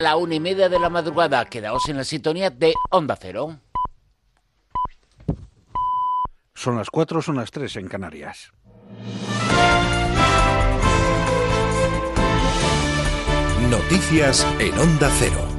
La una y media de la madrugada, quedaos en la sintonía de Onda Cero. Son las cuatro, son las tres en Canarias. Noticias en Onda Cero.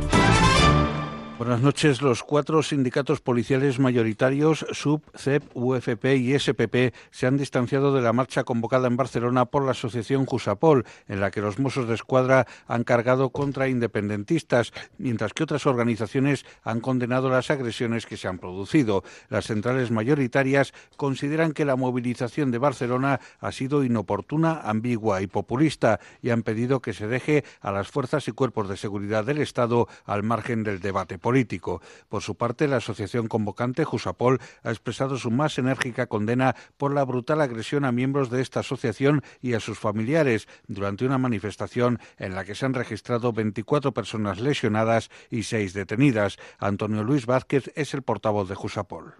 Buenas noches. Los cuatro sindicatos policiales mayoritarios, SUB, CEP, UFP y SPP, se han distanciado de la marcha convocada en Barcelona por la asociación Jusapol, en la que los Mossos de Escuadra han cargado contra independentistas, mientras que otras organizaciones han condenado las agresiones que se han producido. Las centrales mayoritarias consideran que la movilización de Barcelona ha sido inoportuna, ambigua y populista y han pedido que se deje a las fuerzas y cuerpos de seguridad del Estado al margen del debate político político. Por su parte, la asociación convocante Jusapol ha expresado su más enérgica condena por la brutal agresión a miembros de esta asociación y a sus familiares durante una manifestación en la que se han registrado 24 personas lesionadas y 6 detenidas. Antonio Luis Vázquez es el portavoz de Jusapol.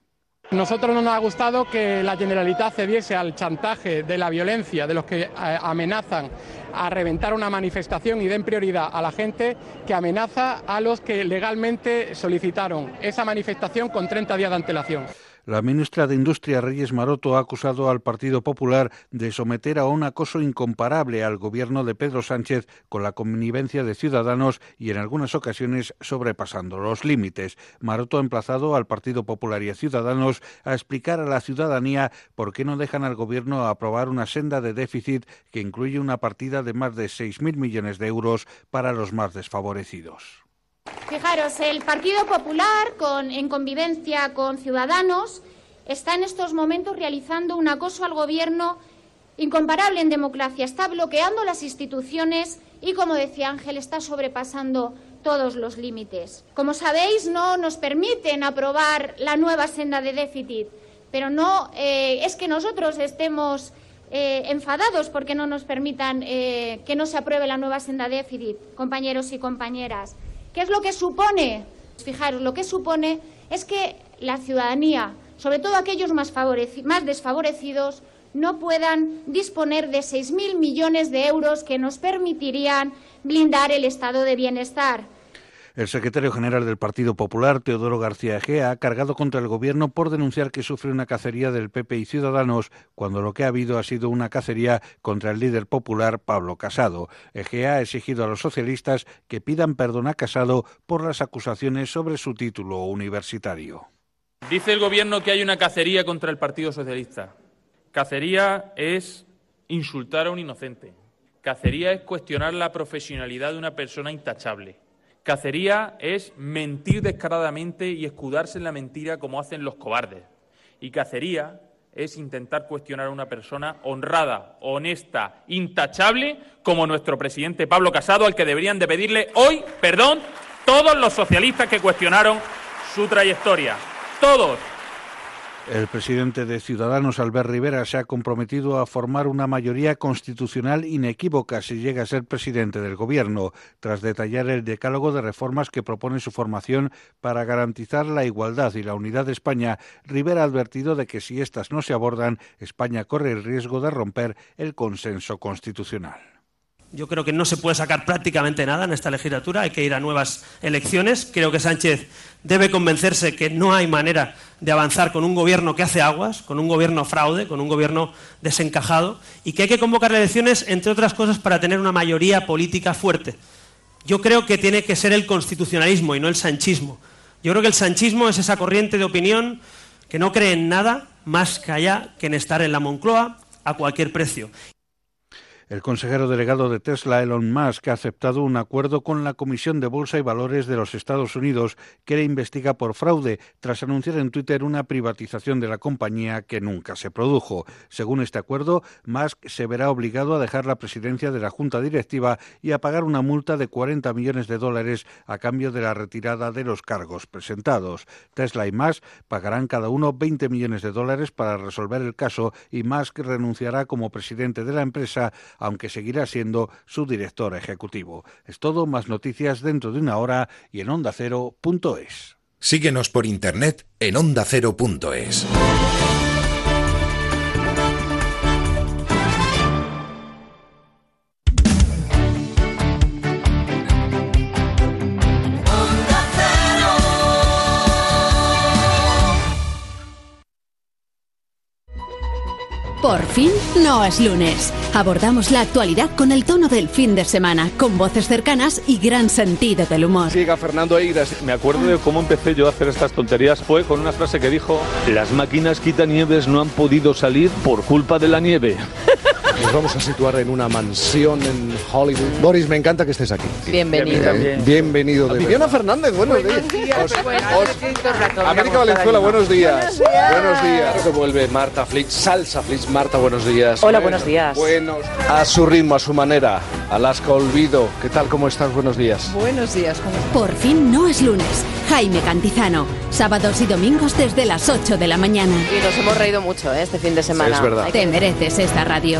Nosotros no nos ha gustado que la Generalitat cediese al chantaje de la violencia de los que eh, amenazan a reventar una manifestación y den prioridad a la gente que amenaza a los que legalmente solicitaron esa manifestación con 30 días de antelación. La ministra de Industria, Reyes Maroto, ha acusado al Partido Popular de someter a un acoso incomparable al gobierno de Pedro Sánchez con la connivencia de ciudadanos y en algunas ocasiones sobrepasando los límites. Maroto ha emplazado al Partido Popular y a Ciudadanos a explicar a la ciudadanía por qué no dejan al gobierno aprobar una senda de déficit que incluye una partida de más de 6.000 millones de euros para los más desfavorecidos. Fijaros, el Partido Popular, en convivencia con Ciudadanos, está en estos momentos realizando un acoso al Gobierno incomparable en democracia. Está bloqueando las instituciones y, como decía Ángel, está sobrepasando todos los límites. Como sabéis, no nos permiten aprobar la nueva senda de déficit, pero no eh, es que nosotros estemos eh, enfadados porque no nos permitan eh, que no se apruebe la nueva senda de déficit, compañeros y compañeras. ¿Qué es lo que supone? Fijaros, lo que supone es que la ciudadanía, sobre todo aquellos más, más desfavorecidos, no puedan disponer de 6.000 millones de euros que nos permitirían blindar el estado de bienestar. El secretario general del Partido Popular, Teodoro García Egea, ha cargado contra el gobierno por denunciar que sufre una cacería del PP y Ciudadanos, cuando lo que ha habido ha sido una cacería contra el líder popular, Pablo Casado. Egea ha exigido a los socialistas que pidan perdón a Casado por las acusaciones sobre su título universitario. Dice el gobierno que hay una cacería contra el Partido Socialista. Cacería es insultar a un inocente. Cacería es cuestionar la profesionalidad de una persona intachable. Cacería es mentir descaradamente y escudarse en la mentira como hacen los cobardes. Y cacería es intentar cuestionar a una persona honrada, honesta, intachable, como nuestro presidente Pablo Casado, al que deberían de pedirle hoy perdón todos los socialistas que cuestionaron su trayectoria. Todos. El presidente de Ciudadanos, Albert Rivera, se ha comprometido a formar una mayoría constitucional inequívoca si llega a ser presidente del Gobierno, tras detallar el decálogo de reformas que propone su formación para garantizar la igualdad y la unidad de España. Rivera ha advertido de que si estas no se abordan, España corre el riesgo de romper el consenso constitucional. Yo creo que no se puede sacar prácticamente nada en esta legislatura, hay que ir a nuevas elecciones. Creo que Sánchez debe convencerse que no hay manera de avanzar con un gobierno que hace aguas, con un gobierno fraude, con un gobierno desencajado, y que hay que convocar elecciones, entre otras cosas, para tener una mayoría política fuerte. Yo creo que tiene que ser el constitucionalismo y no el sanchismo. Yo creo que el sanchismo es esa corriente de opinión que no cree en nada más que allá que en estar en la Moncloa a cualquier precio. El consejero delegado de Tesla, Elon Musk, ha aceptado un acuerdo con la Comisión de Bolsa y Valores de los Estados Unidos que le investiga por fraude, tras anunciar en Twitter una privatización de la compañía que nunca se produjo. Según este acuerdo, Musk se verá obligado a dejar la presidencia de la Junta Directiva y a pagar una multa de 40 millones de dólares a cambio de la retirada de los cargos presentados. Tesla y Musk pagarán cada uno 20 millones de dólares para resolver el caso y Musk renunciará como presidente de la empresa aunque seguirá siendo su director ejecutivo. Es todo, más noticias dentro de una hora y en ondacero.es. Síguenos por internet en ondacero.es. Por fin no es lunes. Abordamos la actualidad con el tono del fin de semana, con voces cercanas y gran sentido del humor. Siga Fernando Eiras. Me acuerdo de cómo empecé yo a hacer estas tonterías. Fue con una frase que dijo: Las máquinas quitanieves no han podido salir por culpa de la nieve. Nos vamos a situar en una mansión en Hollywood. Boris, me encanta que estés aquí. Bienvenido. Bienvenido. De Viviana Fernández, buenos, buenos días. América Valenzuela, buenos días. Buenos días. Se vuelve Marta Flix, Salsa Flix. Marta, buenos días. Hola, buenos días. Buenos. A su ritmo, a su manera. Alaska Olvido. ¿Qué tal? ¿Cómo estás? Buenos días. Buenos días. ¿cómo estás? Por fin no es lunes. Jaime Cantizano. Sábados y domingos desde las 8 de la mañana. Y nos hemos reído mucho ¿eh? este fin de semana. es verdad. Te mereces esta radio.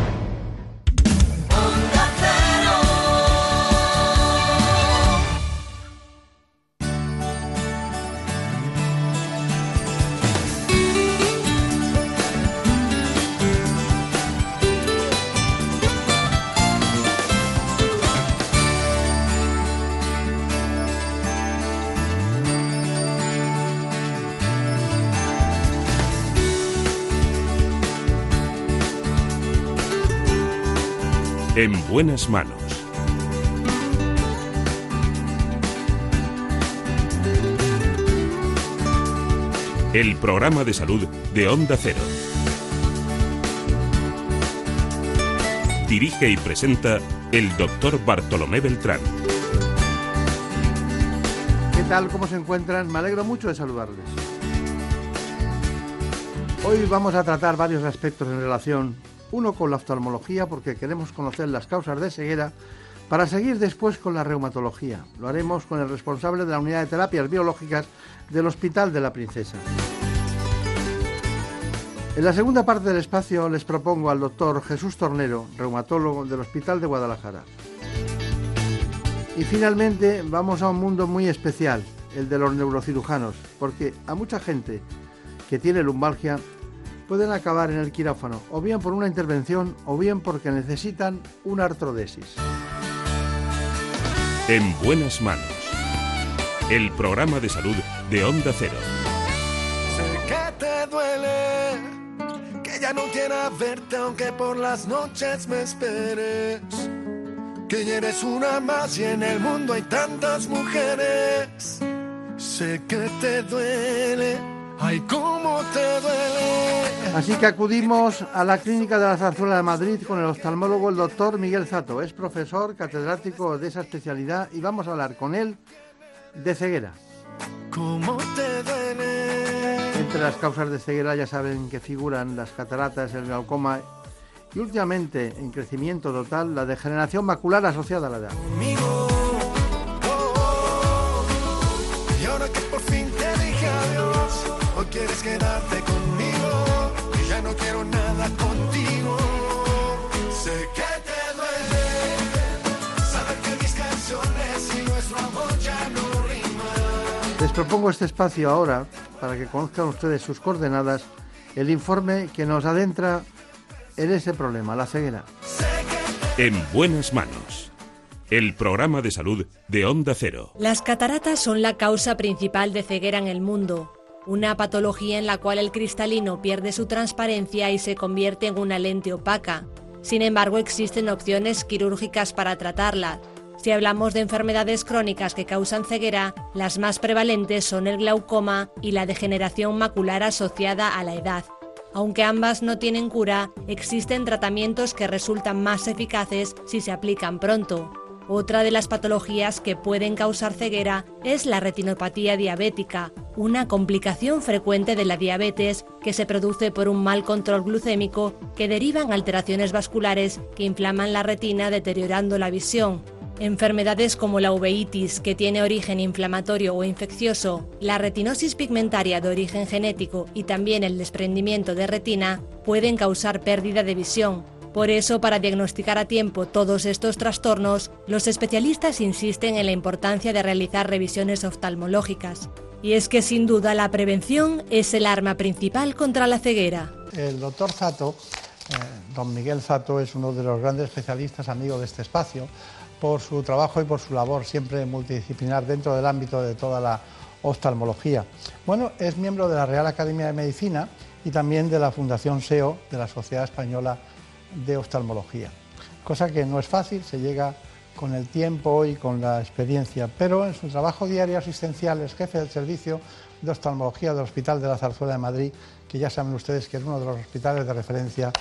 En buenas manos. El programa de salud de Onda Cero. Dirige y presenta el doctor Bartolomé Beltrán. ¿Qué tal? ¿Cómo se encuentran? Me alegro mucho de saludarles. Hoy vamos a tratar varios aspectos en relación, uno con la oftalmología, porque queremos conocer las causas de ceguera, para seguir después con la reumatología. Lo haremos con el responsable de la unidad de terapias biológicas del Hospital de la Princesa. En la segunda parte del espacio les propongo al doctor Jesús Tornero, reumatólogo del Hospital de Guadalajara. Y finalmente vamos a un mundo muy especial, el de los neurocirujanos, porque a mucha gente que tiene lumbalgia pueden acabar en el quirófano, o bien por una intervención, o bien porque necesitan una artrodesis. En buenas manos. El programa de salud de Onda Cero. Sé que te duele, que ya no quiera verte aunque por las noches me esperes. Que ya eres una más y en el mundo hay tantas mujeres. Sé que te duele, ay cómo te duele. Así que acudimos a la Clínica de la Zarzuela de Madrid con el oftalmólogo el doctor Miguel Zato. Es profesor catedrático de esa especialidad y vamos a hablar con él de ceguera. ¿Cómo te duele? Entre las causas de ceguera ya saben que figuran las cataratas, el glaucoma y últimamente en crecimiento total la degeneración macular asociada a la edad. Conmigo. Quieres quedarte conmigo. Y ya no quiero nada contigo. Sé que te duele saber que mis canciones y nuestro amor ya no riman. Les propongo este espacio ahora para que conozcan ustedes sus coordenadas, el informe que nos adentra en ese problema, la ceguera. En buenas manos. El programa de salud de Onda Cero. Las cataratas son la causa principal de ceguera en el mundo, una patología en la cual el cristalino pierde su transparencia y se convierte en una lente opaca. Sin embargo, existen opciones quirúrgicas para tratarla. Si hablamos de enfermedades crónicas que causan ceguera, las más prevalentes son el glaucoma y la degeneración macular asociada a la edad. Aunque ambas no tienen cura, existen tratamientos que resultan más eficaces si se aplican pronto. Otra de las patologías que pueden causar ceguera es la retinopatía diabética, una complicación frecuente de la diabetes que se produce por un mal control glucémico que derivan alteraciones vasculares que inflaman la retina deteriorando la visión. Enfermedades como la uveitis, que tiene origen inflamatorio o infeccioso, la retinosis pigmentaria de origen genético y también el desprendimiento de retina pueden causar pérdida de visión. Por eso, para diagnosticar a tiempo todos estos trastornos, los especialistas insisten en la importancia de realizar revisiones oftalmológicas. Y es que sin duda la prevención es el arma principal contra la ceguera. El doctor Zato, eh, don Miguel Zato, es uno de los grandes especialistas, amigo de este espacio, por su trabajo y por su labor siempre multidisciplinar dentro del ámbito de toda la oftalmología. Bueno, es miembro de la Real Academia de Medicina y también de la Fundación SEO de la Sociedad Española de Oftalmología. Cosa que no es fácil, se llega con el tiempo y con la experiencia, pero en su trabajo diario asistencial es jefe del servicio de oftalmología del Hospital de la Zarzuela de Madrid, que ya saben ustedes que es uno de los hospitales de referencia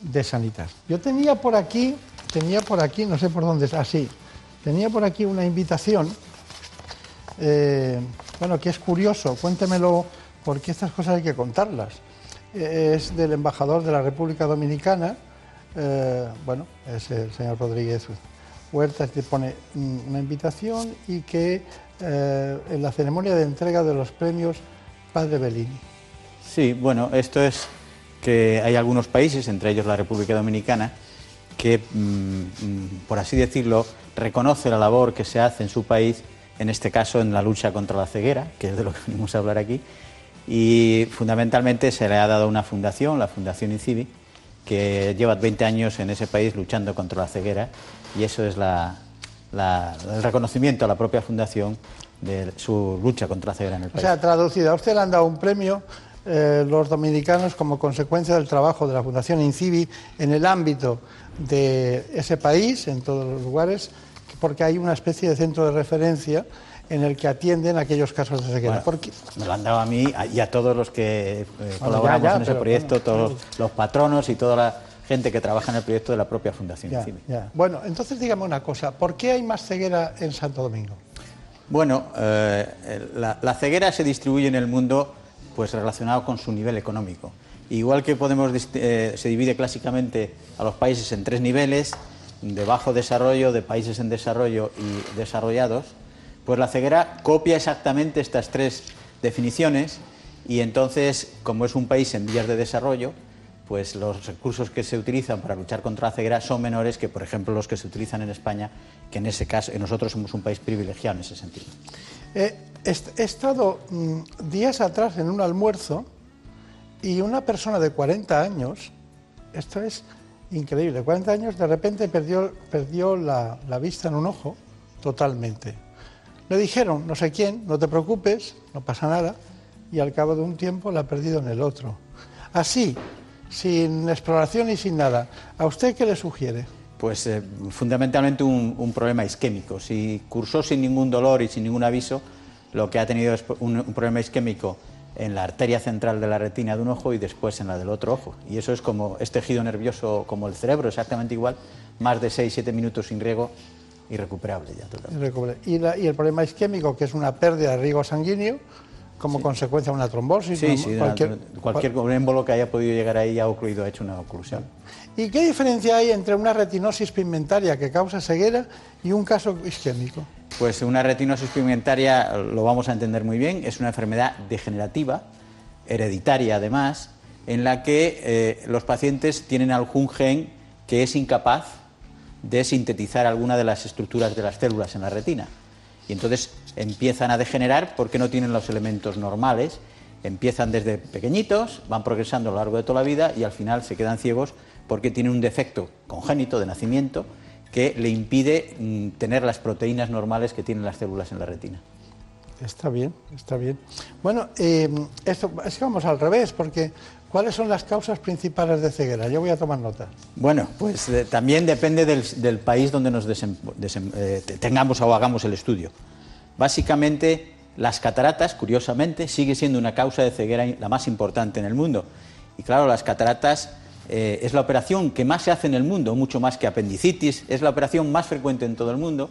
de Sanitas. Yo tenía por aquí, tenía por aquí, no sé por dónde, así, tenía por aquí una invitación, eh, bueno, que es curioso, cuéntemelo, porque estas cosas hay que contarlas. Eh, es del embajador de la República Dominicana, eh, bueno, es el señor Rodríguez Huerta, que pone mm, una invitación y que eh, en la ceremonia de entrega de los premios Padre Bellini. Sí, bueno, esto es que hay algunos países, entre ellos la República Dominicana, que, mm, mm, por así decirlo, reconoce la labor que se hace en su país, en este caso en la lucha contra la ceguera, que es de lo que venimos a hablar aquí, y fundamentalmente se le ha dado una fundación, la Fundación INCIBI, que lleva 20 años en ese país luchando contra la ceguera, y eso es la, la- el reconocimiento a la propia fundación de su lucha contra la ceguera en el O país. sea, traducida, a usted le han dado un premio eh, los dominicanos como consecuencia del trabajo de la Fundación INCIBI en el ámbito de ese país, en todos los lugares, porque hay una especie de centro de referencia en el que atienden aquellos casos de ceguera. Bueno, Porque- Me lo han dado a mí y a todos los que eh, Bueno, colaboramos ya, ya, en ese pero proyecto, todos los, los patronos y toda la gente que trabaja en el proyecto de la propia Fundación ya. Bueno, entonces dígame una cosa, ¿por qué hay más ceguera en Santo Domingo? Bueno, eh, la, la ceguera se distribuye en el mundo pues relacionado con su nivel económico. Igual que podemos eh, se divide clásicamente a los países en tres niveles, de bajo desarrollo, de países en desarrollo y desarrollados, pues la ceguera copia exactamente estas tres definiciones y entonces, como es un país en vías de desarrollo, pues los recursos que se utilizan para luchar contra la ceguera son menores que, por ejemplo, los que se utilizan en España, que en ese caso, nosotros somos un país privilegiado en ese sentido. Eh, he estado mm, días atrás en un almuerzo y una persona de 40 años, esto es increíble, 40 años de repente perdió, perdió la, la vista en un ojo totalmente. Le dijeron, no sé quién, no te preocupes, no pasa nada, y al cabo de un tiempo la ha perdido en el otro. Así, sin exploración y sin nada, ¿a usted qué le sugiere? Pues eh, fundamentalmente un, problema isquémico. Si cursó sin ningún dolor y sin ningún aviso, lo que ha tenido es un, un problema isquémico en la arteria central de la retina de un ojo y después en la del otro ojo. Y eso es como es tejido nervioso como el cerebro, exactamente igual, más de 6-7 minutos sin riego, irrecuperable ya totalmente. Irrecuperable. Y, la- y el problema isquémico, que es una pérdida de riego sanguíneo como consecuencia de una trombosis. Sí, una- sí, cualquier- cualquier, émbolo que haya podido llegar ahí ha ocluido, ha hecho una oclusión. ¿Y qué diferencia hay entre una retinosis pigmentaria que causa ceguera y un caso isquémico? Pues una retinosis pigmentaria, lo vamos a entender muy bien, es una enfermedad degenerativa, hereditaria además, en la que eh, los pacientes tienen algún gen que es incapaz de sintetizar alguna de las estructuras de las células en la retina. Y entonces empiezan a degenerar porque no tienen los elementos normales, empiezan desde pequeñitos, van progresando a lo largo de toda la vida y al final se quedan ciegos porque tienen un defecto congénito de nacimiento que le impide mm, tener las proteínas normales que tienen las células en la retina. Está bien, está bien. Bueno, eh, esto, es que vamos al revés, porque ¿cuáles son las causas principales de ceguera? Yo voy a tomar nota. Bueno, pues eh, también depende del, país donde nos eh, te- tengamos o hagamos el estudio. Básicamente, las cataratas, curiosamente, sigue siendo una causa de ceguera la más importante en el mundo. Y claro, las cataratas eh, es la operación que más se hace en el mundo, mucho más que apendicitis, es la operación más frecuente en todo el mundo,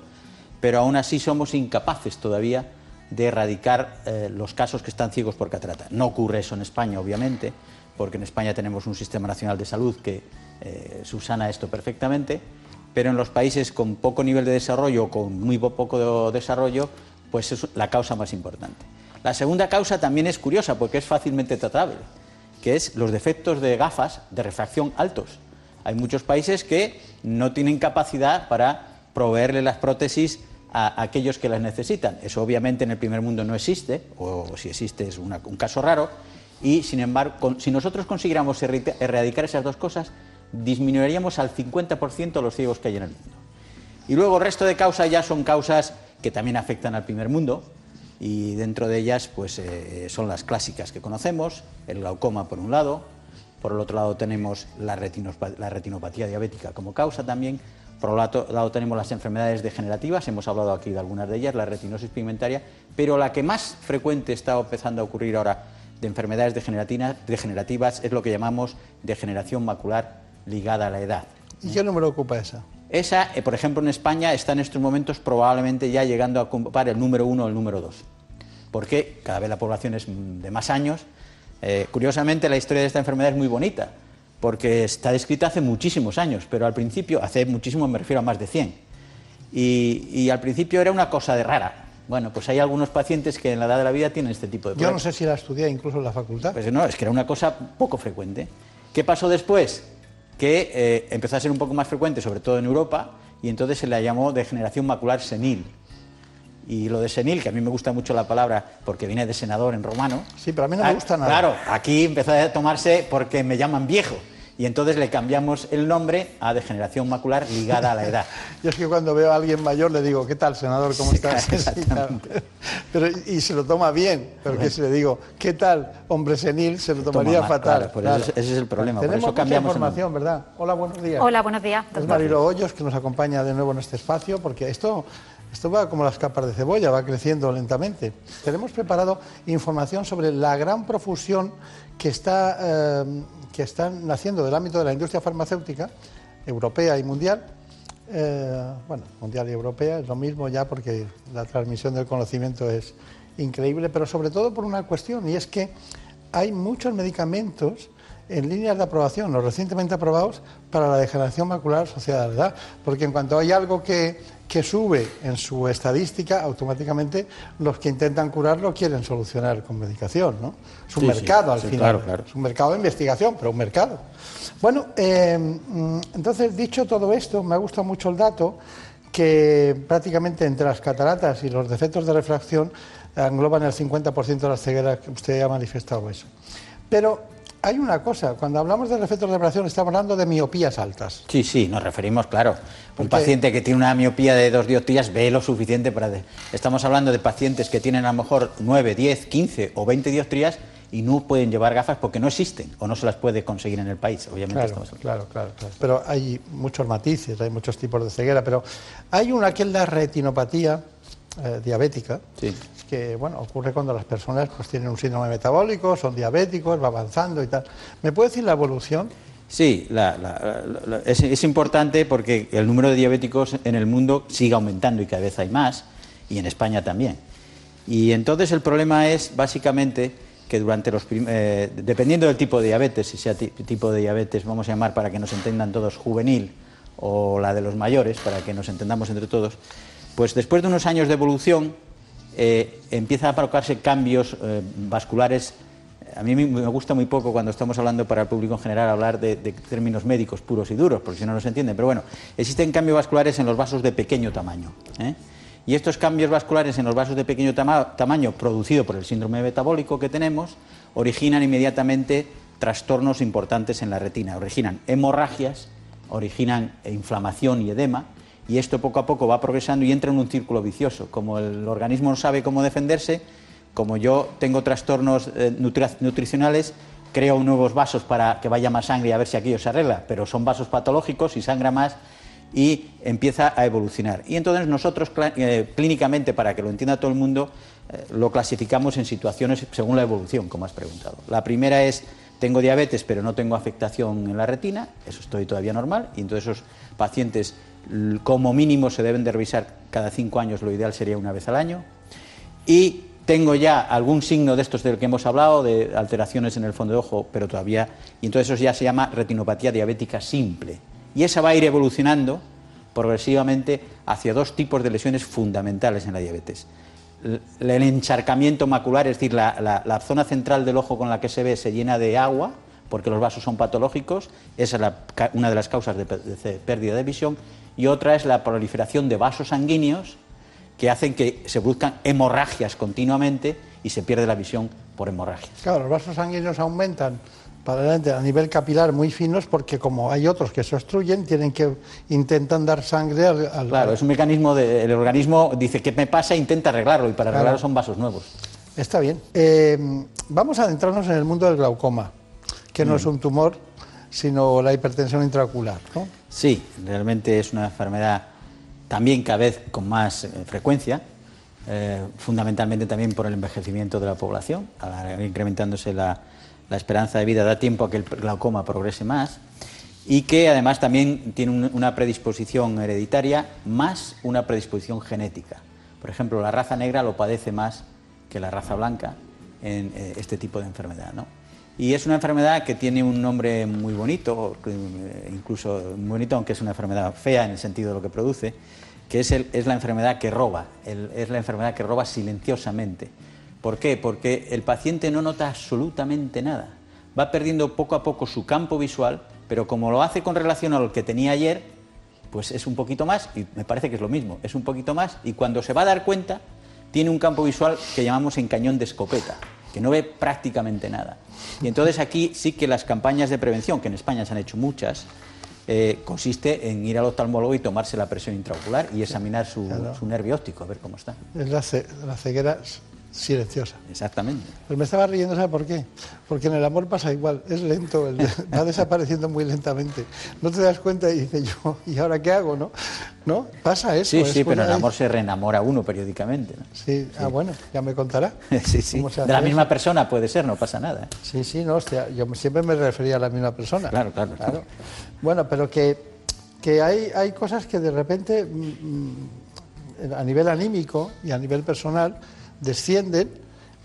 pero aún así somos incapaces todavía de erradicar eh, los casos que están ciegos por catarata. No ocurre eso en España, obviamente, porque en España tenemos un sistema nacional de salud que eh, subsana esto perfectamente, pero en los países con poco nivel de desarrollo o con muy po- poco de- desarrollo, pues es la causa más importante. La segunda causa también es curiosa porque es fácilmente tratable, que es los defectos de gafas de refracción altos. Hay muchos países que no tienen capacidad para proveerle las prótesis a aquellos que las necesitan. Eso obviamente en el primer mundo no existe, o si existe es un caso raro, y sin embargo, si nosotros consiguiéramos erradica- erradicar esas dos cosas, disminuiríamos al 50% los ciegos que hay en el mundo. Y luego el resto de causas ya son causas que también afectan al primer mundo. Y dentro de ellas pues, eh, son las clásicas que conocemos, el glaucoma por un lado, por el otro lado tenemos la, la retinopatía diabética como causa también, por otro lado tenemos las enfermedades degenerativas, hemos hablado aquí de algunas de ellas, la retinosis pigmentaria, pero la que más frecuente está empezando a ocurrir ahora de enfermedades degenerativas es lo que llamamos degeneración macular ligada a la edad. ¿Y qué número ocupa esa? Esa, eh, por ejemplo, en España está en estos momentos probablemente ya llegando a ocupar el número uno o el número dos, porque cada vez la población es de más años. Eh, curiosamente, la historia de esta enfermedad es muy bonita, porque está descrita hace muchísimos años, pero al principio, hace muchísimo me refiero a más de 100, y, y al principio era una cosa de rara. Bueno, pues hay algunos pacientes que en la edad de la vida tienen este tipo de Yo no problemas. sé si la estudié incluso en la facultad. Pues no, es que era una cosa poco frecuente. ¿Qué pasó después? Que eh, empezó a ser un poco más frecuente, sobre todo en Europa, y entonces se la llamó degeneración macular senil. Y lo de senil, que a mí me gusta mucho la palabra porque viene de senador en romano. Sí, pero a mí no me gusta nada. Claro, aquí empezó a tomarse porque me llaman viejo. Y entonces le cambiamos el nombre a degeneración macular ligada a la edad. Yo es que cuando veo a alguien mayor le digo, ¿qué tal, senador? ¿Cómo estás? Sí, claro. Pero, y se lo toma bien, pero que si le digo, ¿qué tal, hombre senil? Se lo tomaría mal, fatal. claro, por eso es- ese es el problema, por Tenemos eso mucha cambiamos el información, ¿verdad? Hola, buenos días. Hola, buenos días. Es. Marilo Hoyos que nos acompaña de nuevo en este espacio, porque esto, esto va como las capas de cebolla, va creciendo lentamente. Tenemos preparado información sobre la gran profusión que está, eh, que están naciendo del ámbito de la industria farmacéutica, europea y mundial. Eh, bueno, mundial y europea es lo mismo ya porque la transmisión del conocimiento es increíble, pero sobre todo por una cuestión, y es que hay muchos medicamentos en líneas de aprobación, los recientemente aprobados, para la degeneración macular asociada a la edad. Porque en cuanto hay algo que, que sube en su estadística, automáticamente los que intentan curarlo quieren solucionar con medicación. ¿no? Es un Sí, sí, mercado al sí, final. claro, claro. Es un mercado de investigación, pero un mercado. Bueno, eh, mm, entonces, dicho todo esto, me ha gustado mucho el dato que prácticamente entre las cataratas y los defectos de refracción engloban el 50% de las cegueras que usted ha manifestado eso. Pero hay una cosa, cuando hablamos de defectos de refracción estamos hablando de miopías altas. Sí, sí, nos referimos, claro. Un paciente que tiene una miopía de dos dioptrías ve lo suficiente para... de- Estamos hablando de pacientes que tienen a lo mejor 9, 10, 15 o 20 dioptrías y no pueden llevar gafas porque no existen o no se las puede conseguir en el país. Obviamente Claro, estamos claro, claro, claro. Pero hay muchos matices, hay muchos tipos de ceguera, pero hay una que es la retinopatía eh, diabética, que bueno, ocurre cuando las personas pues, tienen un síndrome metabólico, son diabéticos, va avanzando y tal. ¿Me puede decir la evolución? Sí, la- la- la- es, es importante porque el número de diabéticos en el mundo sigue aumentando y cada vez hay más, y en España también. Y entonces el problema es básicamente que durante los eh, dependiendo del tipo de diabetes, si sea ti- tipo de diabetes, vamos a llamar para que nos entendan todos juvenil o la de los mayores, para que nos entendamos entre todos, pues después de unos años de evolución eh, empiezan a provocarse cambios eh, vasculares. A mí me gusta muy poco cuando estamos hablando para el público en general hablar de, términos médicos puros y duros, porque si no no se entiende. Pero bueno, existen cambios vasculares en los vasos de pequeño tamaño. ¿eh? Y estos cambios vasculares en los vasos de pequeño tama- tamaño, producido por el síndrome metabólico que tenemos, originan inmediatamente trastornos importantes en la retina. Originan hemorragias, originan inflamación y edema, y esto poco a poco va progresando y entra en un círculo vicioso. Como el organismo no sabe cómo defenderse, como yo tengo trastornos eh, nutri- nutricionales, creo nuevos vasos para que vaya más sangre y a ver si aquello se arregla, pero son vasos patológicos y sangra más y empieza a evolucionar. Y entonces nosotros eh, clínicamente, para que lo entienda todo el mundo, eh, lo clasificamos en situaciones según la evolución, como has preguntado. La primera es, tengo diabetes pero no tengo afectación en la retina, eso estoy todavía normal, y entonces esos pacientes como mínimo se deben de revisar cada cinco años, lo ideal sería una vez al año. Y tengo ya algún signo de estos del que hemos hablado, de alteraciones en el fondo de ojo, pero todavía, y entonces eso ya se llama retinopatía diabética simple. Y esa va a ir evolucionando progresivamente hacia dos tipos de lesiones fundamentales en la diabetes. El encharcamiento macular, es decir, la, la- la zona central del ojo con la que se ve se llena de agua, porque los vasos son patológicos, esa es la una de las causas de, de pérdida de visión, y otra es la proliferación de vasos sanguíneos que hacen que se produzcan hemorragias continuamente y se pierde la visión por hemorragias. Claro, los vasos sanguíneos aumentan para adelante a nivel capilar muy finos porque como hay otros que se obstruyen, tienen que intentan dar sangre al... al- Claro, es un mecanismo de, el organismo dice que me pasa e intenta arreglarlo y para Claro. arreglarlo son vasos nuevos. Está bien. Eh, vamos a adentrarnos en el mundo del glaucoma, que no es un tumor, sino la hipertensión intraocular. ¿no? Sí, realmente es una enfermedad también cada vez con más eh, frecuencia, eh, fundamentalmente también por el envejecimiento de la población, incrementándose la, esperanza de vida, da tiempo a que el glaucoma progrese más y que además también tiene un- una predisposición hereditaria más una predisposición genética. Por ejemplo, la raza negra lo padece más que la raza blanca en eh, este tipo de enfermedad. ¿no? Y es una enfermedad que tiene un nombre muy bonito, eh, incluso muy bonito, aunque es una enfermedad fea en el sentido de lo que produce, que es, la enfermedad que roba, es la enfermedad que roba silenciosamente. ¿Por qué? Porque el paciente no nota absolutamente nada. Va perdiendo poco a poco su campo visual, pero como lo hace con relación a lo que tenía ayer, pues es un poquito más, y me parece que es lo mismo, es un poquito más, y cuando se va a dar cuenta, tiene un campo visual que llamamos en cañón de escopeta, que no ve prácticamente nada. Y entonces aquí sí que las campañas de prevención, que en España se han hecho muchas, eh, consiste en ir al oftalmólogo y tomarse la presión intraocular y examinar su, Claro. su nervio óptico, a ver cómo está. Es la, ce- la ceguera silenciosa. Exactamente. Pues me estaba riendo, ¿sabe por qué? Porque en el amor pasa igual, es lento, el- va desapareciendo muy lentamente. No te das cuenta y dices yo, ¿y ahora qué hago? ¿No? ¿No? Pasa eso. Sí, es sí, pero el amor se reenamora uno periódicamente. ¿no? Sí, ah, bueno, ya me contará. Sí, sí. ¿Cómo se De la misma eso? persona puede ser, no pasa nada. ¿eh? Sí, sí, no, hostia, yo siempre me refería a la misma persona. Claro, claro. Bueno, pero que, que hay, hay cosas que de repente, mm, mm, a nivel anímico y a nivel personal, descienden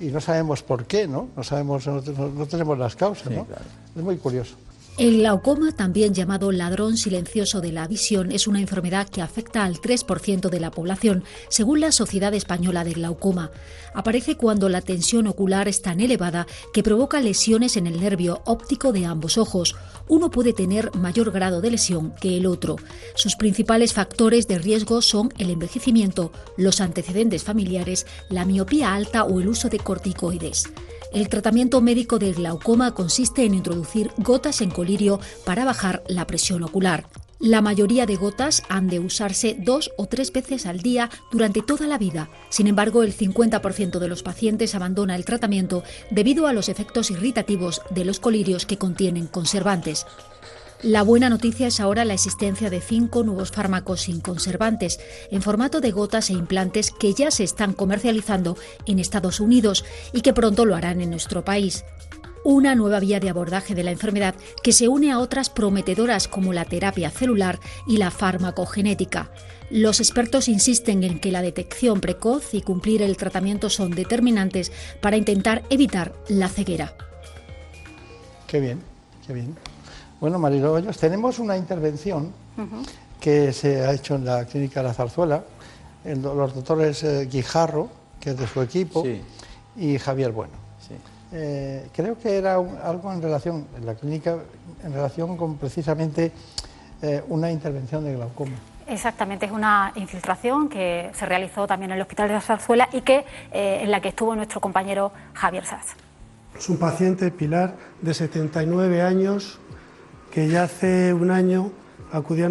y no sabemos por qué, ¿no? No sabemos, no, tenemos las causas, Sí, ¿no? claro. Es muy curioso. El glaucoma, también llamado ladrón silencioso de la visión, es una enfermedad que afecta al 3% de la población, según la Sociedad Española de Glaucoma. Aparece cuando la tensión ocular es tan elevada que provoca lesiones en el nervio óptico de ambos ojos. Uno puede tener mayor grado de lesión que el otro. Sus principales factores de riesgo son el envejecimiento, los antecedentes familiares, la miopía alta o el uso de corticoides. El tratamiento médico del glaucoma consiste en introducir gotas en colirio para bajar la presión ocular. La mayoría de gotas han de usarse dos o tres veces al día durante toda la vida. Sin embargo, el 50% de los pacientes abandona el tratamiento debido a los efectos irritativos de los colirios que contienen conservantes. La buena noticia es ahora la existencia de cinco nuevos fármacos sin conservantes, en formato de gotas e implantes que ya se están comercializando en Estados Unidos y que pronto lo harán en nuestro país. Una nueva vía de abordaje de la enfermedad que se une a otras prometedoras como la terapia celular y la farmacogenética. Los expertos insisten en que la detección precoz y cumplir el tratamiento son determinantes para intentar evitar la ceguera. Qué bien, qué bien. Bueno, Marilo Hoyos, tenemos una intervención que se ha hecho en la clínica La Zarzuela, el los doctores eh, Guijarro, que es de su equipo, Sí. y Javier Bueno. Sí. Eh, creo que era un- algo en relación, en la clínica, en relación con precisamente eh, una intervención de glaucoma. Exactamente, es una infiltración que se realizó también en el Hospital de la Zarzuela y que, eh, en la que estuvo nuestro compañero Javier Sass. Es un paciente, Pilar, de 79 años, que ya hace un año acudía a,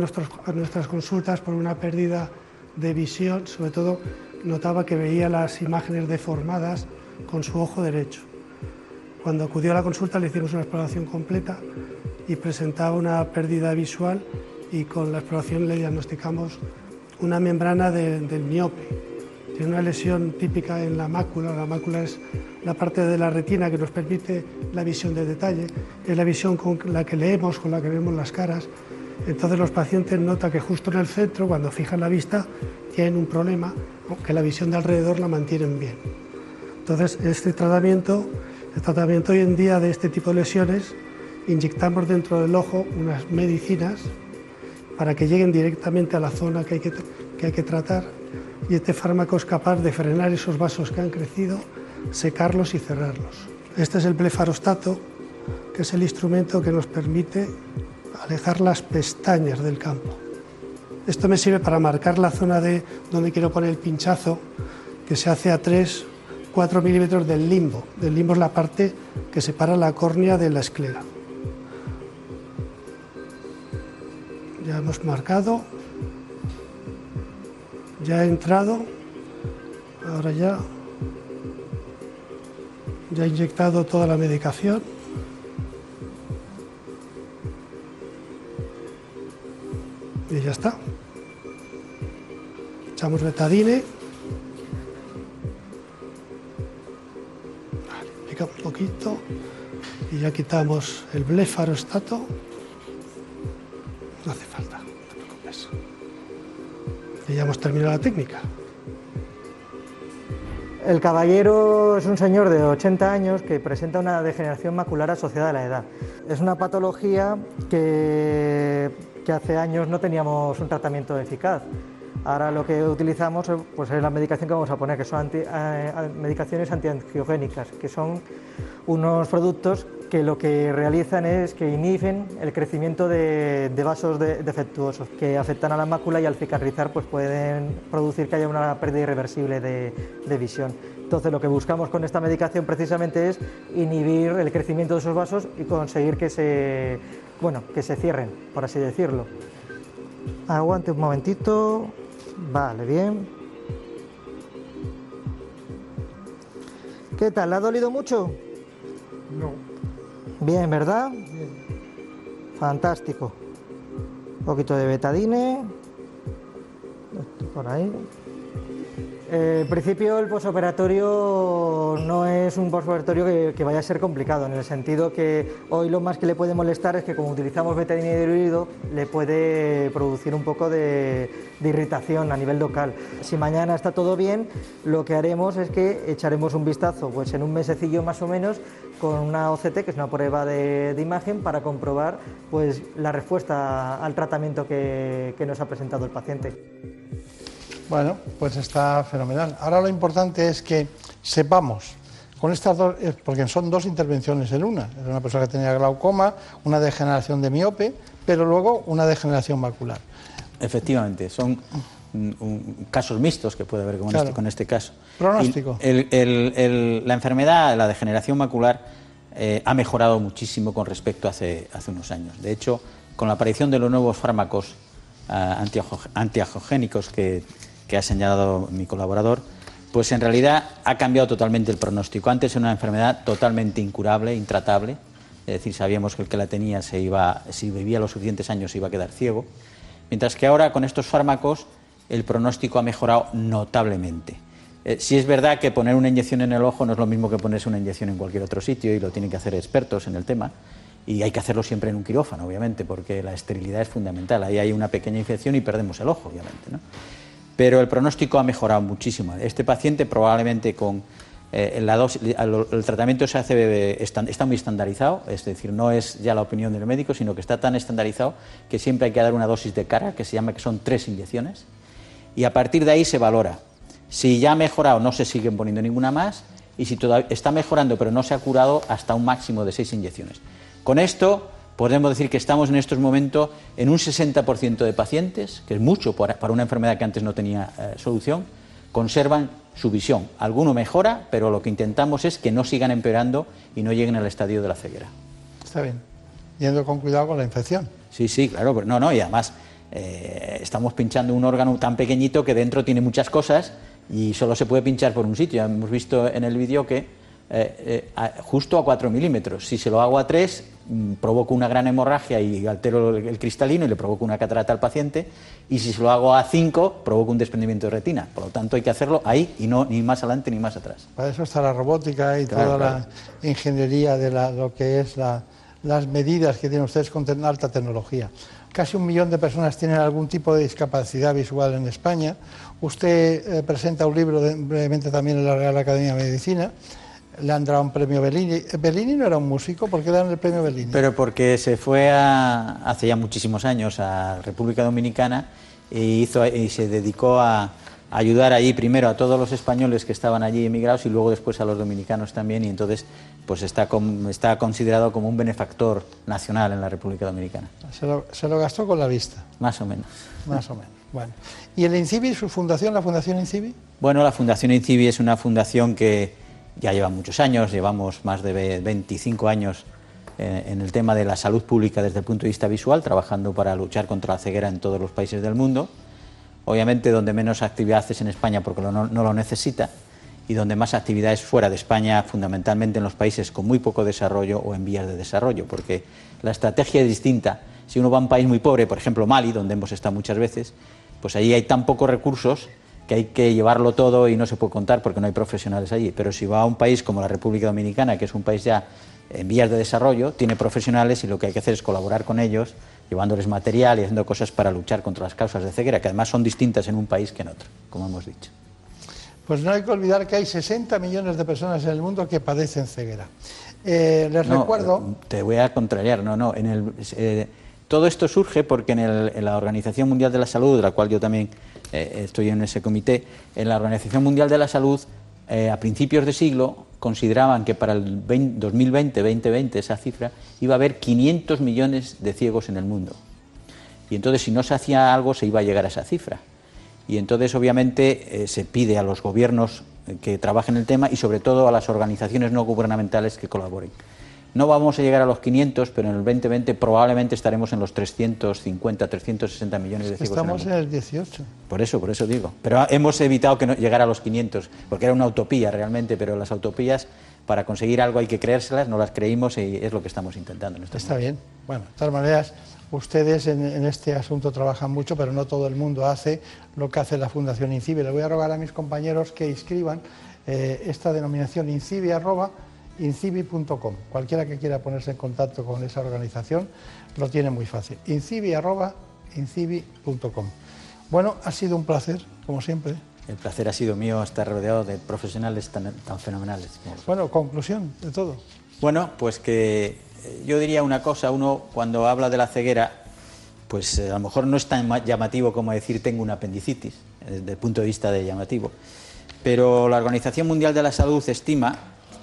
nuestras consultas por una pérdida de visión, sobre todo notaba que veía las imágenes deformadas con su ojo derecho. Cuando acudió a la consulta le hicimos una exploración completa y presentaba una pérdida visual y con la exploración le diagnosticamos una membrana de- del miope. Tiene una lesión típica en la mácula. La mácula es la parte de la retina que nos permite la visión de detalle, es la visión con la que leemos, con la que vemos las caras. Entonces los pacientes notan que justo en el centro, cuando fijan la vista, tienen un problema, que la visión de alrededor la mantienen bien. Entonces este tratamiento, el tratamiento hoy en día de este tipo de lesiones, inyectamos dentro del ojo unas medicinas para que lleguen directamente a la zona que hay que, que hay que tratar y este fármaco es capaz de frenar esos vasos que han crecido, secarlos y cerrarlos. Este es el blefarostato, que es el instrumento que nos permite alejar las pestañas del campo. Esto me sirve para marcar la zona de donde quiero poner el pinchazo, que se hace a 3, 4 milímetros del limbo. El limbo es la parte que separa la córnea de la esclera. Ya hemos marcado ya he entrado. Ahora ya. Ya he inyectado toda la medicación. Y ya está. Echamos betadine. Vale, pica un poquito. Y ya quitamos el blefarostato. No hace falta, no te preocupes. Y ya hemos terminado la técnica. El caballero es un señor de 80 años que presenta una degeneración macular asociada a la edad. Es una patología que, que hace años no teníamos un tratamiento eficaz. Ahora lo que utilizamos pues, es la medicación que vamos a poner, que son eh, medicaciones antiangiogénicas, que son unos productos que lo que realizan es que inhiben el crecimiento de, vasos de- defectuosos que afectan a la mácula y al cicatrizar pues pueden producir que haya una pérdida irreversible de, de visión. Entonces lo que buscamos con esta medicación precisamente es inhibir el crecimiento de esos vasos y conseguir que se, bueno, que se cierren, por así decirlo. Aguante un momentito. Vale, bien. ¿Qué tal? ¿Le ha dolido mucho? Bien, ¿verdad? Fantástico. Un poquito de betadine. Por ahí. Eh, en principio el posoperatorio no es un posoperatorio que, vaya a ser complicado, en el sentido que hoy lo más que le puede molestar es que como utilizamos betadine diluido le puede producir un poco de, irritación a nivel local. Si mañana está todo bien, lo que haremos es que echaremos un vistazo pues en un mesecillo más o menos con una OCT, que es una prueba de, imagen, para comprobar pues, la respuesta al tratamiento que nos ha presentado el paciente. Bueno, pues está fenomenal. Ahora lo importante es que sepamos con estas dos, eh, porque son dos intervenciones en una. Es una persona que tenía glaucoma, una degeneración de miope, pero luego una degeneración macular. Efectivamente, son casos mixtos que puede haber con, Claro. este, con este caso. Pronóstico. El- el- el- la enfermedad, la degeneración macular, eh, ha mejorado muchísimo con respecto a hace, hace unos años. De hecho, con la aparición de los nuevos fármacos ah, antiajo- antiagiogénicos que, que ha señalado mi colaborador, pues en realidad ha cambiado totalmente el pronóstico. Antes era una enfermedad totalmente incurable, intratable, es decir, sabíamos que el que la tenía se iba, si vivía los suficientes años se iba a quedar ciego, mientras que ahora con estos fármacos el pronóstico ha mejorado notablemente. Eh, sí es verdad que poner una inyección en el ojo no es lo mismo que ponerse una inyección en cualquier otro sitio y lo tienen que hacer expertos en el tema. Y hay que hacerlo siempre en un quirófano, obviamente, porque la esterilidad es fundamental. Ahí hay una pequeña infección y perdemos el ojo, obviamente. ¿no? Pero el pronóstico ha mejorado muchísimo. Este paciente probablemente con eh, la dosis- el, tratamiento se hace, eh, está muy estandarizado, es decir, no es ya la opinión del médico, sino que está tan estandarizado que siempre hay que dar una dosis de cara, que se llama que son tres inyecciones, y a partir de ahí se valora. Si ya ha mejorado, no se siguen poniendo ninguna más, y si todavía está mejorando pero no se ha curado, hasta un máximo de seis inyecciones. Con esto podemos decir que estamos en estos momentos en un 60% de pacientes, que es mucho para una enfermedad que antes no tenía eh, solución, conservan su visión. Alguno mejora, pero lo que intentamos es que no sigan empeorando y no lleguen al estadio de la ceguera. Está bien. Yendo con cuidado con la infección. Sí, sí, claro, pero no, no, y además eh, estamos pinchando un órgano tan pequeñito que dentro tiene muchas cosas y solo se puede pinchar por un sitio. Ya hemos visto en el vídeo que eh, eh, justo a 4 milímetros, si se lo hago a 3, mm, provoco una gran hemorragia y altero el, el cristalino y le provoco una catarata al paciente, y si se lo hago a 5, provoco un desprendimiento de retina. Por lo tanto, hay que hacerlo ahí y no ni más adelante ni más atrás. Para eso está la robótica y Claro, toda claro. la ingeniería de la- lo que es la- las medidas que tienen ustedes con alta tecnología. Casi un millón de personas tienen algún tipo de discapacidad visual en España. Usted eh, presenta un libro de- brevemente también en la Real Academia de Medicina. Le han dado un premio Bellini. ¿Bellini no era un músico? ¿Por qué le dan el premio Bellini? Pero porque se fue a- hace ya muchísimos años a República Dominicana y, hizo, y se dedicó a ayudar allí primero a todos los españoles que estaban allí emigrados y luego después a los dominicanos también y entonces pues está, está considerado como un benefactor nacional en la República Dominicana, Se lo, se lo gastó con la vista, más o menos. más o menos. Bueno. ¿Y el INCIBI, su fundación, la Fundación INCIBI? Bueno, la Fundación INCIBI es una fundación que ya lleva muchos años, llevamos más de ve- 25 años eh, en el tema de la salud pública desde el punto de vista visual, trabajando para luchar contra la ceguera en todos los países del mundo. Obviamente donde menos actividad es en España porque no, no lo necesita y donde más actividad es fuera de España, fundamentalmente en los países con muy poco desarrollo o en vías de desarrollo, porque la estrategia es distinta. Si uno va a un país muy pobre, por ejemplo Mali, donde hemos estado muchas veces, pues allí hay tan pocos recursos que hay que llevarlo todo y no se puede contar porque no hay profesionales allí. Pero si va a un país como la República Dominicana, que es un país ya en vías de desarrollo, tiene profesionales y lo que hay que hacer es colaborar con ellos, llevándoles material y haciendo cosas para luchar contra las causas de ceguera, que además son distintas en un país que en otro, como hemos dicho. Pues no hay que olvidar que hay 60 millones de personas en el mundo que padecen ceguera. Eh, les No, recuerdo. Te voy a contrariar, no, no. En el, eh, todo esto surge porque en, la Organización Mundial de la Salud, de la cual yo también eh, estoy en ese comité, en la Organización Mundial de la Salud, eh, a principios de siglo, consideraban que para el 20 2020-2020, esa cifra, iba a haber 500 millones de ciegos en el mundo. Y entonces, si no se hacía algo, se iba a llegar a esa cifra. Y entonces, obviamente, eh, se pide a los gobiernos que trabajen el tema y, sobre todo, a las organizaciones no gubernamentales que colaboren. No vamos a llegar a los 500, pero en el 2020 probablemente estaremos en los 350, 360 millones de ciegos. en el Estamos en el 18. Por eso, por eso digo. Pero hemos evitado que no llegara a los 500, porque era una utopía realmente, pero las utopías, para conseguir algo hay que creérselas, no las creímos y es lo que estamos intentando en estos Está bien. Bueno, de todas maneras, ustedes en, en este asunto trabajan mucho, pero no todo el mundo hace lo que hace la Fundación INCIBE. Le voy a rogar a mis compañeros que inscriban eh, esta denominación INCIBE arroba incibi.com. Cualquiera que quiera ponerse en contacto con esa organización lo tiene muy fácil. incibi.com. Bueno, ha sido un placer, como siempre. El placer ha sido mío estar rodeado de profesionales tan, tan fenomenales. Bueno, conclusión de todo. Bueno, pues que eh, yo diría una cosa, uno cuando habla de la ceguera, pues eh, a lo mejor no es tan ma- llamativo como decir tengo una apendicitis, eh, desde el punto de vista de llamativo, pero la Organización Mundial de la Salud estima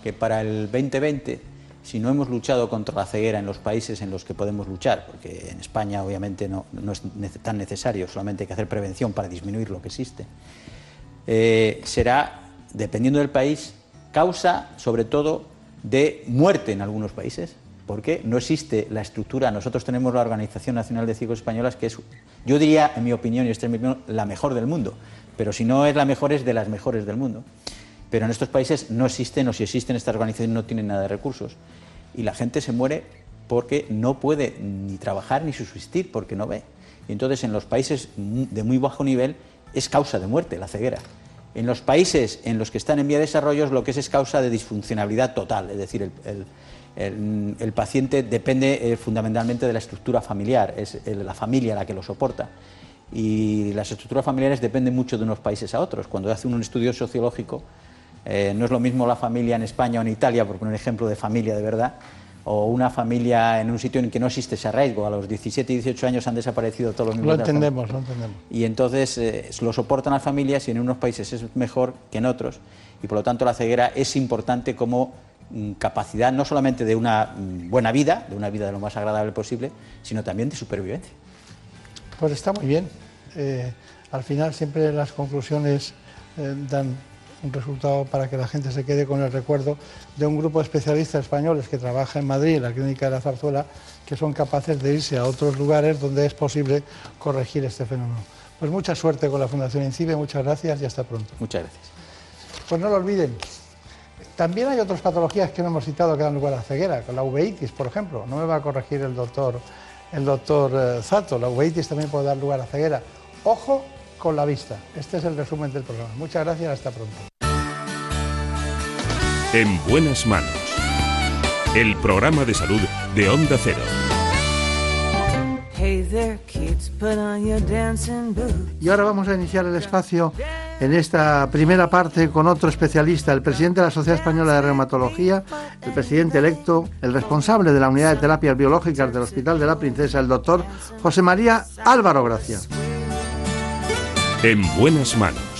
que para el 2020, si no hemos luchado contra la ceguera en los países en los que podemos luchar, porque en España obviamente no, es tan necesario, solamente hay que hacer prevención para disminuir lo que existe, eh, será, dependiendo del país, causa sobre todo de muerte en algunos países, porque no existe la estructura. Nosotros tenemos la Organización Nacional de Ciegos Españolas, que es, yo diría, en mi opinión, y esta es mi opinión, la mejor del mundo, pero si no es la mejor, es de las mejores del mundo. Pero en estos países no existen, o si existen estas organizaciones, no tienen nada de recursos. Y la gente se muere porque no puede ni trabajar ni subsistir, porque no ve. Y entonces en los países de muy bajo nivel es causa de muerte la ceguera. En los países en los que están en vía de desarrollo lo que es es causa de disfuncionalidad total, es decir, el, el- paciente depende eh, fundamentalmente de la estructura familiar, es la familia la que lo soporta. Y las estructuras familiares dependen mucho de unos países a otros. Cuando hace un estudio sociológico, eh, no es lo mismo la familia en España o en Italia, por poner un ejemplo de familia de verdad, o una familia en un sitio en que no existe ese arraigo. A los 17 y 18 años han desaparecido todos los Lo miembros familia. entendemos, lo entendemos. Y entonces eh, lo soportan las familias y en unos países es mejor que en otros. Y por lo tanto la ceguera es importante como mm, capacidad no solamente de una mm, buena vida, de una vida de lo más agradable posible, sino también de supervivencia. Pues está muy bien. Eh, al final siempre las conclusiones eh, dan un resultado para que la gente se quede con el recuerdo de un grupo de especialistas españoles que trabaja en Madrid, en la clínica de la Zarzuela, que son capaces de irse a otros lugares donde es posible corregir este fenómeno. Pues mucha suerte con la Fundación INCIBE, muchas gracias y hasta pronto. Muchas gracias. Pues no lo olviden. También hay otras patologías que no hemos citado que dan lugar a ceguera, con la uveitis, por ejemplo. No me va a corregir el doctor, el doctor eh, Zato. La uveitis también puede dar lugar a ceguera. Ojo con la vista. Este es el resumen del programa. Muchas gracias, hasta pronto. En buenas manos. El programa de salud de Onda Cero. Y ahora vamos a iniciar el espacio en esta primera parte con otro especialista, el presidente de la Sociedad Española de Reumatología, el presidente electo, el responsable de la unidad de terapias biológicas del Hospital de la Princesa, el doctor José María Álvaro Gracia. En buenas manos.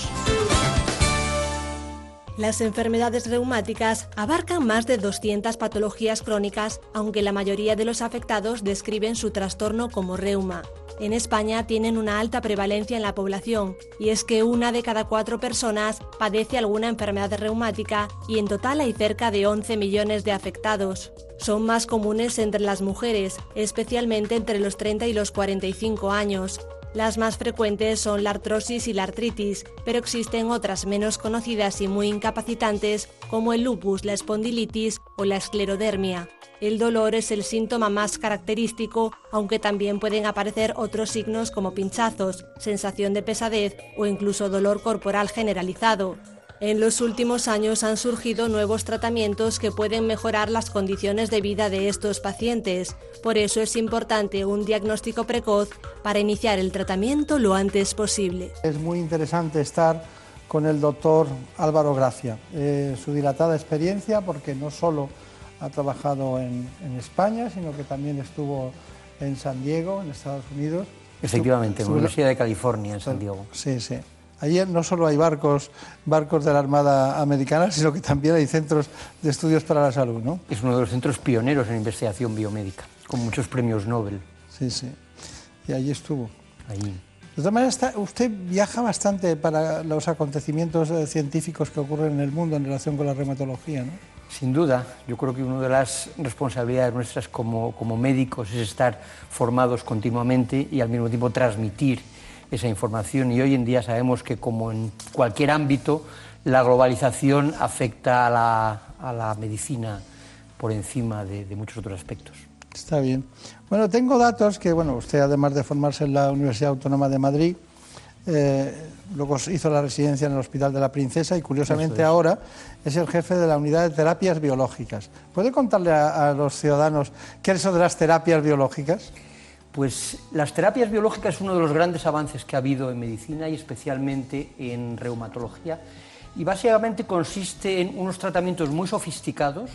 Las enfermedades reumáticas abarcan más de 200 patologías crónicas, aunque la mayoría de los afectados describen su trastorno como reuma. en España tienen una alta prevalencia en la población, y es que una de cada cuatro personas padece alguna enfermedad reumática y en total hay cerca de 11 millones de afectados. Son más comunes entre las mujeres, especialmente entre los 30 y los 45 años. Las más frecuentes son la artrosis y la artritis, pero existen otras menos conocidas y muy incapacitantes como el lupus, la espondilitis o la esclerodermia. El dolor es el síntoma más característico, aunque también pueden aparecer otros signos como pinchazos, sensación de pesadez o incluso dolor corporal generalizado. En los últimos años han surgido nuevos tratamientos que pueden mejorar las condiciones de vida de estos pacientes. Por eso es importante un diagnóstico precoz para iniciar el tratamiento lo antes posible. Es muy interesante estar con el doctor Álvaro Gracia. Eh, su dilatada experiencia, porque no solo ha trabajado en, en, España, sino que también estuvo en San Diego, en Estados Unidos. Efectivamente, en la Universidad de California, en San Diego. Sí, sí. Allí no solo hay barcos, barcos de la Armada Americana, sino que también hay centros de estudios para la salud, ¿no? Es uno de los centros pioneros en investigación biomédica, con muchos premios Nobel. Sí, sí. Y allí estuvo. Allí. De todas maneras, usted viaja bastante para los acontecimientos eh, científicos que ocurren en el mundo en relación con la reumatología, ¿no? Sin duda, yo creo que una de las responsabilidades nuestras como, como médicos es estar formados continuamente y al mismo tiempo transmitir esa información y hoy en día sabemos que como en cualquier ámbito la globalización afecta a la, a la medicina por encima de, de, muchos otros aspectos. Está bien. Bueno, tengo datos que, bueno, usted además de formarse en la Universidad Autónoma de Madrid, eh, luego hizo la residencia en el Hospital de la Princesa y curiosamente es. ahora es el jefe de la unidad de terapias biológicas. ¿Puede contarle a, a los ciudadanos qué es eso de las terapias biológicas? Pues las terapias biológicas es uno de los grandes avances que ha habido en medicina y especialmente en reumatología. Y básicamente consiste en unos tratamientos muy sofisticados,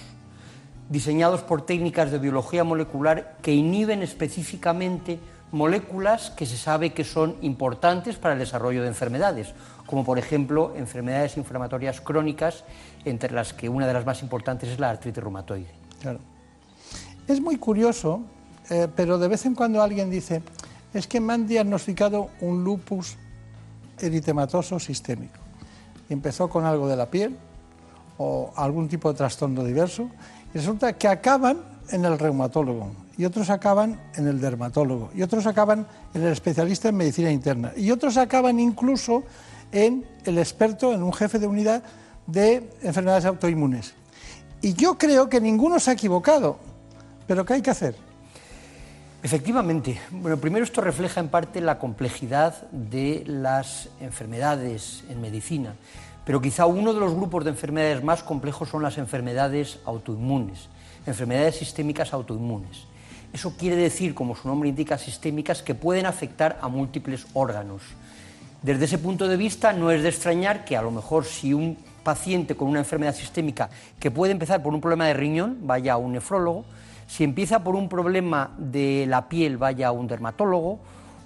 diseñados por técnicas de biología molecular que inhiben específicamente moléculas que se sabe que son importantes para el desarrollo de enfermedades, como por ejemplo enfermedades inflamatorias crónicas, entre las que una de las más importantes es la artritis reumatoide. Claro. Es muy curioso eh, pero de vez en cuando alguien dice, es que me han diagnosticado un lupus eritematoso sistémico. Empezó con algo de la piel o algún tipo de trastorno diverso y resulta que acaban en el reumatólogo y otros acaban en el dermatólogo y otros acaban en el especialista en medicina interna y otros acaban incluso en el experto, en un jefe de unidad de enfermedades autoinmunes. Y yo creo que ninguno se ha equivocado, pero ¿qué hay que hacer? Efectivamente. Bueno, primero esto refleja en parte la complejidad de las enfermedades en medicina, pero quizá uno de los grupos de enfermedades más complejos son las enfermedades autoinmunes, enfermedades sistémicas autoinmunes. Eso quiere decir, como su nombre indica, sistémicas que pueden afectar a múltiples órganos. Desde ese punto de vista, no es de extrañar que a lo mejor si un paciente con una enfermedad sistémica que puede empezar por un problema de riñón vaya a un nefrólogo, si empieza por un problema de la piel, vaya a un dermatólogo,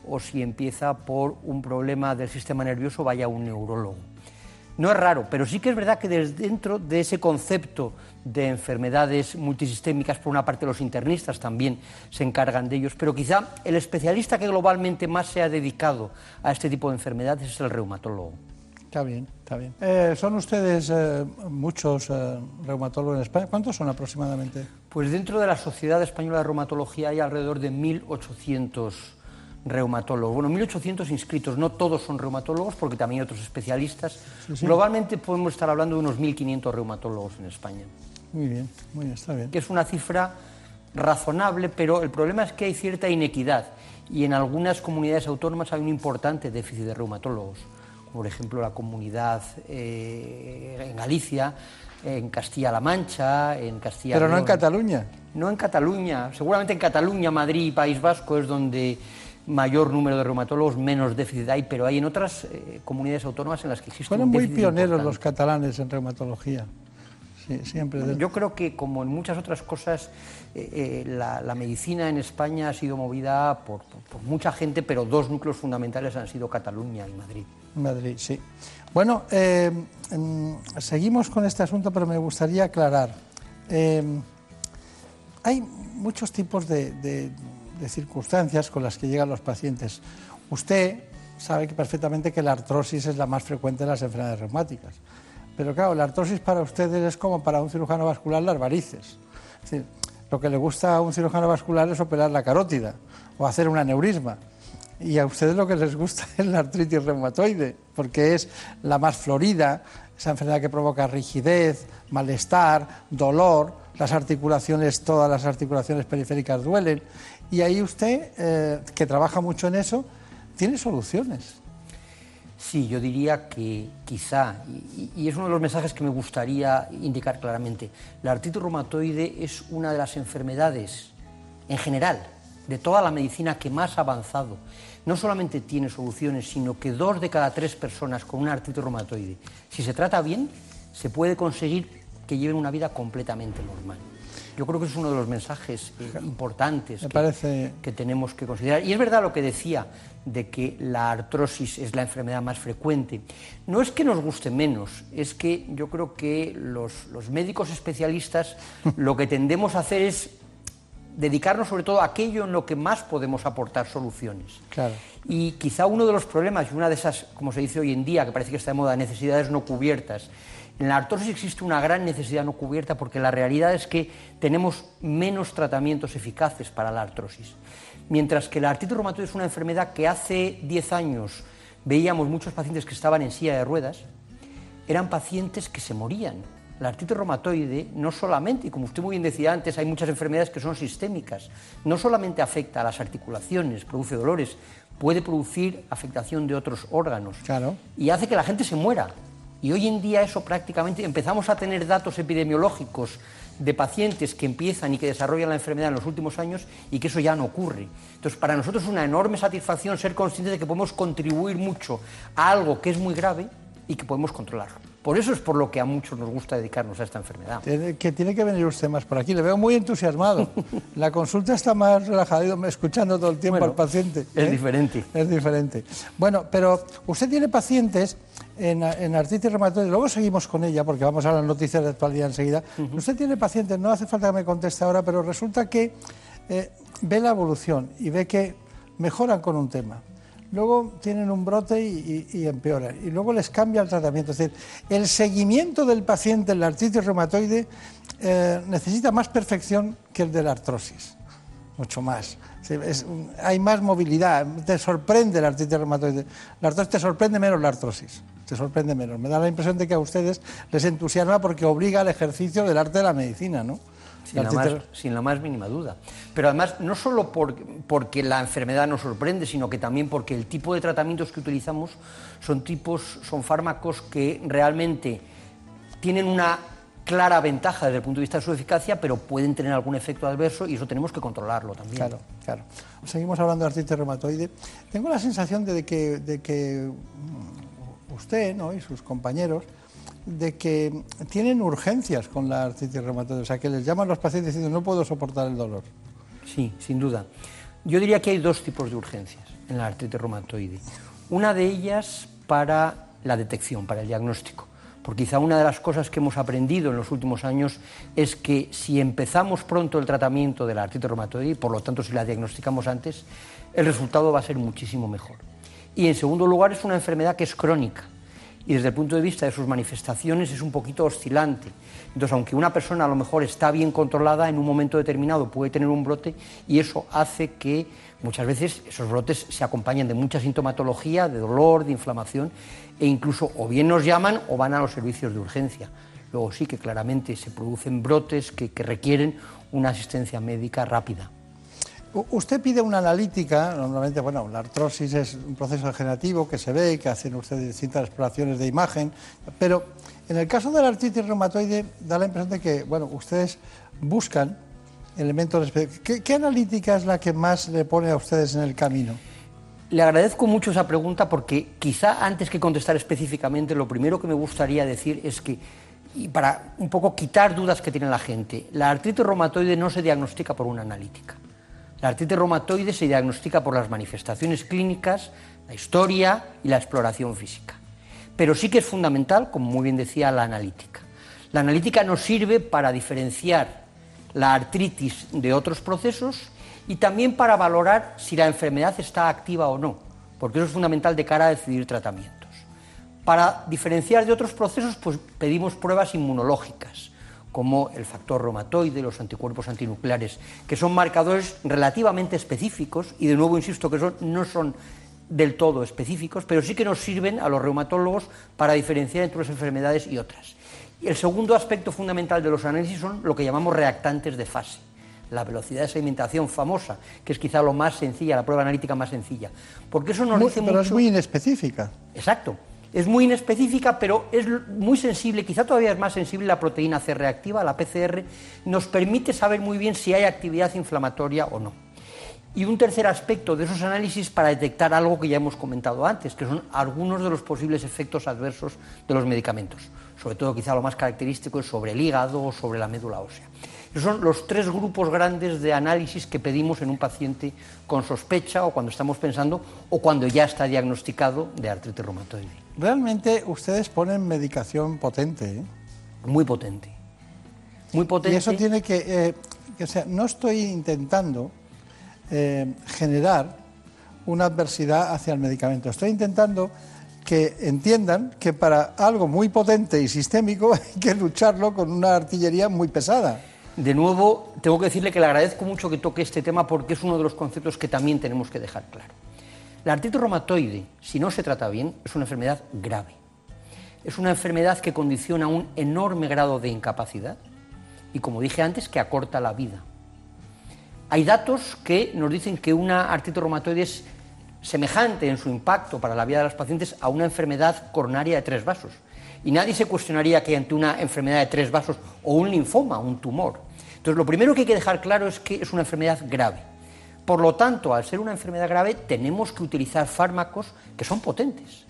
o si empieza por un problema del sistema nervioso, vaya a un neurólogo. No es raro, pero sí que es verdad que desde dentro de ese concepto de enfermedades multisistémicas, por una parte los internistas también se encargan de ellos, pero quizá el especialista que globalmente más se ha dedicado a este tipo de enfermedades es el reumatólogo. Está bien, está bien. Eh, ¿Son ustedes eh, muchos eh, reumatólogos en España? ¿Cuántos son aproximadamente? Pues dentro de la Sociedad Española de Reumatología hay alrededor de 1.800 reumatólogos. Bueno, 1.800 inscritos, no todos son reumatólogos porque también hay otros especialistas. Sí, sí. Globalmente podemos estar hablando de unos 1.500 reumatólogos en España. Muy bien, muy bien, está bien. Que es una cifra razonable, pero el problema es que hay cierta inequidad y en algunas comunidades autónomas hay un importante déficit de reumatólogos por ejemplo la comunidad eh, en Galicia, en Castilla-La Mancha, en Castilla. Pero no en Cataluña. No en Cataluña. Seguramente en Cataluña, Madrid y País Vasco es donde mayor número de reumatólogos, menos déficit hay, pero hay en otras eh, comunidades autónomas en las que existe Fueron un muy pioneros importante. los catalanes en reumatología. Sí, siempre. Bueno, yo creo que, como en muchas otras cosas, eh, eh, la, la, medicina en España ha sido movida por, mucha gente, pero dos núcleos fundamentales han sido Cataluña y Madrid. Madrid, sí. Bueno, eh, seguimos con este asunto, pero me gustaría aclarar. Eh, hay muchos tipos de circunstancias con las que llegan los pacientes. Usted sabe que perfectamente que la artrosis es la más frecuente de las enfermedades reumáticas. Pero claro, la artrosis para ustedes es como para un cirujano vascular las varices. Es decir, lo que le gusta a un cirujano vascular es operar la carótida o hacer un aneurisma. Y a ustedes lo que les gusta es la artritis reumatoide, porque es la más florida, esa enfermedad que provoca rigidez, malestar, dolor, las articulaciones, todas las articulaciones periféricas duelen. Y ahí usted, eh, que trabaja mucho en eso, tiene soluciones. Sí, yo diría que quizá, y, y, es uno de los mensajes que me gustaría indicar claramente, la artritis reumatoide es una de las enfermedades, en general, de toda la medicina que más ha avanzado. No solamente tiene soluciones, sino que dos de cada tres personas con una artritis reumatoide, si se trata bien, se puede conseguir que lleven una vida completamente normal. Yo creo que es uno de los mensajes eh, importantes que, parece- que tenemos que considerar. Y es verdad lo que decía de que la artrosis es la enfermedad más frecuente. No es que nos guste menos, es que yo creo que los, los médicos especialistas lo que tendemos a hacer es dedicarnos sobre todo a aquello en lo que más podemos aportar soluciones. Claro. Y quizá uno de los problemas, y una de esas, como se dice hoy en día, que parece que está de moda, necesidades no cubiertas, en la artrosis existe una gran necesidad no cubierta porque la realidad es que tenemos menos tratamientos eficaces para la artrosis. Mientras que la artritis reumatoide es una enfermedad que hace 10 años veíamos muchos pacientes que estaban en silla de ruedas, eran pacientes que se morían. La artritis reumatoide no solamente, y como usted muy bien decía antes, hay muchas enfermedades que son sistémicas, no solamente afecta a las articulaciones, produce dolores, puede producir afectación de otros órganos Claro. y hace que la gente se muera. Y hoy en día eso prácticamente empezamos a tener datos epidemiológicos de pacientes que empiezan y que desarrollan la enfermedad en los últimos años y que eso ya no ocurre. Entonces, para nosotros es una enorme satisfacción ser conscientes de que podemos contribuir mucho a algo que es muy grave y que podemos controlarlo. Por eso es por lo que a muchos nos gusta dedicarnos a esta enfermedad. Tiene- que tiene que venir usted más por aquí. Le veo muy entusiasmado. La consulta está más relajada, escuchando todo el tiempo Bueno, al paciente. es ¿eh? diferente. Es diferente. Bueno, pero usted tiene pacientes en, en artritis reumatoide, luego seguimos con ella porque vamos a las noticias de actualidad enseguida. Usted tiene pacientes, no hace falta que me conteste ahora, pero resulta que eh, ve la evolución y ve que mejoran con un tema. Luego tienen un brote y, empeoran. Y luego les cambia el tratamiento. Es decir, el seguimiento del paciente en la artritis reumatoide eh, necesita más perfección que el de la artrosis mucho más. Hay más movilidad, te sorprende la artritis reumatoide. La artrosis te sorprende menos la artrosis, te sorprende menos. Me da la impresión de que a ustedes les entusiasma porque obliga al ejercicio del arte de la medicina, ¿no? Sin la, más, sin la más mínima duda. Pero además, no solo por- porque la enfermedad nos sorprende, sino que también porque el tipo de tratamientos que utilizamos son tipos, son fármacos que realmente tienen una clara ventaja desde el punto de vista de su eficacia, pero pueden tener algún efecto adverso y eso tenemos que controlarlo también. Claro, claro. Seguimos hablando de artritis reumatoide. Tengo la sensación de que, de que mm, usted ¿no? y sus compañeros de que tienen urgencias con la artritis reumatoide, o sea, que les llaman los pacientes diciendo no puedo soportar el dolor. Sí, sin duda. Yo diría que hay dos tipos de urgencias en la artritis reumatoide. Una de ellas para la detección, para el diagnóstico. Porque quizá una de las cosas que hemos aprendido en los últimos años es que si empezamos pronto el tratamiento de la artritis reumatoide, y por lo tanto si la diagnosticamos antes, el resultado va a ser muchísimo mejor. Y en segundo lugar es una enfermedad que es crónica y desde el punto de vista de sus manifestaciones es un poquito oscilante. Entonces, aunque una persona a lo mejor está bien controlada, en un momento determinado puede tener un brote y eso hace que muchas veces esos brotes se acompañen de mucha sintomatología, de dolor, de inflamación e incluso o bien nos llaman o van a los servicios de urgencia. Luego sí que claramente se producen brotes que, que requieren una asistencia médica rápida. Usted pide una analítica, normalmente, bueno, la artrosis es un proceso degenerativo que se ve, que hacen ustedes distintas exploraciones de imagen, pero en el caso de la artritis reumatoide da la impresión de que, bueno, ustedes buscan elementos... ¿Qué, qué analítica es la que más le pone a ustedes en el camino? Le agradezco mucho esa pregunta porque quizá antes que contestar específicamente, lo primero que me gustaría decir es que, y para un poco quitar dudas que tiene la gente, la artritis reumatoide no se diagnostica por una analítica. La artritis reumatoide se diagnostica por las manifestaciones clínicas, la historia y la exploración física. Pero sí que es fundamental, como muy bien decía, la analítica. La analítica nos sirve para diferenciar la artritis de otros procesos y también para valorar si la enfermedad está activa o no, porque eso es fundamental de cara a decidir tratamientos. Para diferenciar de otros procesos, pues pedimos pruebas inmunológicas, como el factor reumatoide, los anticuerpos antinucleares, que son marcadores relativamente específicos, y de nuevo insisto que son, no son del todo específicos, pero sí que nos sirven a los reumatólogos para diferenciar entre unas enfermedades y otras. Y el segundo aspecto fundamental de los análisis son lo que llamamos reactantes de fase la velocidad de sedimentación famosa, que es quizá lo más sencilla, la prueba analítica más sencilla. Porque eso nos Muy- dice pero mucho... es muy inespecífica. Exacto. Es muy inespecífica, pero es muy sensible, quizá todavía es más sensible la proteína C reactiva, la PCR, nos permite saber muy bien si hay actividad inflamatoria o no. Y un tercer aspecto de esos análisis para detectar algo que ya hemos comentado antes, que son algunos de los posibles efectos adversos de los medicamentos. Sobre todo quizá lo más característico es sobre el hígado o sobre la médula ósea. Esos son los tres grupos grandes de análisis que pedimos en un paciente con sospecha o cuando estamos pensando o cuando ya está diagnosticado de artritis reumatoide. Realmente ustedes ponen medicación potente. ¿eh? Muy potente. Muy potente. Y eso tiene que, eh, que, o sea, no estoy intentando eh, generar una adversidad hacia el medicamento. Estoy intentando que entiendan que para algo muy potente y sistémico hay que lucharlo con una artillería muy pesada. De nuevo, tengo que decirle que le agradezco mucho que toque este tema porque es uno de los conceptos que también tenemos que dejar claro. La artritis reumatoide, si no se trata bien, es una enfermedad grave. Es una enfermedad que condiciona un enorme grado de incapacidad y, como dije antes, que acorta la vida. Hay datos que nos dicen que una artritis reumatoide es semejante en su impacto para la vida de los pacientes a una enfermedad coronaria de tres vasos. Y nadie se cuestionaría que ante una enfermedad de tres vasos o un linfoma, un tumor. Entonces, lo primero que hay que dejar claro es que es una enfermedad grave. Por lo tanto, al ser una enfermedad grave, tenemos que utilizar fármacos que son potentes.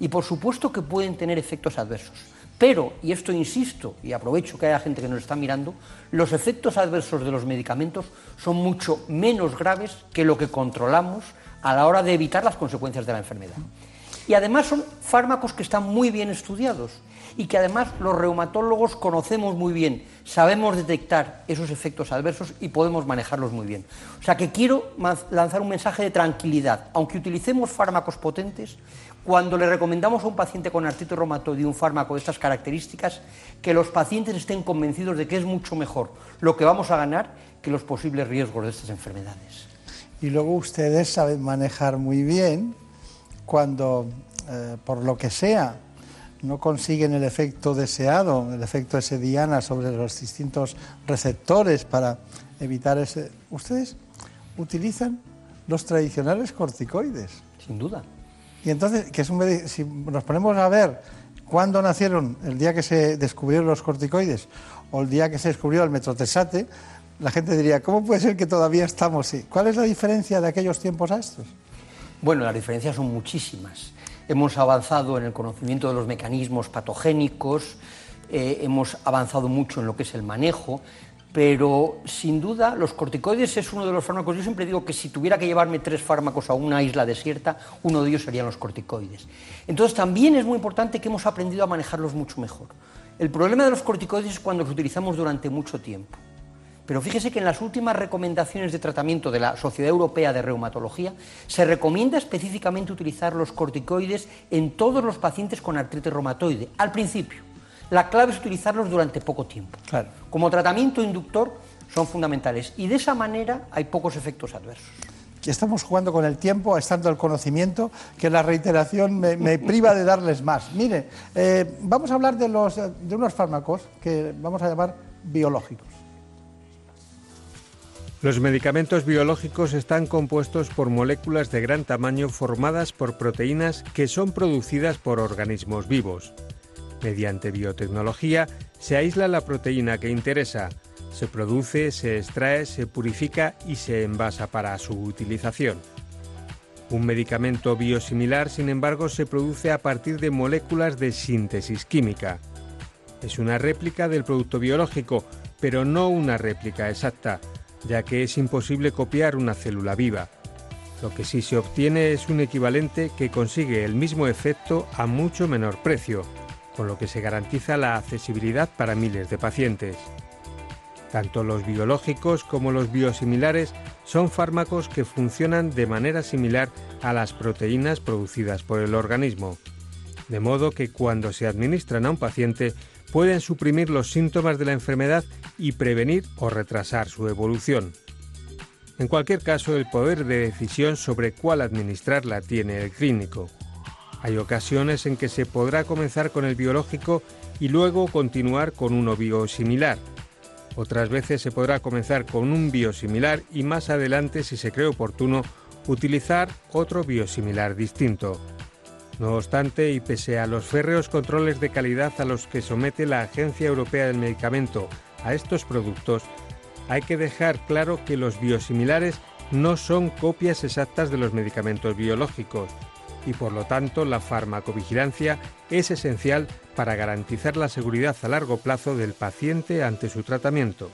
Y por supuesto que pueden tener efectos adversos. Pero, y esto insisto, y aprovecho que haya gente que nos está mirando, los efectos adversos de los medicamentos son mucho menos graves que lo que controlamos a la hora de evitar las consecuencias de la enfermedad. Y además son fármacos que están muy bien estudiados y que además los reumatólogos conocemos muy bien, sabemos detectar esos efectos adversos y podemos manejarlos muy bien. O sea que quiero lanzar un mensaje de tranquilidad. Aunque utilicemos fármacos potentes, cuando le recomendamos a un paciente con artritis reumatoide un fármaco de estas características, que los pacientes estén convencidos de que es mucho mejor lo que vamos a ganar que los posibles riesgos de estas enfermedades. Y luego ustedes saben manejar muy bien cuando, eh, por lo que sea, no consiguen el efecto deseado, el efecto ese diana sobre los distintos receptores para evitar ese. Ustedes utilizan los tradicionales corticoides. Sin duda. Y entonces, que es un si nos ponemos a ver cuándo nacieron, el día que se descubrieron los corticoides o el día que se descubrió el metrotexate, la gente diría, ¿cómo puede ser que todavía estamos así? ¿Cuál es la diferencia de aquellos tiempos a estos? Bueno, las diferencias son muchísimas. Hemos avanzado en el conocimiento de los mecanismos patogénicos, eh, hemos avanzado mucho en lo que es el manejo, pero sin duda los corticoides es uno de los fármacos. Yo siempre digo que si tuviera que llevarme tres fármacos a una isla desierta, uno de ellos serían los corticoides. Entonces también es muy importante que hemos aprendido a manejarlos mucho mejor. El problema de los corticoides es cuando los utilizamos durante mucho tiempo. Pero fíjese que en las últimas recomendaciones de tratamiento de la Sociedad Europea de Reumatología se recomienda específicamente utilizar los corticoides en todos los pacientes con artritis reumatoide, al principio. La clave es utilizarlos durante poco tiempo. Claro. Como tratamiento inductor son fundamentales y de esa manera hay pocos efectos adversos. Estamos jugando con el tiempo, estando el conocimiento, que la reiteración me, me priva de darles más. Mire, eh, vamos a hablar de, los, de unos fármacos que vamos a llamar biológicos. Los medicamentos biológicos están compuestos por moléculas de gran tamaño formadas por proteínas que son producidas por organismos vivos. Mediante biotecnología se aísla la proteína que interesa, se produce, se extrae, se purifica y se envasa para su utilización. Un medicamento biosimilar, sin embargo, se produce a partir de moléculas de síntesis química. Es una réplica del producto biológico, pero no una réplica exacta, ya que es imposible copiar una célula viva. Lo que sí se obtiene es un equivalente que consigue el mismo efecto a mucho menor precio, con lo que se garantiza la accesibilidad para miles de pacientes. Tanto los biológicos como los biosimilares son fármacos que funcionan de manera similar a las proteínas producidas por el organismo, de modo que cuando se administran a un paciente pueden suprimir los síntomas de la enfermedad y prevenir o retrasar su evolución. En cualquier caso, el poder de decisión sobre cuál administrarla tiene el clínico. Hay ocasiones en que se podrá comenzar con el biológico y luego continuar con uno biosimilar. Otras veces se podrá comenzar con un biosimilar y más adelante, si se cree oportuno, utilizar otro biosimilar distinto. No obstante, y pese a los férreos controles de calidad a los que somete la Agencia Europea del Medicamento a estos productos, hay que dejar claro que los biosimilares no son copias exactas de los medicamentos biológicos y por lo tanto la farmacovigilancia es esencial para garantizar la seguridad a largo plazo del paciente ante su tratamiento.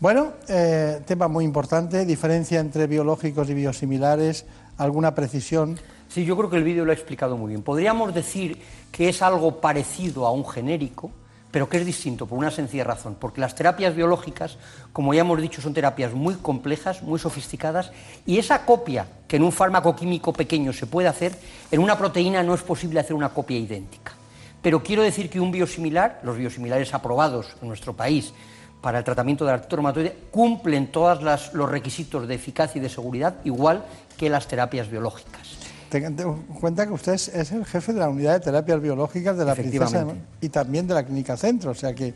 Bueno, eh, tema muy importante, diferencia entre biológicos y biosimilares, alguna precisión. Sí, yo creo que el vídeo lo ha explicado muy bien. Podríamos decir que es algo parecido a un genérico, pero que es distinto por una sencilla razón, porque las terapias biológicas, como ya hemos dicho, son terapias muy complejas, muy sofisticadas, y esa copia que en un fármaco químico pequeño se puede hacer, en una proteína no es posible hacer una copia idéntica. Pero quiero decir que un biosimilar, los biosimilares aprobados en nuestro país para el tratamiento del artritis reumatoide, cumplen todos los requisitos de eficacia y de seguridad, igual que las terapias biológicas. Tengan en cuenta que usted es, el jefe de la unidad de terapias biológicas de la Princesa y también de la Clínica Centro, o sea que,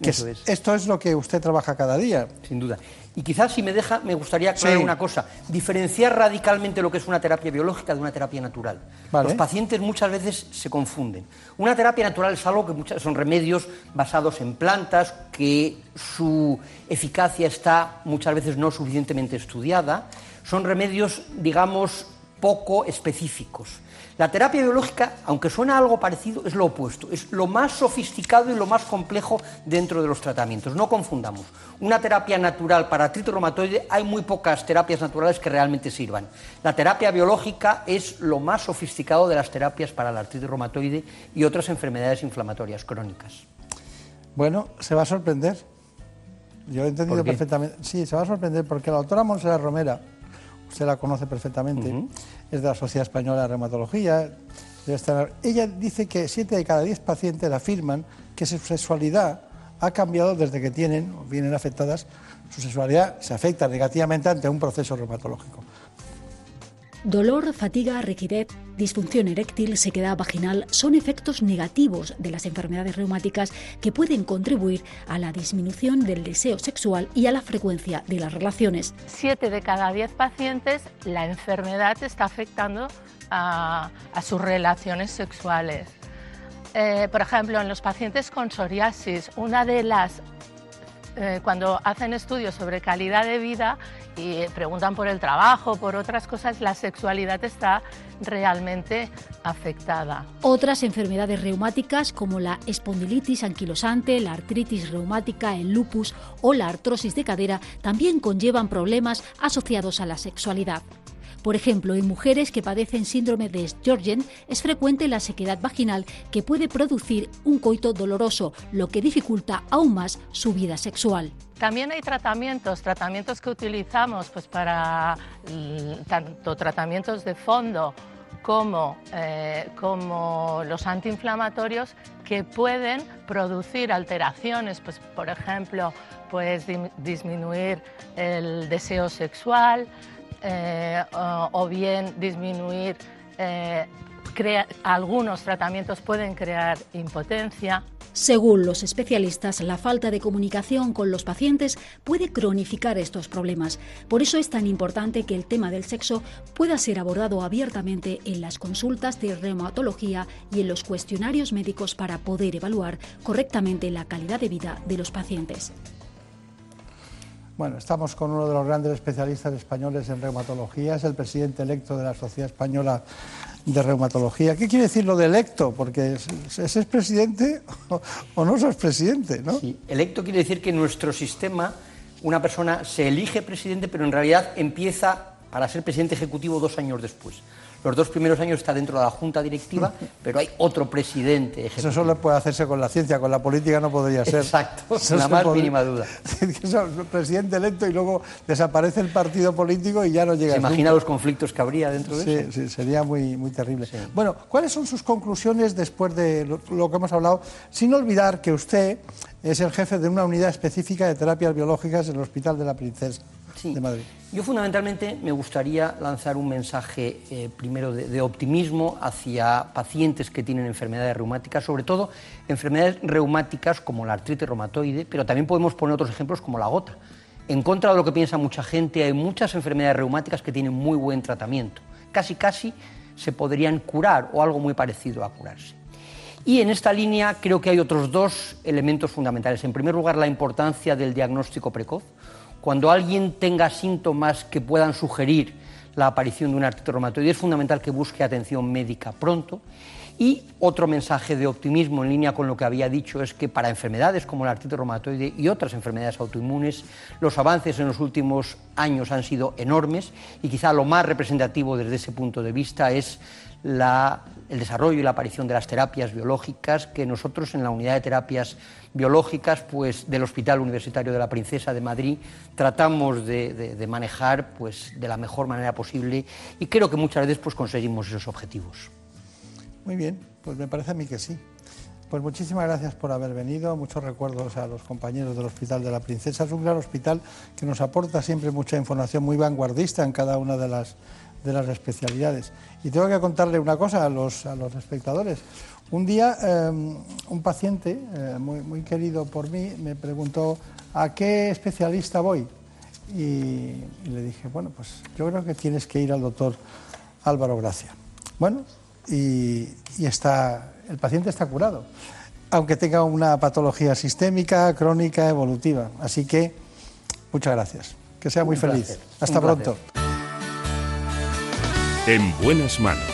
es. esto es lo que usted trabaja cada día. Sin duda. Y quizás, si me deja, me gustaría aclarar Sí. una cosa. Diferenciar radicalmente lo que es una terapia biológica de una terapia natural. Vale. Los pacientes muchas veces se confunden. Una terapia natural es algo que muchas, son remedios basados en plantas, que su eficacia está muchas veces no suficientemente estudiada. Son remedios, digamos, poco específicos. La terapia biológica, aunque suena algo parecido, es lo opuesto. Es lo más sofisticado y lo más complejo dentro de los tratamientos. No confundamos. Una terapia natural para artritis reumatoide, hay muy pocas terapias naturales que realmente sirvan. La terapia biológica es lo más sofisticado de las terapias para la artritis reumatoide y otras enfermedades inflamatorias crónicas. Bueno, se va a sorprender. Yo he entendido perfectamente. Sí, se va a sorprender porque la doctora Montserrat Romera, usted la conoce perfectamente, es de la Sociedad Española de Reumatología. debe estar- Ella dice que 7 de cada 10 pacientes afirman que su sexualidad ha cambiado desde que tienen o vienen afectadas. Su sexualidad se afecta negativamente ante un proceso reumatológico. Dolor, fatiga, rigidez, disfunción eréctil, sequedad vaginal son efectos negativos de las enfermedades reumáticas que pueden contribuir a la disminución del deseo sexual y a la frecuencia de las relaciones. Siete de cada diez pacientes la enfermedad está afectando a, sus relaciones sexuales. Eh, por ejemplo, en los pacientes con psoriasis, una de las eh, cuando hacen estudios sobre calidad de vida y preguntan por el trabajo, por otras cosas, la sexualidad está realmente afectada. Otras enfermedades reumáticas como la espondilitis anquilosante, la artritis reumática, el lupus o la artrosis de cadera también conllevan problemas asociados a la sexualidad. Por ejemplo, en mujeres que padecen síndrome de Sjögren es frecuente la sequedad vaginal que puede producir un coito doloroso, lo que dificulta aún más su vida sexual. También hay tratamientos, tratamientos que utilizamos pues, para mm, tanto tratamientos de fondo como, eh, como los antiinflamatorios que pueden producir alteraciones, pues, por ejemplo, pues, disminuir el deseo sexual eh, o, bien disminuir, eh, algunos tratamientos pueden crear impotencia. Según los especialistas, la falta de comunicación con los pacientes puede cronificar estos problemas. Por eso es tan importante que el tema del sexo pueda ser abordado abiertamente en las consultas de reumatología y en los cuestionarios médicos para poder evaluar correctamente la calidad de vida de los pacientes. Bueno, estamos con uno de los grandes especialistas españoles en reumatología, es el presidente electo de la Sociedad Española de Reumatología. ¿Qué quiere decir lo de electo? Porque es, es, es presidente o, o no sos presidente, ¿no? Sí, electo quiere decir que en nuestro sistema una persona se elige presidente, pero en realidad empieza para ser presidente ejecutivo dos años después. Los dos primeros años está dentro de la junta directiva, pero hay otro presidente. Eso ejecutivo. solo puede hacerse con la ciencia, con la política no podría ser. Exacto, Eso la más mínima duda. Eso, presidente electo y luego desaparece el partido político y ya no llega ¿Se imagina los conflictos que habría dentro de Sí, eso? sí, sería muy, muy terrible. Bueno, ¿cuáles son sus conclusiones después de lo, lo que hemos hablado? Sin olvidar que usted es el jefe de una unidad específica de terapias biológicas en el Hospital de la Princesa de Madrid. Yo fundamentalmente me gustaría lanzar un mensaje eh, primero de, de optimismo hacia pacientes que tienen enfermedades reumáticas, sobre todo enfermedades reumáticas como la artritis reumatoide, pero también podemos poner otros ejemplos como la gota. En contra de lo que piensa mucha gente, hay muchas enfermedades reumáticas que tienen muy buen tratamiento. Casi, casi se podrían curar o algo muy parecido a curarse. Y en esta línea creo que hay otros dos elementos fundamentales. En primer lugar, la importancia del diagnóstico precoz. Cuando alguien tenga síntomas que puedan sugerir la aparición de una artritis reumatoide, es fundamental que busque atención médica pronto. Y otro mensaje de optimismo en línea con lo que había dicho es que para enfermedades como la artritis reumatoide y otras enfermedades autoinmunes, los avances en los últimos años han sido enormes y quizá lo más representativo desde ese punto de vista es la- el desarrollo y la aparición de las terapias biológicas que nosotros en la unidad de terapias biológicas pues, del Hospital Universitario de la Princesa de Madrid tratamos de, manejar pues, de la mejor manera posible y creo que muchas veces pues, conseguimos esos objetivos. Muy bien, pues me parece a mí que sí. Pues muchísimas gracias por haber venido, muchos recuerdos a los compañeros del Hospital de la Princesa. Es un gran hospital que nos aporta siempre mucha información muy vanguardista en cada una de las, de las especialidades. Y tengo que contarle una cosa a los, a los espectadores. Un día eh, un paciente eh, muy, muy querido por mí me preguntó a qué especialista voy. Y, y le dije, bueno, pues yo creo que tienes que ir al doctor Álvaro Gracia. Bueno, y, y está, el paciente está curado, aunque tenga una patología sistémica, crónica, evolutiva. Así que, muchas gracias. Que sea muy Un feliz. placer, Hasta placer. En buenas manos.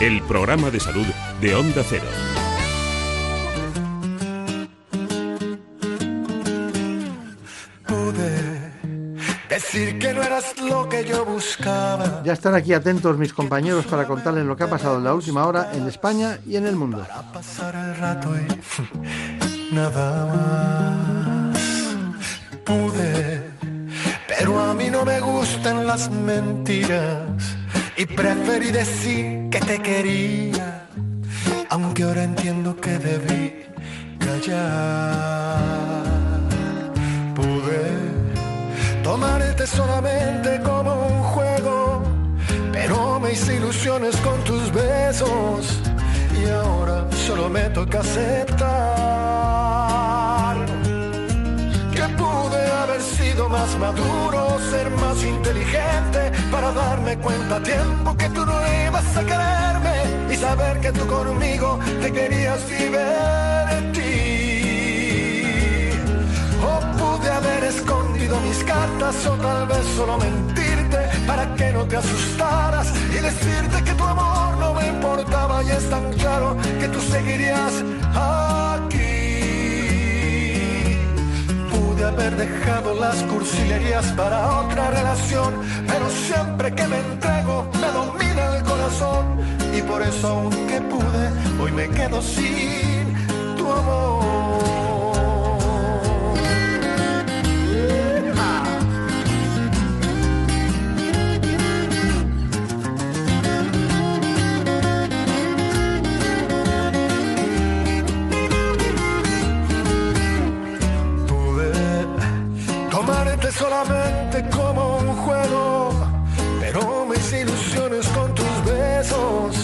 El programa de salud de Onda Cero. Pude decir que no eras lo que yo buscaba. Ya están aquí atentos mis compañeros para contarles lo que ha pasado en la última hora en España y en el mundo. pasar el rato y nada más. Pude, pero a mí no me gustan las mentiras y preferí decir que te quería, aunque ahora entiendo que debí callar. Pude tomarte solamente como un juego, pero me hice ilusiones con tus besos y ahora solo me toca aceptar sido más maduro, ser más inteligente para darme cuenta a tiempo que tú no ibas a quererme y saber que tú conmigo te querías divertir. O pude haber escondido mis cartas o tal vez solo mentirte para que no te asustaras y decirte que tu amor no me importaba y es tan claro que tú seguirías aquí. Pude haber dejado las cursilerías para otra relación, pero siempre que me entrego me domina el corazón y por eso aunque pude, hoy me quedo sin tu amor. Solamente como un juego, pero hice ilusiones con tus besos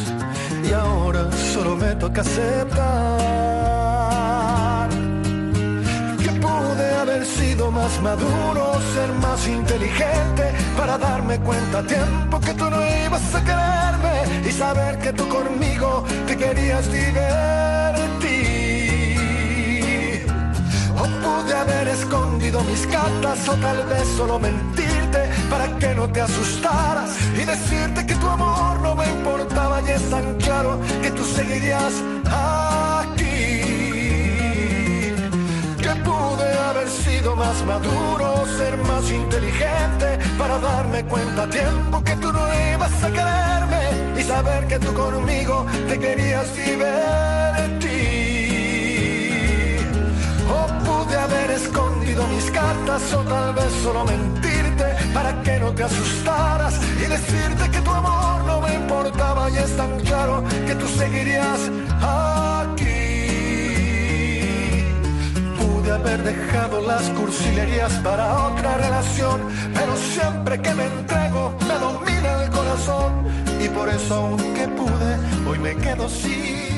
y ahora solo me toca aceptar que pude haber sido más maduro, ser más inteligente para darme cuenta a tiempo que tú no ibas a quererme y saber que tú conmigo te querías divertir. O pude haber escondido mis cartas o tal vez solo mentirte para que no te asustaras y decirte que tu amor no me importaba y es tan claro que tú seguirías aquí. Que pude haber sido más maduro, ser más inteligente para darme cuenta a tiempo que tú no ibas a quererme y saber que tú conmigo te querías divertir. Escondido mis cartas o tal vez solo mentirte para que no te asustaras y decirte que tu amor no me importaba y es tan claro que tú seguirías aquí. Pude haber dejado las cursilerías para otra relación, pero siempre que me entrego me domina el corazón y por eso aunque pude, hoy me quedo sin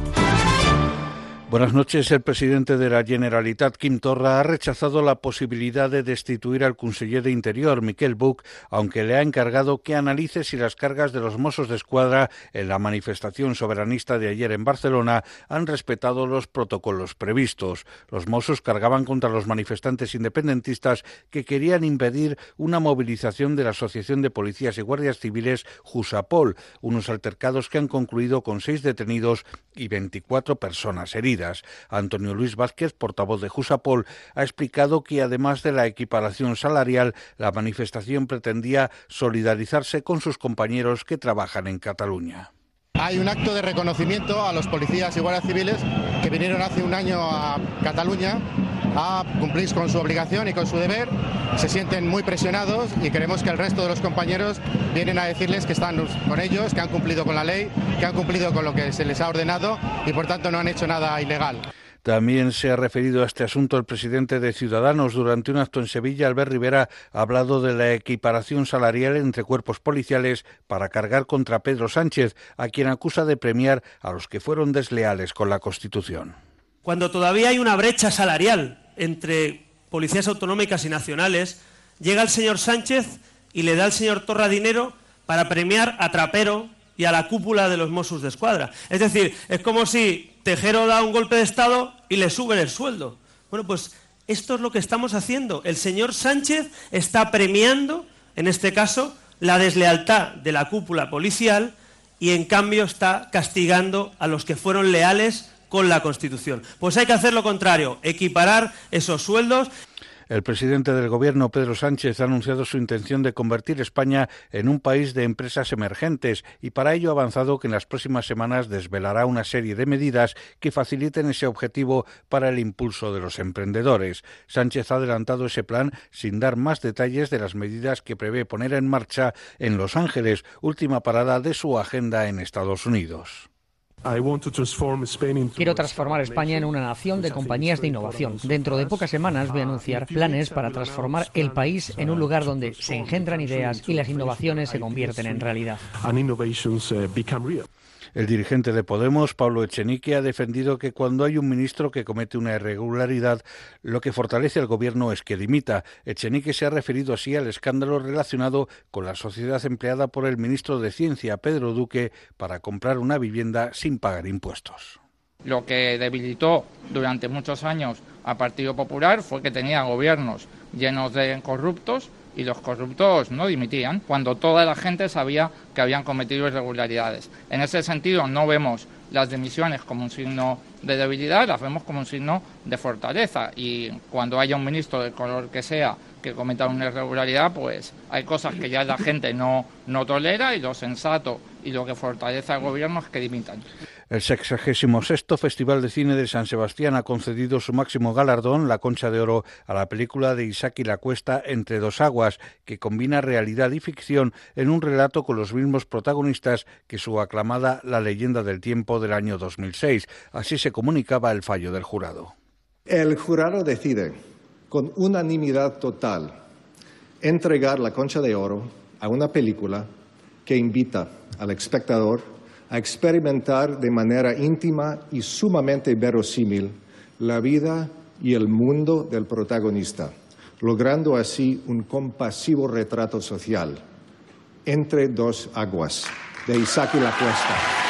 Buenas noches. El presidente de la Generalitat, Quim Torra, ha rechazado la posibilidad de destituir al conseller de Interior, Miquel Buch, aunque le ha encargado que analice si las cargas de los Mossos de Escuadra en la manifestación soberanista de ayer en Barcelona han respetado los protocolos previstos. Los Mossos cargaban contra los manifestantes independentistas que querían impedir una movilización de la Asociación de Policías y Guardias Civiles Jusapol, unos altercados que han concluido con seis detenidos y 24 personas heridas. Antonio Luis Vázquez, portavoz de Jusapol, ha explicado que además de la equiparación salarial, la manifestación pretendía solidarizarse con sus compañeros que trabajan en Cataluña. Hay un acto de reconocimiento a los policías y guardias civiles que vinieron hace un año a Cataluña a cumplir con su obligación y con su deber. Se sienten muy presionados y queremos que el resto de los compañeros vienen a decirles que están con ellos, que han cumplido con la ley, que han cumplido con lo que se les ha ordenado y por tanto no han hecho nada ilegal. También se ha referido a este asunto el presidente de Ciudadanos. Durante un acto en Sevilla, Albert Rivera ha hablado de la equiparación salarial entre cuerpos policiales para cargar contra Pedro Sánchez, a quien acusa de premiar a los que fueron desleales con la Constitución. Cuando todavía hay una brecha salarial entre policías autonómicas y nacionales, llega el señor Sánchez y le da al señor Torra dinero para premiar a Trapero y a la cúpula de los Mossos de Escuadra. Es decir, es como si Tejero da un golpe de Estado y le suben el sueldo. Bueno, pues esto es lo que estamos haciendo. El señor Sánchez está premiando, en este caso, la deslealtad de la cúpula policial y en cambio está castigando a los que fueron leales con la Constitución. Pues hay que hacer lo contrario, equiparar esos sueldos. El presidente del Gobierno, Pedro Sánchez, ha anunciado su intención de convertir España en un país de empresas emergentes y para ello ha avanzado que en las próximas semanas desvelará una serie de medidas que faciliten ese objetivo para el impulso de los emprendedores. Sánchez ha adelantado ese plan sin dar más detalles de las medidas que prevé poner en marcha en Los Ángeles, última parada de su agenda en Estados Unidos. Quiero transformar España en una nación de compañías de innovación. Dentro de pocas semanas voy a anunciar planes para transformar el país en un lugar donde se engendran ideas y las innovaciones se convierten en realidad. El dirigente de Podemos, Pablo Echenique, ha defendido que cuando hay un ministro que comete una irregularidad, lo que fortalece al gobierno es que dimita. Echenique se ha referido así al escándalo relacionado con la sociedad empleada por el ministro de Ciencia, Pedro Duque, para comprar una vivienda sin pagar impuestos. Lo que debilitó durante muchos años al Partido Popular fue que tenía gobiernos llenos de corruptos y los corruptos no dimitían cuando toda la gente sabía que habían cometido irregularidades. En ese sentido, no vemos las dimisiones como un signo de debilidad, las vemos como un signo de fortaleza. Y cuando haya un ministro del color que sea que cometa una irregularidad, pues hay cosas que ya la gente no, no tolera y lo sensato y lo que fortalece al gobierno es que dimitan. El 66 Festival de Cine de San Sebastián ha concedido su máximo galardón, la Concha de Oro, a la película de Isaac y la Cuesta Entre dos aguas, que combina realidad y ficción en un relato con los mismos protagonistas que su aclamada La leyenda del tiempo del año 2006. Así se comunicaba el fallo del jurado. El jurado decide, con unanimidad total, entregar la Concha de Oro a una película que invita al espectador a experimentar de manera íntima y sumamente verosímil la vida y el mundo del protagonista, logrando así un compasivo retrato social entre dos aguas de Isaac y la Cuesta.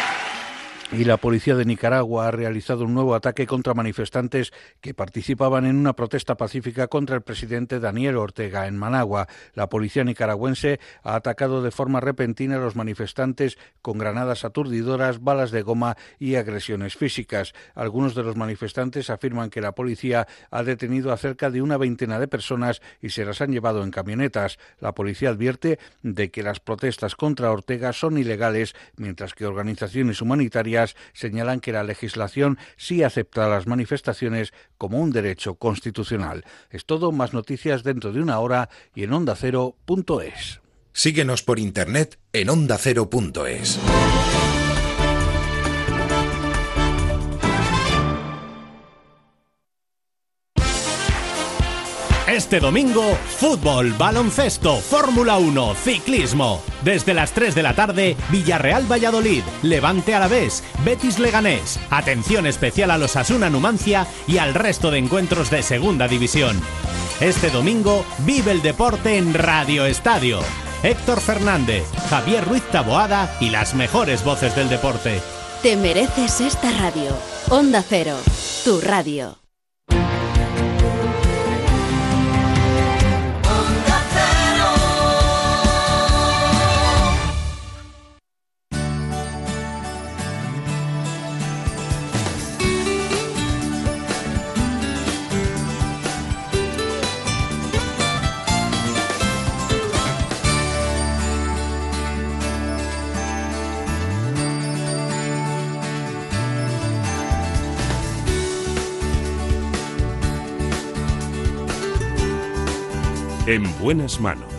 Y la policía de Nicaragua ha realizado un nuevo ataque contra manifestantes que participaban en una protesta pacífica contra el presidente Daniel Ortega en Managua. La policía nicaragüense ha atacado de forma repentina a los manifestantes con granadas aturdidoras, balas de goma y agresiones físicas. Algunos de los manifestantes afirman que la policía ha detenido a cerca de una veintena de personas y se las han llevado en camionetas. La policía advierte de que las protestas contra Ortega son ilegales, mientras que organizaciones humanitarias señalan que la legislación sí acepta las manifestaciones como un derecho constitucional. Es todo, más noticias dentro de una hora y en ondacero.es. Síguenos por internet en ondacero.es. Este domingo, fútbol, baloncesto, Fórmula 1, ciclismo. Desde las 3 de la tarde, Villarreal Valladolid, Levante Alavés, Betis Leganés. Atención especial a los Asuna Numancia y al resto de encuentros de Segunda División. Este domingo, vive el deporte en Radio Estadio. Héctor Fernández, Javier Ruiz Taboada y las mejores voces del deporte. Te mereces esta radio. Onda Cero, tu radio. En buenas manos.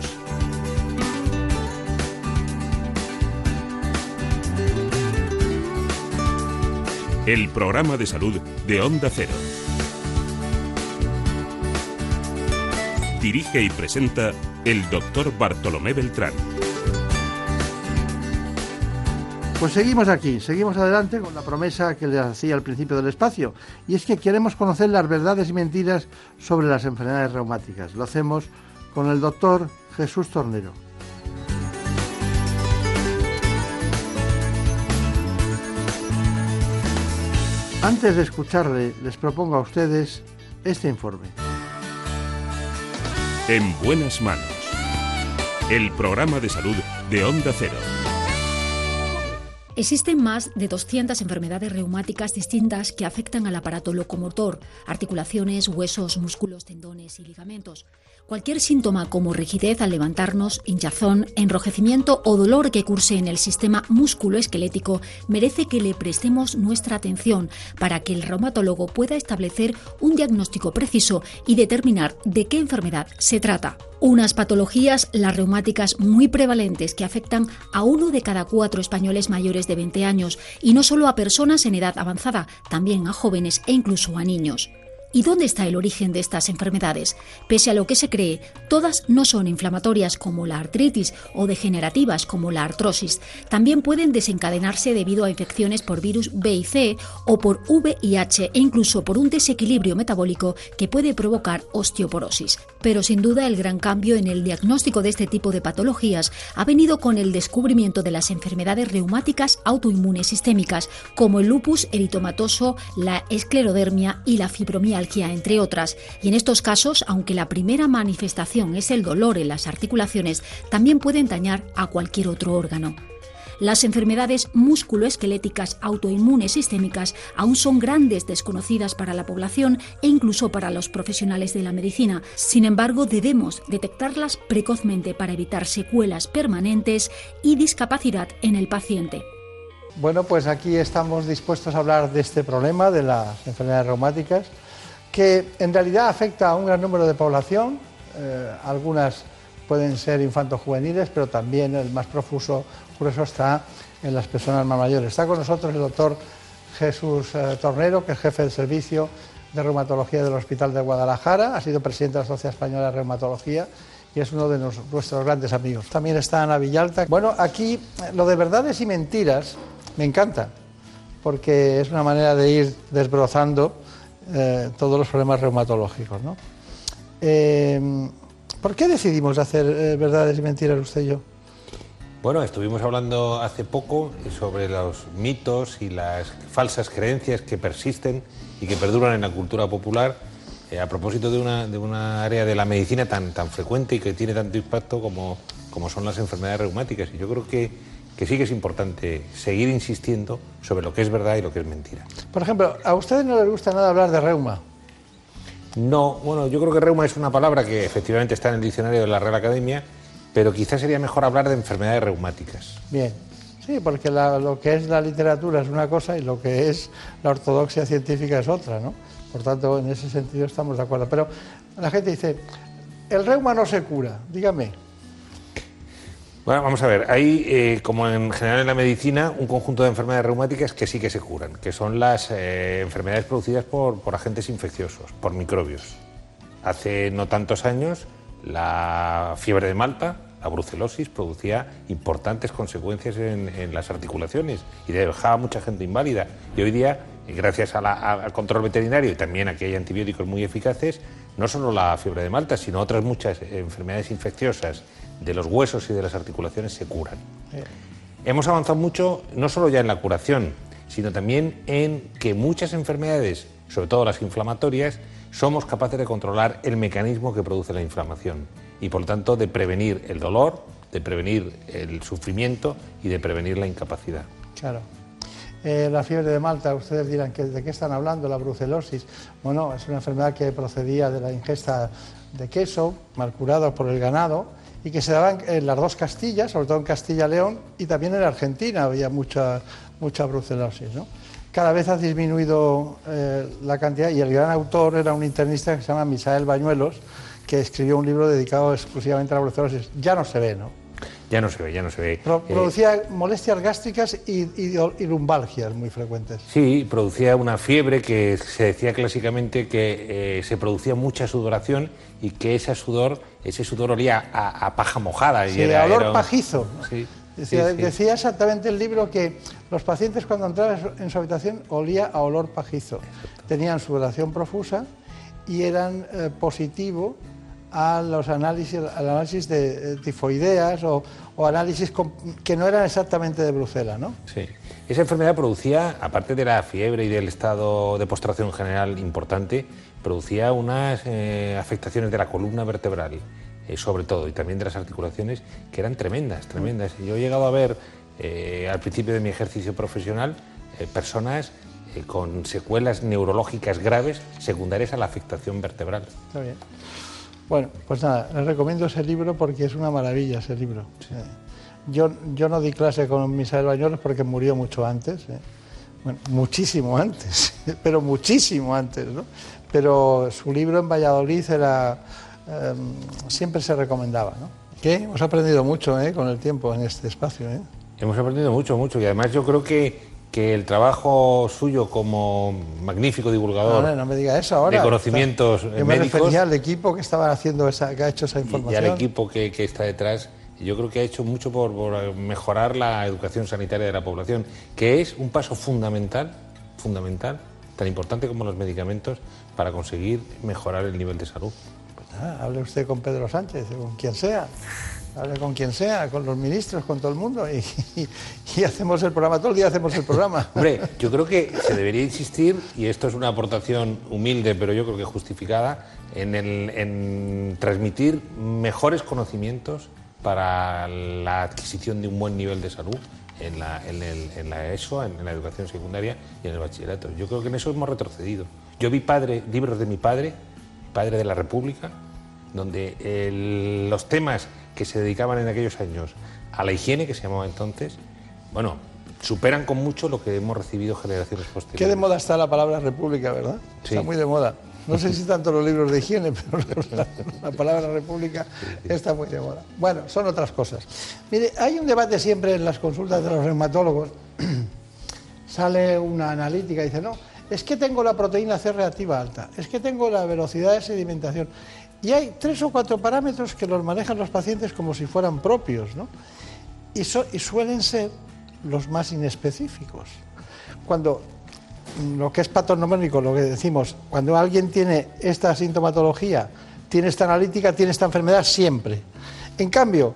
El programa de salud de Onda Cero. Dirige y presenta el doctor Bartolomé Beltrán. Pues seguimos aquí, seguimos adelante con la promesa que les hacía al principio del espacio, y es que queremos conocer las verdades y mentiras sobre las enfermedades reumáticas. Lo hacemos con el doctor Jesús Tornero. Antes de escucharle, les propongo a ustedes este informe. En buenas manos. El programa de salud de Onda Cero. Existen más de 200 enfermedades reumáticas distintas que afectan al aparato locomotor, articulaciones, huesos, músculos, tendones y ligamentos. Cualquier síntoma como rigidez al levantarnos, hinchazón, enrojecimiento o dolor que curse en el sistema musculoesquelético merece que le prestemos nuestra atención para que el reumatólogo pueda establecer un diagnóstico preciso y determinar de qué enfermedad se trata. Unas patologías, las reumáticas, muy prevalentes que afectan a uno de cada cuatro españoles mayores de 20 años y no solo a personas en edad avanzada, también a jóvenes e incluso a niños. ¿Y dónde está el origen de estas enfermedades? Pese a lo que se cree, todas no son inflamatorias como la artritis o degenerativas como la artrosis. También pueden desencadenarse debido a infecciones por virus B y C o por VIH e incluso por un desequilibrio metabólico que puede provocar osteoporosis. Pero sin duda el gran cambio en el diagnóstico de este tipo de patologías ha venido con el descubrimiento de las enfermedades reumáticas autoinmunes sistémicas como el lupus eritomatoso, la esclerodermia y la fibromialgia entre otras, y en estos casos, aunque la primera manifestación es el dolor en las articulaciones, también pueden dañar a cualquier otro órgano. Las enfermedades musculoesqueléticas autoinmunes sistémicas aún son grandes desconocidas para la población e incluso para los profesionales de la medicina. Sin embargo, debemos detectarlas precozmente para evitar secuelas permanentes y discapacidad en el paciente. Bueno, pues aquí estamos dispuestos a hablar de este problema de las enfermedades reumáticas que en realidad afecta a un gran número de población, eh, algunas pueden ser infantos juveniles, pero también el más profuso eso está en las personas más mayores. Está con nosotros el doctor Jesús eh, Tornero, que es jefe del servicio de reumatología del Hospital de Guadalajara, ha sido presidente de la Sociedad Española de Reumatología y es uno de nuestros grandes amigos. También está Ana Villalta. Bueno, aquí lo de verdades y mentiras me encanta, porque es una manera de ir desbrozando eh, todos los problemas reumatológicos. ¿no? Eh, ¿Por qué decidimos hacer eh, verdades y mentiras usted y yo? Bueno, estuvimos hablando hace poco sobre los mitos y las falsas creencias que persisten y que perduran en la cultura popular a propósito de una, de una área de la medicina tan, tan frecuente y que tiene tanto impacto como, como son las enfermedades reumáticas. Y yo creo que, que sí que es importante seguir insistiendo sobre lo que es verdad y lo que es mentira. Por ejemplo, ¿a ustedes no les gusta nada hablar de reuma? No, bueno, yo creo que reuma es una palabra que efectivamente está en el diccionario de la Real Academia, pero quizás sería mejor hablar de enfermedades reumáticas. Bien. Sí, porque la- lo que es la literatura es una cosa y lo que es la ortodoxia científica es otra, ¿no? Por tanto, en ese sentido estamos de acuerdo. Pero la gente dice, el reuma no se cura, dígame. Bueno, vamos a ver, hay, eh, como en general en la medicina, un conjunto de enfermedades reumáticas que sí que se curan, que son las eh, enfermedades producidas por, por agentes infecciosos, por microbios. Hace no tantos años, la fiebre de Malta, la brucelosis, producía importantes consecuencias en, en las articulaciones y dejaba mucha gente inválida. Y hoy día, gracias a la- a- al control veterinario y también a que hay antibióticos muy eficaces, no solo la fiebre de Malta, sino otras muchas enfermedades infecciosas de los huesos y de las articulaciones se curan. Hemos avanzado mucho, no solo ya en la curación, sino también en que muchas enfermedades, sobre todo las inflamatorias, somos capaces de controlar el mecanismo que produce la inflamación y por lo tanto de prevenir el dolor, de prevenir el sufrimiento y de prevenir la incapacidad. Claro. Eh, la fiebre de Malta, ustedes dirán, que ¿de qué están hablando? La brucelosis. Bueno, es una enfermedad que procedía de la ingesta de queso, mal curado por el ganado, y que se daba en, las dos Castillas, sobre todo en Castilla-León, y también en Argentina había mucha, mucha brucelosis. Cada vez ha disminuido eh, la cantidad, y el gran autor era un internista que se llama Misael Bañuelos, que escribió un libro dedicado exclusivamente a la brucelosis. Ya no se ve, ¿no? Ya no se ve, ya no se ve. Pro- Eh, producía molestias gástricas y, y- y lumbalgias muy frecuentes. Sí, producía una fiebre que se decía clásicamente que eh, se producía mucha sudoración y que ese sudor, ese sudor olía a, a paja mojada. y Sí, era, olor era un- pajizo. Sí, Decía, sí, sí. decía exactamente el libro que los pacientes cuando entraban en su- en su habitación olía a olor pajizo. Tenían sudoración profusa y eran eh, positivo a los análisis, al análisis de eh, tifoideas o, o análisis que no eran exactamente de Brucela, ¿no? Sí. Esa enfermedad producía, aparte de la fiebre y del estado de postración general importante, producía unas eh, afectaciones de la columna vertebral, eh, sobre todo, y también de las articulaciones, que eran tremendas, tremendas. Yo he llegado a ver, eh, al principio de mi ejercicio profesional, eh, personas eh, con secuelas neurológicas graves secundarias a la afectación vertebral. Está bien. Bueno, pues nada, les recomiendo ese libro porque es una maravilla ese libro. Eh, Yo, yo no di clase con Misael Bañuelos porque murió mucho antes, eh. Bueno, muchísimo antes, pero muchísimo antes, ¿no? Pero su libro en Valladolid era, eh, siempre se recomendaba, ¿no? ¿Qué? Hemos aprendido mucho ¿eh? con el tiempo en este espacio, ¿eh? Hemos aprendido mucho, mucho, y además yo creo que, que el trabajo suyo como magnífico divulgador No, no me diga eso ahora. de conocimientos Yo eh, me médicos refería al equipo que estaba haciendo esa, que ha hecho esa y información. al equipo que, que está detrás, yo creo que ha hecho mucho por, por mejorar la educación sanitaria de la población, que es un paso fundamental, fundamental, tan importante como los medicamentos, para conseguir mejorar el nivel de salud. Ah, hable usted con Pedro Sánchez, con quien sea. Hable con quien sea, con los ministros, con todo el mundo. Y, hacemos el programa, todo el día hacemos el programa. Hombre, yo creo que se debería insistir, y esto es una aportación humilde, pero yo creo que justificada, en, el- transmitir mejores conocimientos para la adquisición de un buen nivel de salud en la, ESO, en, la educación secundaria y en el bachillerato. Yo creo que en eso hemos retrocedido. Yo vi padre, libros de mi padre, padre de la República, donde los temas que se dedicaban en aquellos años a la higiene, que se llamaba entonces, bueno, superan con mucho lo que hemos recibido generaciones posteriores. Qué de moda está la palabra república, ¿verdad? Sí. Está muy de moda. No sé si tanto los libros de higiene, pero la, la palabra república está muy de moda. Bueno, son otras cosas. Mire, hay un debate siempre en las consultas de los reumatólogos. Sale una analítica y dice, no, es que tengo la proteína C reactiva alta, es que tengo la velocidad de sedimentación. Y hay tres o cuatro parámetros que los manejan los pacientes como si fueran propios, ¿no? Y, suelen ser los más inespecíficos. Cuando mm, lo que es patognomónico, lo que decimos, cuando alguien tiene esta sintomatología, tiene esta analítica, tiene esta enfermedad siempre. En cambio,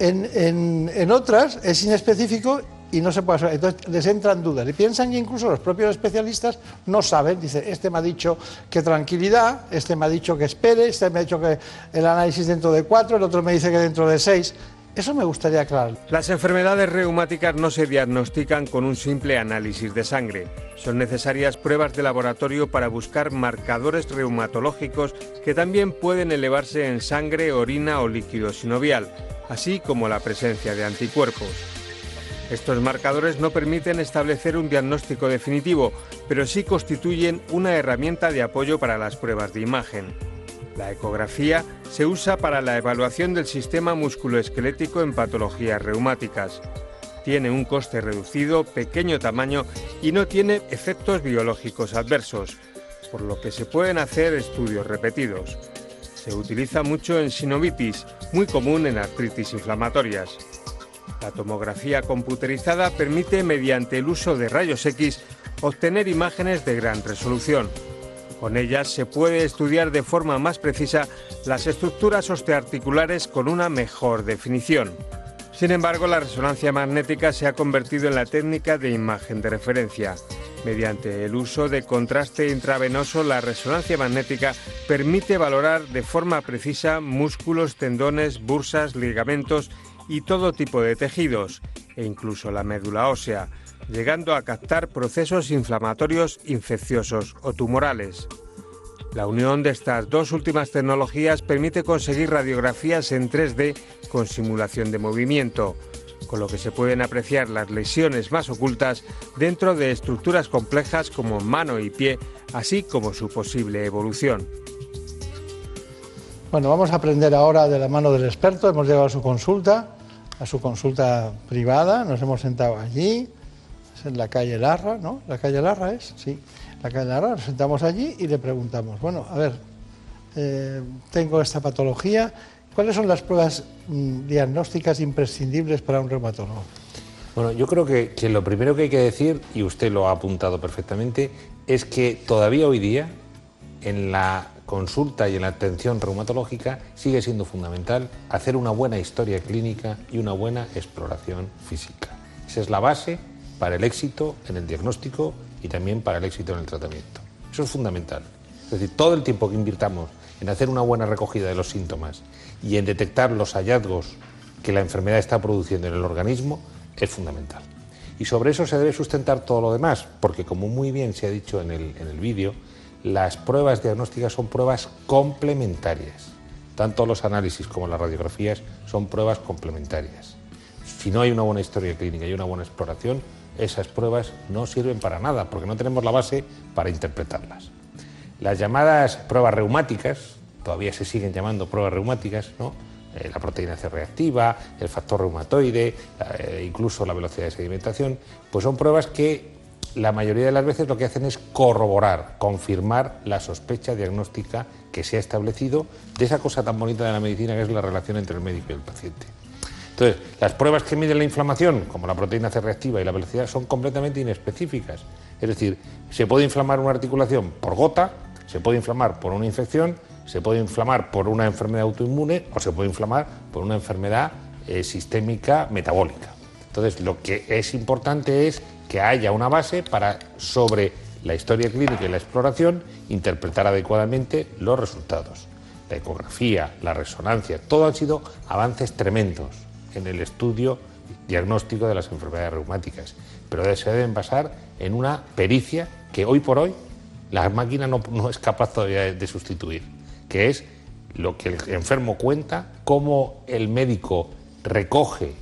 En, en- en otras es inespecífico y no se puede saber. Entonces les entran dudas y piensan que incluso los propios especialistas no saben. Dice, este me ha dicho que tranquilidad, este me ha dicho que espere, este me ha dicho que el análisis dentro de cuatro, el otro me dice que dentro de seis. Eso me gustaría aclarar. Las enfermedades reumáticas no se diagnostican con un simple análisis de sangre. Son necesarias pruebas de laboratorio para buscar marcadores reumatológicos que también pueden elevarse en sangre, orina o líquido sinovial, así como la presencia de anticuerpos. Estos marcadores no permiten establecer un diagnóstico definitivo, pero sí constituyen una herramienta de apoyo para las pruebas de imagen. La ecografía se usa para la evaluación del sistema musculoesquelético en patologías reumáticas. Tiene un coste reducido, pequeño tamaño y no tiene efectos biológicos adversos, por lo que se pueden hacer estudios repetidos. Se utiliza mucho en sinovitis, muy común en artritis inflamatorias. La tomografía computerizada permite, mediante el uso de rayos X, obtener imágenes de gran resolución. Con ellas se puede estudiar de forma más precisa las estructuras osteoarticulares con una mejor definición. Sin embargo, la resonancia magnética se ha convertido en la técnica de imagen de referencia. Mediante el uso de contraste intravenoso, la resonancia magnética permite valorar de forma precisa músculos, tendones, bursas, ligamentos y todo tipo de tejidos, e incluso la médula ósea, llegando a captar procesos inflamatorios, infecciosos o tumorales. La unión de estas dos últimas tecnologías permite conseguir radiografías en 3D con simulación de movimiento, con lo que se pueden apreciar las lesiones más ocultas dentro de estructuras complejas como mano y pie, así como su posible evolución. Bueno, vamos a aprender ahora de la mano del experto. Hemos llegado a su consulta, a su consulta privada. Nos hemos sentado allí, es en la calle Larra, ¿no? ¿La calle Larra es? Sí, la calle Larra. Nos sentamos allí y le preguntamos, bueno, a ver, eh, tengo esta patología. ¿Cuáles son las pruebas mm, diagnósticas imprescindibles para un reumatólogo? Bueno, yo creo que, que lo primero que hay que decir, y usted lo ha apuntado perfectamente, es que todavía hoy día en la consulta y en la atención reumatológica sigue siendo fundamental hacer una buena historia clínica y una buena exploración física. Esa es la base para el éxito en el diagnóstico y también para el éxito en el tratamiento. Eso es fundamental. Es decir, todo el tiempo que invirtamos en hacer una buena recogida de los síntomas y en detectar los hallazgos que la enfermedad está produciendo en el organismo es fundamental. Y sobre eso se debe sustentar todo lo demás, porque como muy bien se ha dicho en el, en el vídeo, las pruebas diagnósticas son pruebas complementarias. Tanto los análisis como las radiografías son pruebas complementarias. Si no hay una buena historia clínica y una buena exploración, esas pruebas no sirven para nada, porque no tenemos la base para interpretarlas. Las llamadas pruebas reumáticas, todavía se siguen llamando pruebas reumáticas, ¿no? Eh, la proteína C reactiva, el factor reumatoide, eh, incluso la velocidad de sedimentación, pues son pruebas que la mayoría de las veces lo que hacen es corroborar, confirmar la sospecha diagnóstica que se ha establecido de esa cosa tan bonita de la medicina que es la relación entre el médico y el paciente. Entonces, las pruebas que miden la inflamación, como la proteína C reactiva y la velocidad, son completamente inespecíficas. Es decir, se puede inflamar una articulación por gota, se puede inflamar por una infección, se puede inflamar por una enfermedad autoinmune o se puede inflamar por una enfermedad eh, sistémica metabólica. Entonces, lo que es importante es que haya una base para, sobre la historia clínica y la exploración, interpretar adecuadamente los resultados. La ecografía, la resonancia, todo han sido avances tremendos en el estudio diagnóstico de las enfermedades reumáticas, pero se deben basar en una pericia que hoy por hoy la máquina no, no es capaz todavía de, sustituir, que es lo que el enfermo cuenta, cómo el médico recoge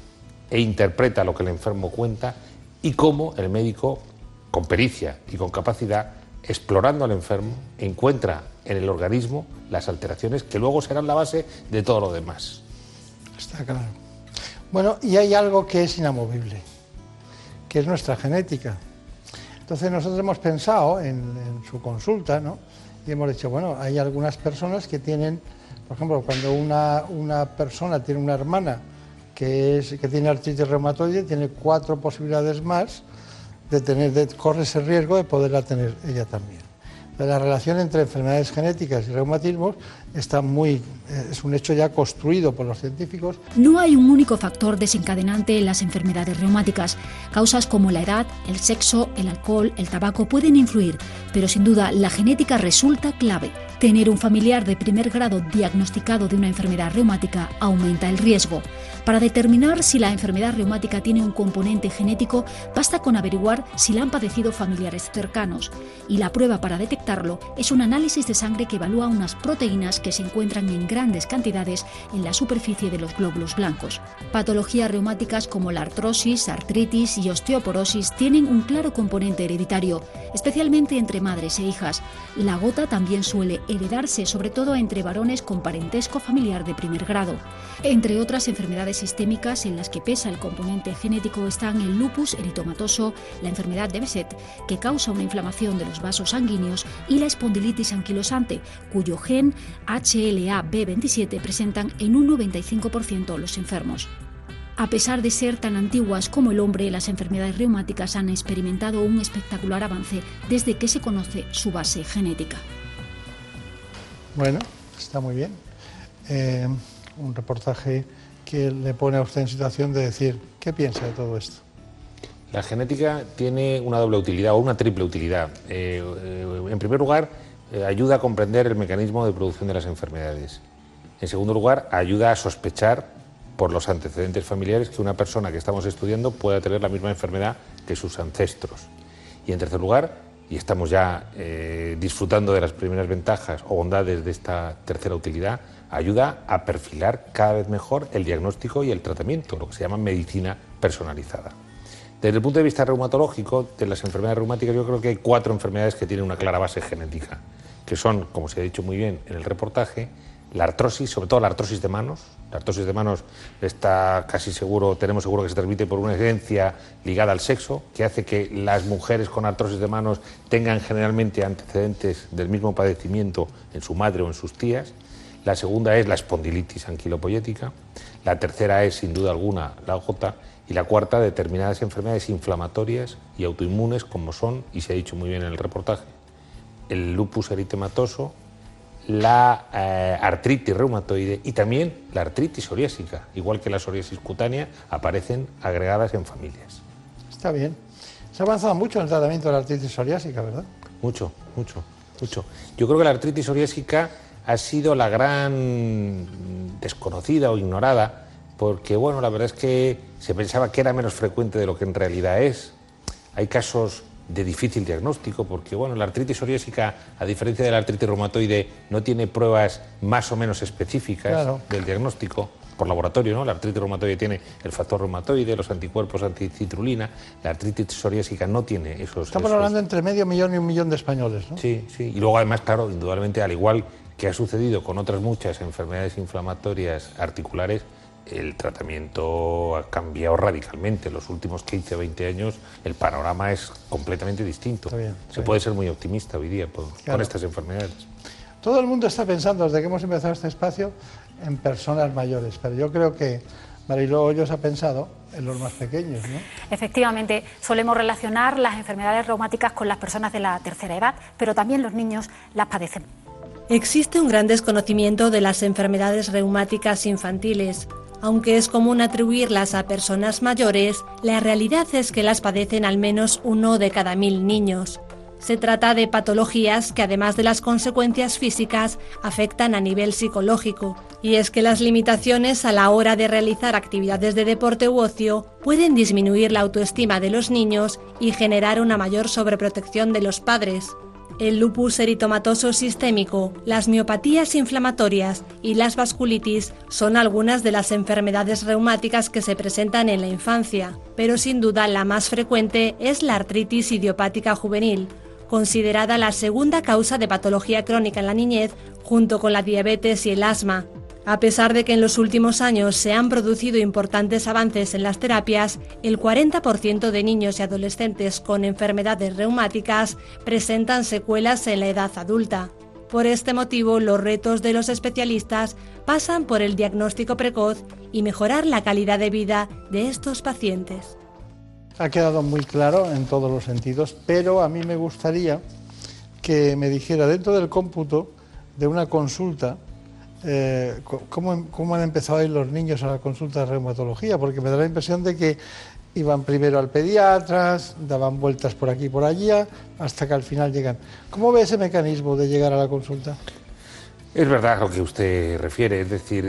e interpreta lo que el enfermo cuenta y cómo el médico, con pericia y con capacidad, explorando al enfermo, encuentra en el organismo las alteraciones que luego serán la base de todo lo demás. Está claro. Bueno, y hay algo que es inamovible, que es nuestra genética. Entonces nosotros hemos pensado en, su consulta, ¿no? Y hemos dicho, bueno, hay algunas personas que tienen, por ejemplo, cuando una, una persona tiene una hermana que, tiene artritis reumatoide, tiene cuatro posibilidades más de tener, de, corre ese riesgo de poderla tener ella también. la relación entre enfermedades genéticas y reumatismos está muy, eh, es un hecho ya construido por los científicos. No hay un único factor desencadenante en las enfermedades reumáticas. Causas como la edad, el sexo, el alcohol, el tabaco pueden influir, pero sin duda la genética resulta clave. Tener un familiar de primer grado diagnosticado de una enfermedad reumática aumenta el riesgo. Para determinar si la enfermedad reumática tiene un componente genético, basta con averiguar si la han padecido familiares cercanos. Y la prueba para detectarlo es un análisis de sangre que evalúa unas proteínas que se encuentran en grandes cantidades en la superficie de los glóbulos blancos. Patologías reumáticas como la artrosis, artritis y osteoporosis tienen un claro componente hereditario, especialmente entre madres e hijas. La gota también suele heredarse, sobre todo entre varones con parentesco familiar de primer grado. Entre otras enfermedades sistémicas en las que pesa el componente genético están el lupus eritomatoso, la enfermedad de Besset, que causa una inflamación de los vasos sanguíneos, y la espondilitis anquilosante, cuyo gen HLA-B27 presentan en un 95% los enfermos. A pesar de ser tan antiguas como el hombre, las enfermedades reumáticas han experimentado un espectacular avance desde que se conoce su base genética. Bueno, está muy bien. Eh, un reportaje que le pone a usted en situación de decir, ¿qué piensa de todo esto? La genética tiene una doble utilidad o una triple utilidad. Eh, eh, en primer lugar, eh, ayuda a comprender el mecanismo de producción de las enfermedades. En segundo lugar, ayuda a sospechar por los antecedentes familiares que una persona que estamos estudiando pueda tener la misma enfermedad que sus ancestros. Y en tercer lugar, y estamos ya disfrutando de las primeras ventajas o bondades de esta tercera utilidad, ayuda a perfilar cada vez mejor el diagnóstico y el tratamiento, lo que se llama medicina personalizada. Desde el punto de vista reumatológico, de las enfermedades reumáticas, yo creo que hay cuatro enfermedades que tienen una clara base genética, que son, como se ha dicho muy bien en el reportaje, la artrosis, sobre todo la artrosis de manos. La artrosis de manos está casi seguro, tenemos seguro que se transmite por una herencia ligada al sexo, que hace que las mujeres con artrosis de manos tengan generalmente antecedentes del mismo padecimiento en su madre o en sus tías. La segunda es la espondilitis anquilopoyética. La tercera es, sin duda alguna, la gota. Y la cuarta, determinadas enfermedades inflamatorias y autoinmunes, como son, y se ha dicho muy bien en el reportaje, el lupus eritematoso, la eh, artritis reumatoide y también la artritis psoriásica, igual que la psoriasis cutánea, aparecen agregadas en familias. Está bien. Se ha avanzado mucho en el tratamiento de la artritis psoriásica, ¿verdad? Mucho, mucho, mucho. Yo creo que la artritis psoriásica ha sido la gran desconocida o ignorada, porque bueno, la verdad es que se pensaba que era menos frecuente de lo que en realidad es. Hay casos de difícil diagnóstico, porque bueno, la artritis psoriásica, a diferencia de la artritis reumatoide, no tiene pruebas más o menos específicas del diagnóstico por laboratorio, ¿no? La artritis reumatoide tiene el factor reumatoide, los anticuerpos anticitrulina, la artritis psoriásica no tiene esos... Estamos hablando entre medio millón y un millón de españoles, ¿no? Sí, sí, y luego además, claro, indudablemente, al igual que ha sucedido con otras muchas enfermedades inflamatorias articulares, el tratamiento ha cambiado radicalmente. En los últimos 15 o 20 años el panorama es completamente distinto. Se puede ser muy optimista hoy día con estas enfermedades. Todo el mundo está pensando, desde que hemos empezado este espacio, en personas mayores, pero yo creo que Mariló Hoyos ha pensado en los más pequeños, ¿no? Efectivamente, solemos relacionar las enfermedades reumáticas con las personas de la tercera edad, pero también los niños las padecen. Existe un gran desconocimiento de las enfermedades reumáticas infantiles. Aunque es común atribuirlas a personas mayores, la realidad es que las padecen al menos uno de cada mil niños. Se trata de patologías que además de las consecuencias físicas afectan a nivel psicológico, y es que las limitaciones a la hora de realizar actividades de deporte u ocio pueden disminuir la autoestima de los niños y generar una mayor sobreprotección de los padres. El lupus eritomatoso sistémico, las miopatías inflamatorias y las vasculitis son algunas de las enfermedades reumáticas que se presentan en la infancia, pero sin duda la más frecuente es la artritis idiopática juvenil, considerada la segunda causa de patología crónica en la niñez junto con la diabetes y el asma, a pesar de que en los últimos años se han producido importantes avances en las terapias, el 40% de niños y adolescentes con enfermedades reumáticas presentan secuelas en la edad adulta. Por este motivo, los retos de los especialistas pasan por el diagnóstico precoz y mejorar la calidad de vida de estos pacientes. Ha quedado muy claro en todos los sentidos, pero a mí me gustaría que me dijera dentro del cómputo de una consulta, eh, ¿cómo, cómo han empezado a ir los niños a la consulta de reumatología? Porque me da la impresión de que iban primero al pediatra, daban vueltas por aquí y por allá, hasta que al final llegan. ¿Cómo ve ese mecanismo de llegar a la consulta? Es verdad lo que usted refiere, es decir,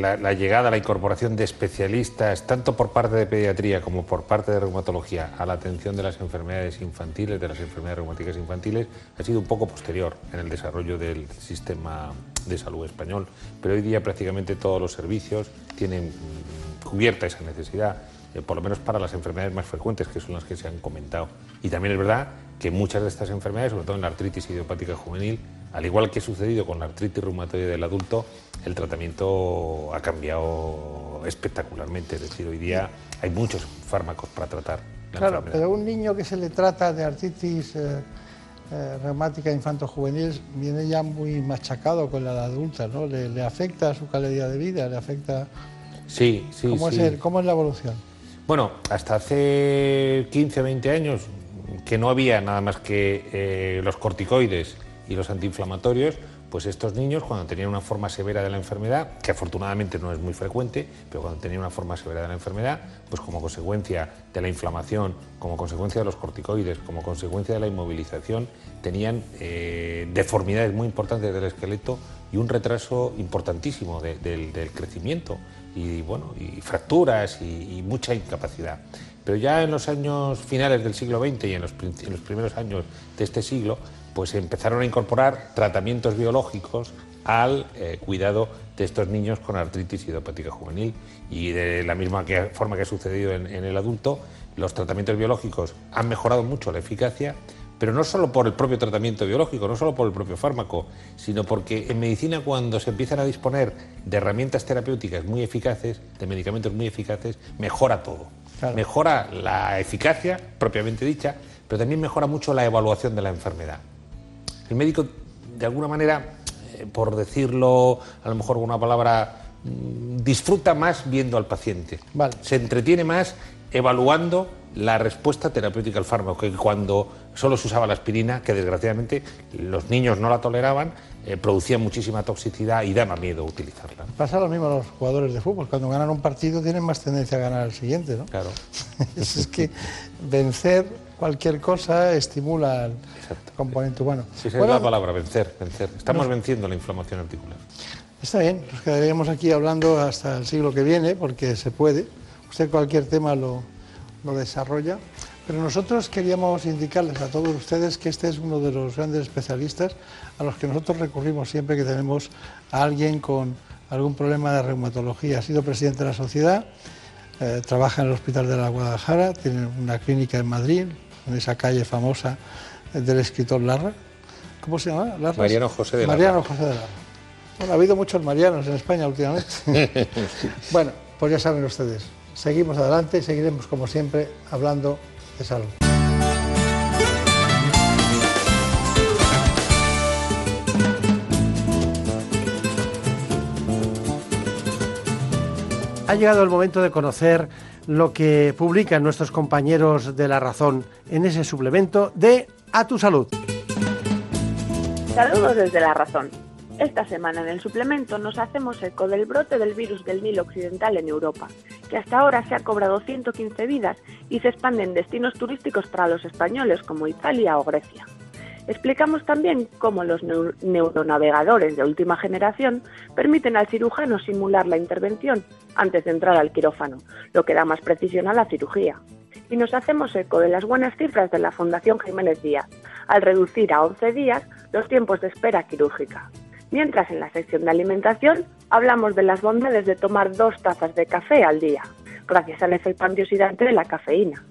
la, la llegada, la incorporación de especialistas, tanto por parte de pediatría como por parte de reumatología, a la atención de las enfermedades infantiles, de las enfermedades reumáticas infantiles, ha sido un poco posterior en el desarrollo del sistema de salud español. Pero hoy día prácticamente todos los servicios tienen cubierta esa necesidad, eh, por lo menos para las enfermedades más frecuentes, que son las que se han comentado. Y también es verdad que muchas de estas enfermedades, sobre todo en la artritis idiopática juvenil, al igual que ha sucedido con la artritis reumatoide del adulto, el tratamiento ha cambiado espectacularmente. Es decir, hoy día hay muchos fármacos para tratar la Claro, enfermedad. pero un niño que se le trata de artritis eh, eh, reumática infanto-juvenil viene ya muy machacado con la edad adulta, ¿no? Le, le afecta a su calidad de vida, le afecta... Sí, sí, ¿Cómo, sí. Es el- ¿Cómo es la evolución? Bueno, hasta hace 15 o 20 años que no había nada más que eh, los corticoides y los antiinflamatorios, pues estos niños cuando tenían una forma severa de la enfermedad, que afortunadamente no es muy frecuente, pero cuando tenían una forma severa de la enfermedad, pues como consecuencia de la inflamación, como consecuencia de los corticoides, como consecuencia de la inmovilización, tenían eh, deformidades muy importantes del esqueleto y un retraso importantísimo de- del, crecimiento y bueno y fracturas y, mucha incapacidad. Pero ya en los años finales del siglo XX y en los, en los primeros años de este siglo, pues empezaron a incorporar tratamientos biológicos al eh, cuidado de estos niños con artritis idiopática juvenil y de la misma que- forma que ha sucedido en, en el adulto, los tratamientos biológicos han mejorado mucho la eficacia, pero no solo por el propio tratamiento biológico, no solo por el propio fármaco, sino porque en medicina cuando se empiezan a disponer de herramientas terapéuticas muy eficaces, de medicamentos muy eficaces, mejora todo. Mejora la eficacia propiamente dicha, pero también mejora mucho la evaluación de la enfermedad. El médico, de alguna manera, eh, por decirlo a lo mejor con una palabra, mm, disfruta más viendo al paciente. Se entretiene más evaluando la respuesta terapéutica al fármaco, que cuando solo se usaba la aspirina, que desgraciadamente los niños no la toleraban, eh, producía muchísima toxicidad y daba miedo utilizarla. Pasa lo mismo a los jugadores de fútbol. Cuando ganan un partido tienen más tendencia a ganar el siguiente, ¿no? Claro. es que vencer cualquier cosa estimula el componente humano. Sí, esa Bueno, es la palabra, vencer, vencer. Estamos venciendo la inflamación articular. Está bien, nos quedaríamos aquí hablando hasta el siglo que viene, porque se puede. Usted cualquier tema lo, lo desarrolla. Pero nosotros queríamos indicarles a todos ustedes que este es uno de los grandes especialistas a los que nosotros recurrimos siempre que tenemos a alguien con algún problema de reumatología. Ha sido presidente de la sociedad, eh, trabaja en el Hospital de la Guadalajara, tiene una clínica en Madrid, en esa calle famosa eh, del escritor Larra. ¿Cómo se llama? ¿Larra? Mariano José de Larra. Mariano José de Larra. Bueno, ha habido muchos Marianos en España últimamente. bueno, pues ya saben ustedes. Seguimos adelante y seguiremos, como siempre, hablando de salud. Ha llegado el momento de conocer lo que publican nuestros compañeros de La Razón en ese suplemento de A tu Salud. Saludos desde La Razón. Esta semana en el suplemento nos hacemos eco del brote del virus del Nilo Occidental en Europa, que hasta ahora se ha cobrado 115 vidas y se expande en destinos turísticos para los españoles como Italia o Grecia. Explicamos también cómo los neu- neuronavegadores de última generación permiten al cirujano simular la intervención antes de entrar al quirófano, lo que da más precisión a la cirugía. Y nos hacemos eco de las buenas cifras de la Fundación Jiménez Díaz, al reducir a 11 días los tiempos de espera quirúrgica. Mientras en la sección de alimentación hablamos de las bondades de tomar dos tazas de café al día, gracias al efecto antioxidante de la cafeína.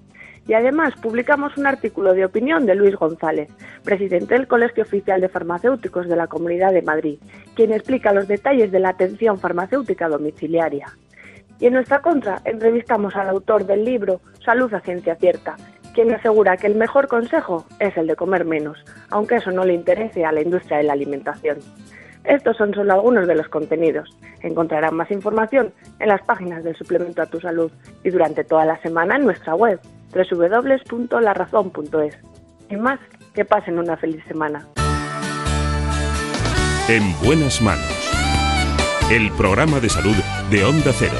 Y además publicamos un artículo de opinión de Luis González, presidente del Colegio Oficial de Farmacéuticos de la Comunidad de Madrid, quien explica los detalles de la atención farmacéutica domiciliaria. Y en nuestra contra entrevistamos al autor del libro Salud a Ciencia Cierta, quien asegura que el mejor consejo es el de comer menos, aunque eso no le interese a la industria de la alimentación. Estos son solo algunos de los contenidos. Encontrarán más información en las páginas del suplemento a tu salud y durante toda la semana en nuestra web www.larazón.es. Sin más, Que pasen una feliz semana. En buenas manos. El programa de salud de Onda Cero.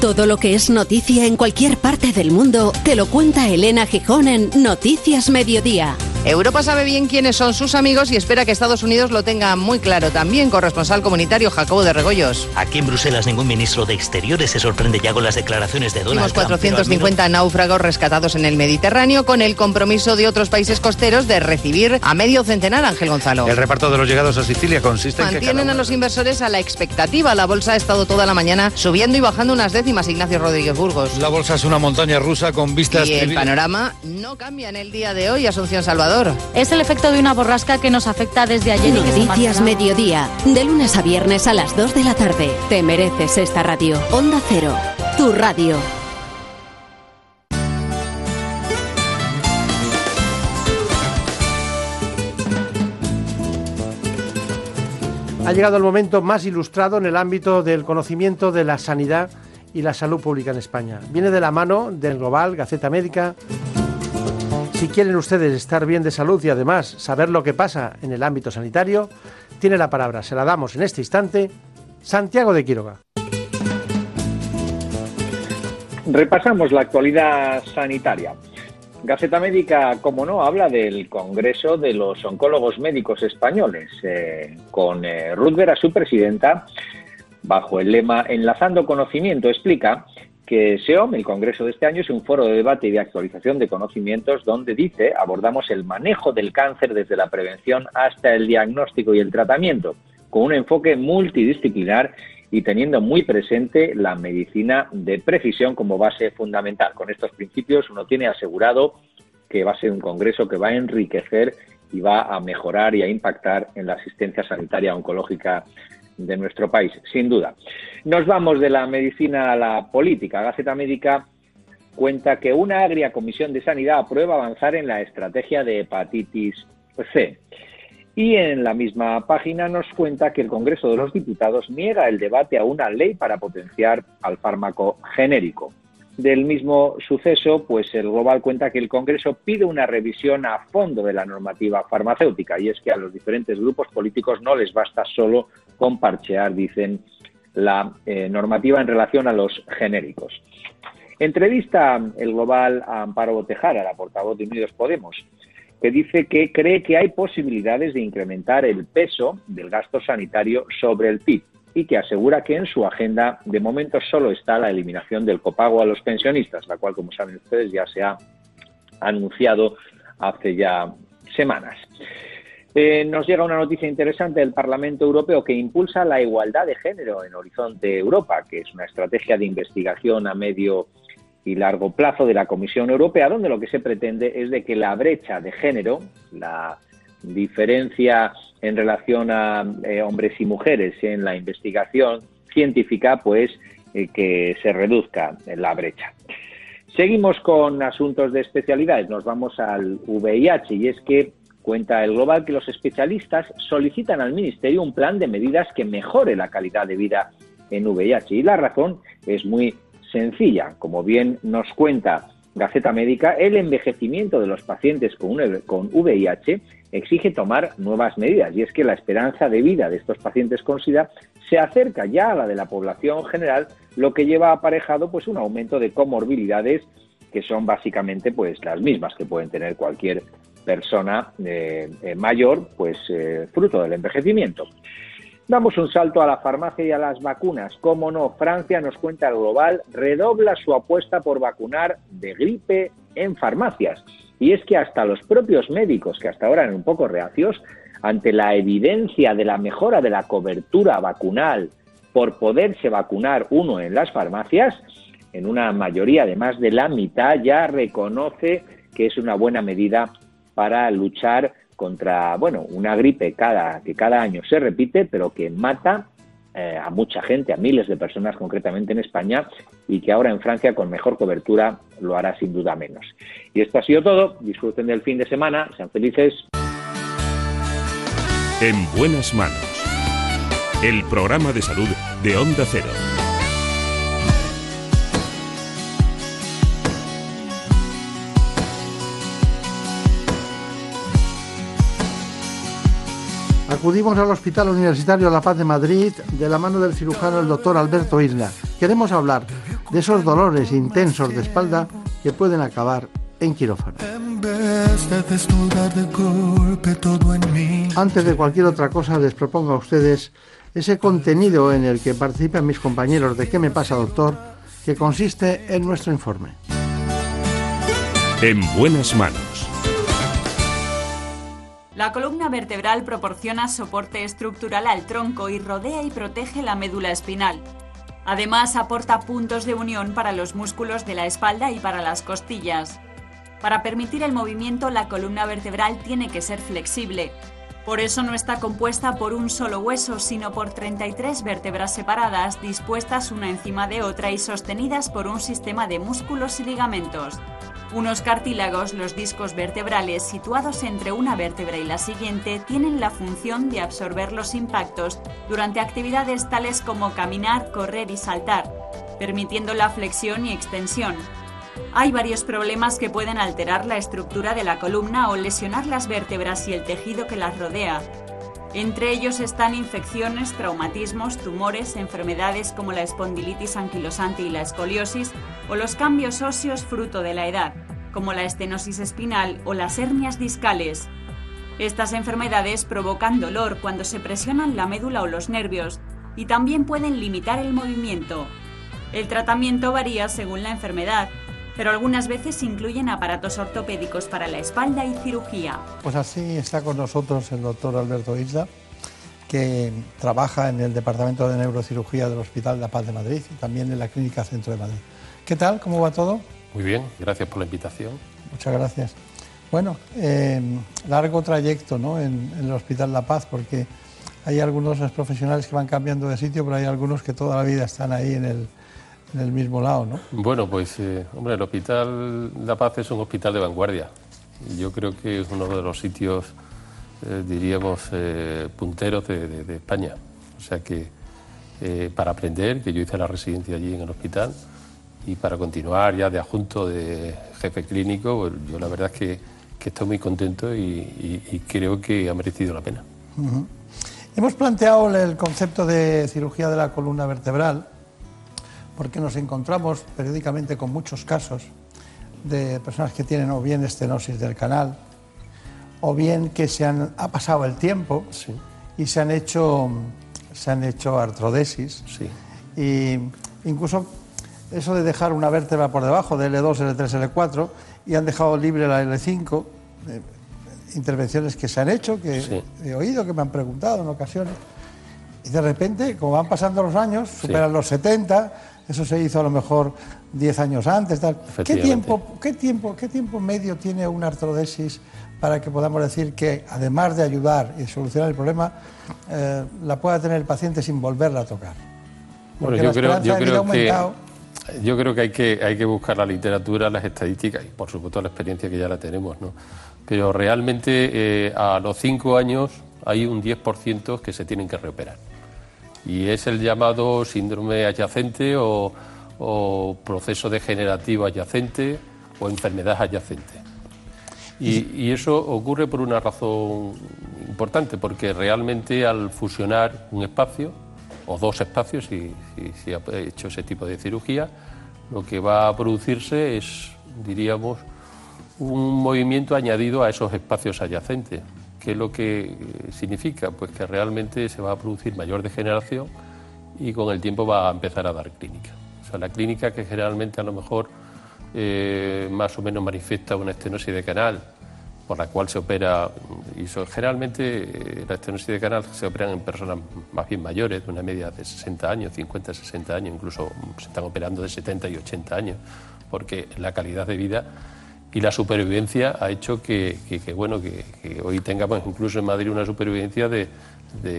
Todo lo que es noticia en cualquier parte del mundo te lo cuenta Elena Gijón en Noticias Mediodía. Europa sabe bien quiénes son sus amigos y espera que Estados Unidos lo tenga muy claro. También corresponsal comunitario Jacobo de Regoyos. Aquí en Bruselas ningún ministro de Exteriores se sorprende ya con las declaraciones de Donald Trump. 450 náufragos rescatados en el Mediterráneo con el compromiso de otros países costeros de recibir a medio centenar, Ángel Gonzalo. El reparto de los llegados a Sicilia consiste en que cada Mantienen a los inversores a la expectativa. La bolsa ha estado toda la mañana subiendo y bajando unas décimas, Ignacio Rodríguez Burgos. La bolsa es una montaña rusa con vistas... Y el panorama no cambia en el día de hoy, Asunción Salvador. Es el efecto de una borrasca que nos afecta desde ayer. Noticias. Mediodía, de lunes a viernes a las 2 de la tarde. Te mereces esta radio. Onda Cero, tu radio. Ha llegado el momento más ilustrado en el ámbito del conocimiento de la sanidad y la salud pública en España. Viene de la mano del Global, Gaceta Médica. Si quieren ustedes estar bien de salud y además saber lo que pasa en el ámbito sanitario, tiene la palabra, se la damos en este instante, Santiago de Quiroga. Repasamos la actualidad sanitaria. Gaceta Médica, como no, habla del Congreso de los Oncólogos Médicos Españoles, eh, con eh, Ruth Vera, su presidenta, bajo el lema Enlazando Conocimiento, explica que SEOM, el Congreso de este año, es un foro de debate y de actualización de conocimientos donde dice abordamos el manejo del cáncer desde la prevención hasta el diagnóstico y el tratamiento, con un enfoque multidisciplinar y teniendo muy presente la medicina de precisión como base fundamental. Con estos principios uno tiene asegurado que va a ser un congreso que va a enriquecer y va a mejorar y a impactar en la asistencia sanitaria oncológica de nuestro país, sin duda. Nos vamos de la medicina a la política. Gaceta Médica cuenta que una agria comisión de sanidad aprueba avanzar en la estrategia de hepatitis C. Y en la misma página nos cuenta que el Congreso de los Diputados niega el debate a una ley para potenciar al fármaco genérico. Del mismo suceso, pues el Global cuenta que el Congreso pide una revisión a fondo de la normativa farmacéutica y es que a los diferentes grupos políticos no les basta solo con parchear, dicen, la eh, normativa en relación a los genéricos. Entrevista el Global a Amparo Botejara, la portavoz de Unidos Podemos, que dice que cree que hay posibilidades de incrementar el peso del gasto sanitario sobre el PIB y que asegura que en su agenda de momento solo está la eliminación del copago a los pensionistas, la cual, como saben ustedes, ya se ha anunciado hace ya semanas. Eh, nos llega una noticia interesante del Parlamento Europeo que impulsa la igualdad de género en Horizonte Europa, que es una estrategia de investigación a medio y largo plazo de la Comisión Europea, donde lo que se pretende es de que la brecha de género, la diferencia en relación a eh, hombres y mujeres en la investigación científica, pues eh, que se reduzca la brecha. Seguimos con asuntos de especialidades. Nos vamos al VIH y es que cuenta el Global que los especialistas solicitan al Ministerio un plan de medidas que mejore la calidad de vida en VIH. Y la razón es muy sencilla. Como bien nos cuenta Gaceta Médica, el envejecimiento de los pacientes con, VIH exige tomar nuevas medidas y es que la esperanza de vida de estos pacientes con SIDA se acerca ya a la de la población general, lo que lleva aparejado pues un aumento de comorbilidades que son básicamente pues las mismas que pueden tener cualquier persona eh, eh, mayor, pues eh, fruto del envejecimiento. Damos un salto a la farmacia y a las vacunas. Cómo no, Francia nos cuenta el global, redobla su apuesta por vacunar de gripe en farmacias. Y es que hasta los propios médicos, que hasta ahora eran un poco reacios, ante la evidencia de la mejora de la cobertura vacunal por poderse vacunar uno en las farmacias, en una mayoría de más de la mitad ya reconoce que es una buena medida para luchar contra, bueno, una gripe cada, que cada año se repite, pero que mata eh, a mucha gente, a miles de personas concretamente en España, y que ahora en Francia con mejor cobertura lo hará sin duda menos. Y esto ha sido todo. Disfruten del fin de semana, sean felices. En buenas manos. El programa de salud de Onda Cero. Acudimos al Hospital Universitario La Paz de Madrid de la mano del cirujano el doctor Alberto Isla. Queremos hablar de esos dolores intensos de espalda que pueden acabar en quirófano. Antes de cualquier otra cosa les propongo a ustedes ese contenido en el que participan mis compañeros de ¿Qué me pasa, doctor? que consiste en nuestro informe. En buenas manos. La columna vertebral proporciona soporte estructural al tronco y rodea y protege la médula espinal. Además, aporta puntos de unión para los músculos de la espalda y para las costillas. Para permitir el movimiento, la columna vertebral tiene que ser flexible. Por eso no está compuesta por un solo hueso, sino por 33 vértebras separadas, dispuestas una encima de otra y sostenidas por un sistema de músculos y ligamentos. Unos cartílagos, los discos vertebrales, situados entre una vértebra y la siguiente, tienen la función de absorber los impactos durante actividades tales como caminar, correr y saltar, permitiendo la flexión y extensión. Hay varios problemas que pueden alterar la estructura de la columna o lesionar las vértebras y el tejido que las rodea. Entre ellos están infecciones, traumatismos, tumores, enfermedades como la espondilitis anquilosante y la escoliosis o los cambios óseos fruto de la edad, como la estenosis espinal o las hernias discales. Estas enfermedades provocan dolor cuando se presionan la médula o los nervios y también pueden limitar el movimiento. El tratamiento varía según la enfermedad pero algunas veces incluyen aparatos ortopédicos para la espalda y cirugía. Pues así está con nosotros el doctor Alberto Isla, que trabaja en el Departamento de Neurocirugía del Hospital La Paz de Madrid y también en la Clínica Centro de Madrid. ¿Qué tal? ¿Cómo va todo? Muy bien, gracias por la invitación. Muchas gracias. Bueno, eh, largo trayecto ¿no? en, en el Hospital La Paz porque hay algunos profesionales que van cambiando de sitio, pero hay algunos que toda la vida están ahí en el, en el mismo lado, ¿no? Bueno, pues, eh, hombre, el Hospital La Paz es un hospital de vanguardia. Yo creo que es uno de los sitios, eh, diríamos, eh, punteros de, España. O sea que para aprender, que yo hice la residencia allí en el hospital, y para continuar ya de adjunto de jefe clínico, pues, yo la verdad es que, estoy muy contento y, creo que ha merecido la pena. Hemos planteado el concepto de cirugía de la columna vertebral porque nos encontramos periódicamente con muchos casos de personas que tienen o bien estenosis del canal, o bien que se han, ha pasado el tiempo y se han hecho, se han hecho artrodesis. Y incluso eso de dejar una vértebra por debajo de L2, L3, L4 y han dejado libre la L5, eh, intervenciones que se han hecho, que he oído, que me han preguntado en ocasiones. Y de repente, como van pasando los años, superan los 70, eso se hizo a lo mejor 10 años antes. Tal. ¿Qué, tiempo, qué, tiempo, ¿Qué tiempo medio tiene una artrodesis para que podamos decir que, además de ayudar y solucionar el problema, eh, la pueda tener el paciente sin volverla a tocar? bueno, yo creo, yo creo que... Yo creo que hay, que hay que buscar la literatura, las estadísticas y, por supuesto, la experiencia que ya la tenemos. ¿no? Pero realmente eh, a los cinco años hay un 10% que se tienen que reoperar y es el llamado síndrome adyacente o, proceso degenerativo adyacente o enfermedad adyacente. Y, eso ocurre por una razón importante, porque realmente al fusionar un espacio, o dos espacios, si, si, ha hecho ese tipo de cirugía, lo que va a producirse es, diríamos, un movimiento añadido a esos espacios adyacentes. ¿Qué es lo que significa? Pues que realmente se va a producir mayor degeneración y con el tiempo va a empezar a dar clínica. O sea, la clínica que generalmente a lo mejor eh, más o menos manifiesta una estenosis de canal, por la cual se opera, y generalmente eh, la estenosis de canal se operan en personas más bien mayores, de una media de 60 años, 50, 60 años, incluso se están operando de 70 y 80 años, porque la calidad de vida y la supervivencia ha hecho que, bueno, que, hoy tengamos incluso en Madrid una supervivencia de,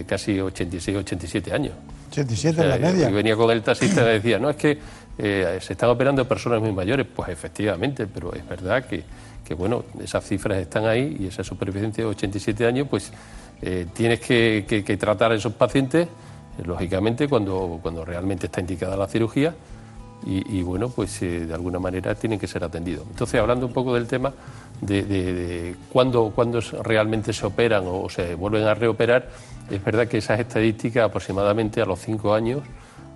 casi 86, 87 años. 87 en la media. Y venía con el taxista y decía, no, es que eh, se están operando personas muy mayores. Pues efectivamente, pero es verdad que, bueno, esas cifras están ahí y esa supervivencia de 87 años, pues eh, tienes que, tratar a esos pacientes, lógicamente, cuando, cuando realmente está indicada la cirugía y, bueno, pues eh, de alguna manera tienen que ser atendidos. Entonces, hablando un poco del tema, de, de, cuándo, realmente se operan o se vuelven a reoperar, es verdad que esas estadísticas aproximadamente a los cinco años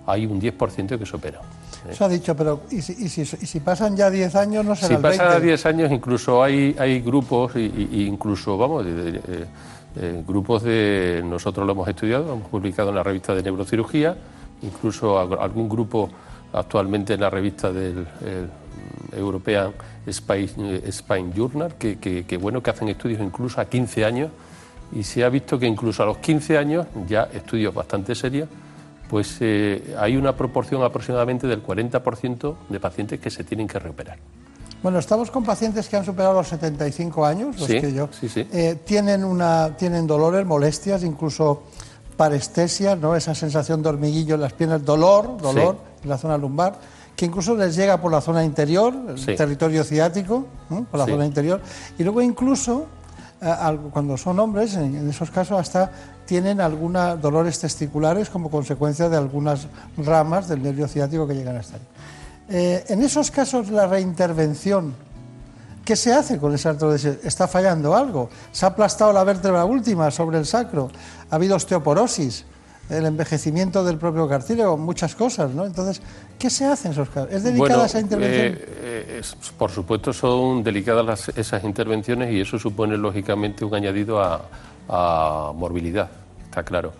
hay un 10% que se opera. Se ha dicho, pero ¿y si, pasan ya 10 años no será Si pasan 10 años incluso hay, hay grupos, y, incluso, vamos, eh, grupos de... Nosotros lo hemos estudiado, hemos publicado en la revista de neurocirugía, incluso algún grupo actualmente en la revista del European Spine, Journal, que, que, bueno, que hacen estudios incluso a 15 años, y se ha visto que incluso a los 15 años, ya estudios bastante serios, pues eh, hay una proporción aproximadamente del 40% de pacientes que se tienen que recuperar. Bueno, estamos con pacientes que han superado los 75 años, los sí, que yo. Sí, sí. Eh, tienen, una, tienen dolores, molestias, incluso parestesia, ¿no? esa sensación de hormiguillo en las piernas, dolor, dolor en la zona lumbar, que incluso les llega por la zona interior, el territorio ciático, por la zona interior, y luego incluso eh, cuando son hombres, en, esos casos hasta tienen algunos dolores testiculares como consecuencia de algunas ramas del nervio ciático que llegan hasta ahí. Eh, en esos casos la reintervención, ¿qué se hace con esa artrodesis? ¿Está fallando algo? ¿Se ha aplastado la vértebra última sobre el sacro? ¿Ha habido osteoporosis? el envejecimiento del propio cartílago, muchas cosas, ¿no? Entonces, ¿qué se hace en esos casos? ¿Es delicada esa intervención? Eh, por supuesto, son delicadas esas intervenciones y eso supone, lógicamente, un añadido a, morbilidad, está claro.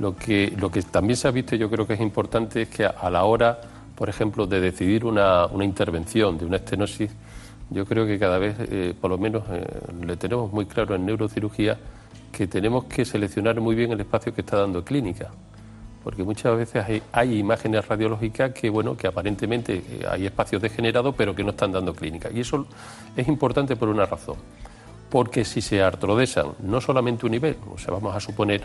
Lo que, lo que también se ha visto, yo creo que es importante, es que a, la hora, por ejemplo, de decidir una, una intervención de una estenosis, yo creo que cada vez, eh, por lo menos, eh, le tenemos muy claro en neurocirugía, que tenemos que seleccionar muy bien el espacio que está dando clínica, porque muchas veces hay, imágenes radiológicas que, bueno, que aparentemente eh, hay espacios degenerados, pero que no están dando clínica. Y eso es importante por una razón, porque si se artrodesan no solamente un nivel, o sea, vamos a suponer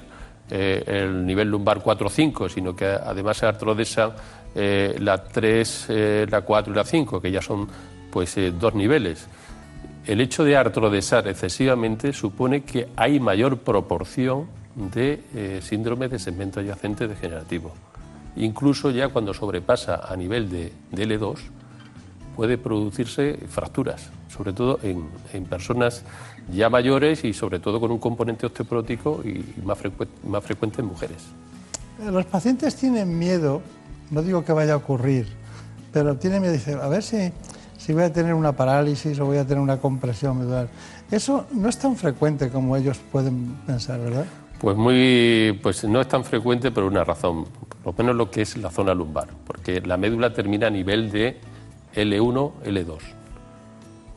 eh, el nivel lumbar 4 o 5, sino que además se artrodesan eh, la 3, la 4 y la 5, que ya son pues dos niveles el hecho de artrodesar excesivamente supone que hay mayor proporción de eh, síndrome de segmento adyacente degenerativo. Incluso ya cuando sobrepasa a nivel de, L2 puede producirse fracturas, sobre todo en, personas ya mayores y sobre todo con un componente osteoporótico y más, más frecuente en mujeres. Los pacientes tienen miedo, no digo que vaya a ocurrir, pero tienen miedo, dicen, a ver si si voy a tener una parálisis o voy a tener una compresión medular. Eso no es tan frecuente como ellos pueden pensar, ¿verdad? Pues muy, pues no es tan frecuente por una razón, por lo menos lo que es la zona lumbar, porque la médula termina a nivel de L1, L2.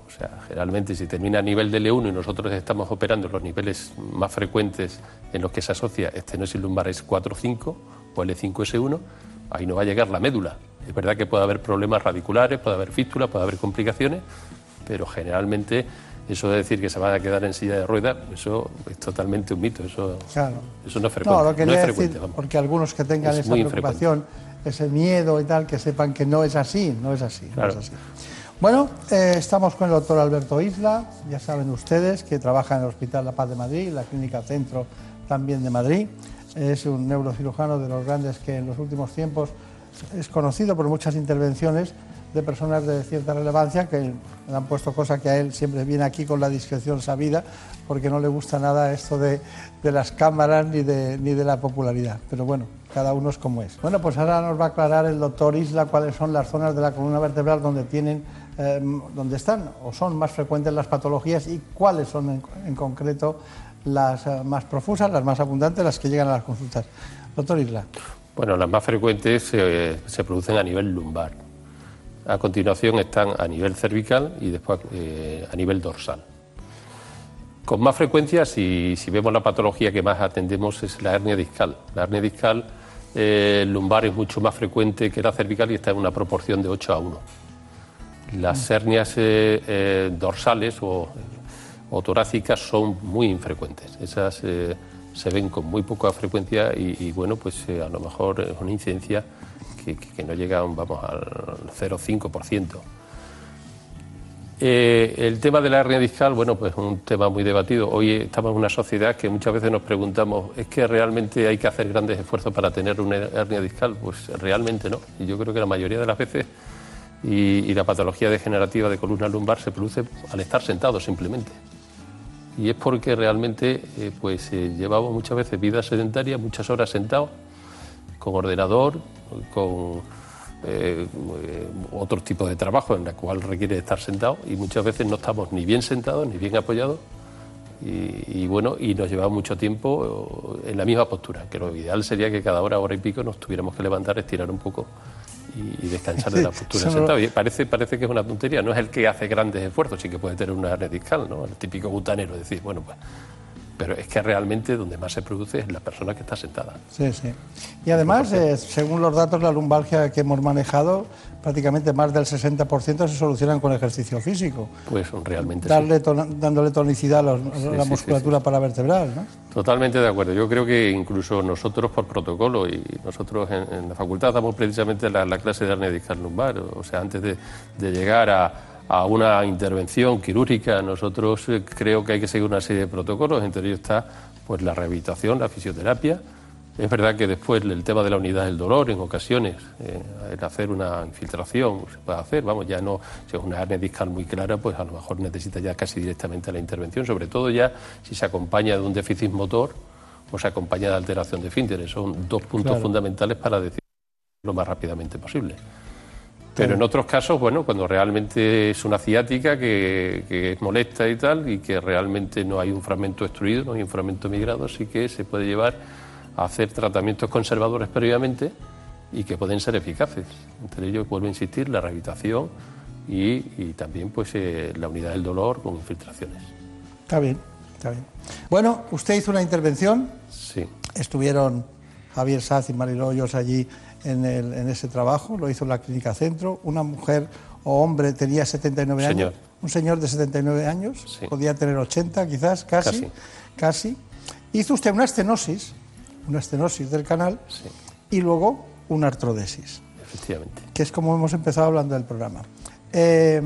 O sea, generalmente si termina a nivel de L1 y nosotros estamos operando los niveles más frecuentes en los que se asocia estenosis lumbar es 4-5 o L5S1, ahí no va a llegar la médula. Es verdad que puede haber problemas radiculares, puede haber fístulas, puede haber complicaciones, pero generalmente eso de decir que se van a quedar en silla de ruedas, eso es totalmente un mito, eso, eso no es frecuente. No, lo que no es frecuente, porque algunos que tengan esa preocupación, ese miedo y tal, que sepan que no es así, no es así. Bueno, eh, estamos con el doctor Alberto Isla, ya saben ustedes que trabaja en el Hospital La Paz de Madrid, la Clínica Centro también de Madrid. Es un neurocirujano de los grandes que en los últimos tiempos es conocido por muchas intervenciones de personas de cierta relevancia que le han puesto cosas que a él siempre viene aquí con la discreción sabida porque no le gusta nada esto de, las cámaras ni de, ni de la popularidad. Pero bueno, cada uno es como es. Bueno, pues ahora nos va a aclarar el doctor Isla cuáles son las zonas de la columna vertebral donde tienen, eh, donde están o son más frecuentes las patologías y cuáles son en, concreto las eh, más profusas, las más abundantes, las que llegan a las consultas. Doctor Isla. Bueno, las más frecuentes se producen a nivel lumbar. A continuación están a nivel cervical y después eh, a nivel dorsal. Con más frecuencia, si, vemos la patología que más atendemos, es la hernia discal. La hernia discal eh, lumbar es mucho más frecuente que la cervical y está en una proporción de 8 a 1. Las hernias eh, dorsales o, o, torácicas son muy infrecuentes. Esas se ven con muy poca frecuencia y, bueno, pues eh, a lo mejor es una incidencia que, no llega vamos, al 0,5%. Eh, el tema de la hernia discal, bueno, pues es un tema muy debatido. Hoy estamos en una sociedad que muchas veces nos preguntamos, ¿es que realmente hay que hacer grandes esfuerzos para tener una hernia discal? Pues realmente no. Y yo creo que la mayoría de las veces Y, la patología degenerativa de columna lumbar se produce al estar sentado simplemente. Y es porque realmente eh, pues, eh, llevamos muchas veces vida sedentaria, muchas horas sentados, con ordenador, con eh, otro tipo de trabajo en el cual requiere estar sentado y muchas veces no estamos ni bien sentados ni bien apoyados y, bueno, y nos lleva mucho tiempo en la misma postura, que lo ideal sería que cada hora, hora y pico nos tuviéramos que levantar, estirar un poco y, descansar de la postura sentado. Y parece, parece que es una tontería, no es el que hace grandes esfuerzos, sí que puede tener una hernia discal, ¿no? El típico butanero, decir, bueno, pues pero es que realmente donde más se produce es la persona que está sentada. Sí, sí. Y además, eh, según los datos, de la lumbalgia que hemos manejado, prácticamente más del 60% se solucionan con ejercicio físico. Pues realmente Darle Dándole tonicidad a, la musculatura paravertebral, ¿no? Totalmente de acuerdo. Yo creo que incluso nosotros por protocolo y nosotros en, la facultad damos precisamente la, clase de hernia discal lumbar, o sea, antes de llegar a a una intervención quirúrgica. Nosotros eh, creo que hay que seguir una serie de protocolos, entre ellos está pues la rehabilitación, la fisioterapia. Es verdad que después el tema de la unidad del dolor, en ocasiones, eh, el hacer una infiltración se puede hacer, vamos, ya no, si es una hernia discal muy clara, pues a lo mejor necesita ya casi directamente la intervención, sobre todo ya si se acompaña de un déficit motor o se acompaña de alteración de fínteres. Son dos puntos fundamentales para decir lo más rápidamente posible. Pero en otros casos, bueno, cuando realmente es una ciática que, es molesta y tal, y que realmente no hay un fragmento extruido, no hay un fragmento migrado, sí que se puede llevar a hacer tratamientos conservadores previamente y que pueden ser eficaces. Entre ellos, vuelvo a insistir, la rehabilitación y, también pues eh, la unidad del dolor con infiltraciones. Está bien, está bien. Bueno, usted hizo una intervención. Sí. Estuvieron Javier Saz y Mariloyos allí en, ese trabajo, lo hizo en la Clínica Centro. Una mujer o hombre tenía 79 años. Un señor de 79 años, podía tener 80 quizás, casi, casi. Hizo usted una estenosis, una estenosis del canal y luego una artrodesis. Efectivamente. Que es como hemos empezado hablando del programa. Eh,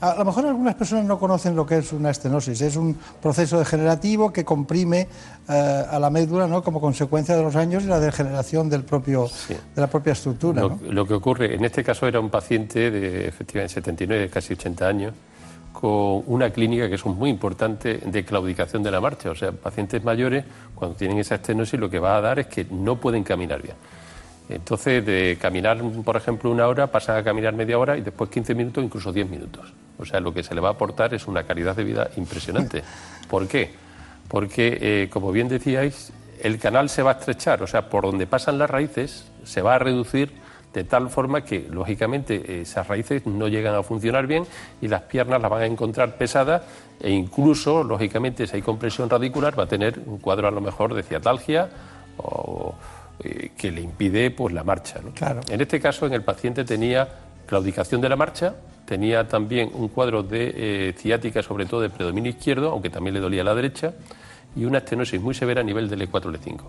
a lo mejor algunas personas no conocen lo que es una estenosis. Es un proceso degenerativo que comprime eh, a la médula ¿no? como consecuencia de los años y la degeneración del propio, de la propia estructura. Lo, que ocurre, en este caso era un paciente de efectivamente 79, casi 80 años, con una clínica que es muy importante de claudicación de la marcha. O sea, pacientes mayores, cuando tienen esa estenosis, lo que va a dar es que no pueden caminar bien. Entonces, de caminar, por ejemplo, una hora, pasan a caminar media hora y después 15 minutos, incluso 10 minutos. O sea, lo que se le va a aportar es una calidad de vida impresionante. ¿Por qué? Porque, eh, como bien decíais, el canal se va a estrechar, o sea, por donde pasan las raíces se va a reducir de tal forma que, lógicamente, esas raíces no llegan a funcionar bien y las piernas las van a encontrar pesadas e incluso, lógicamente, si hay compresión radicular, va a tener un cuadro a lo mejor de ciatalgia o eh, que le impide pues, la marcha. En este caso, en el paciente tenía claudicación de la marcha, tenía también un cuadro de eh, ciática, sobre todo de predominio izquierdo, aunque también le dolía la derecha, y una estenosis muy severa a nivel del E4, L5.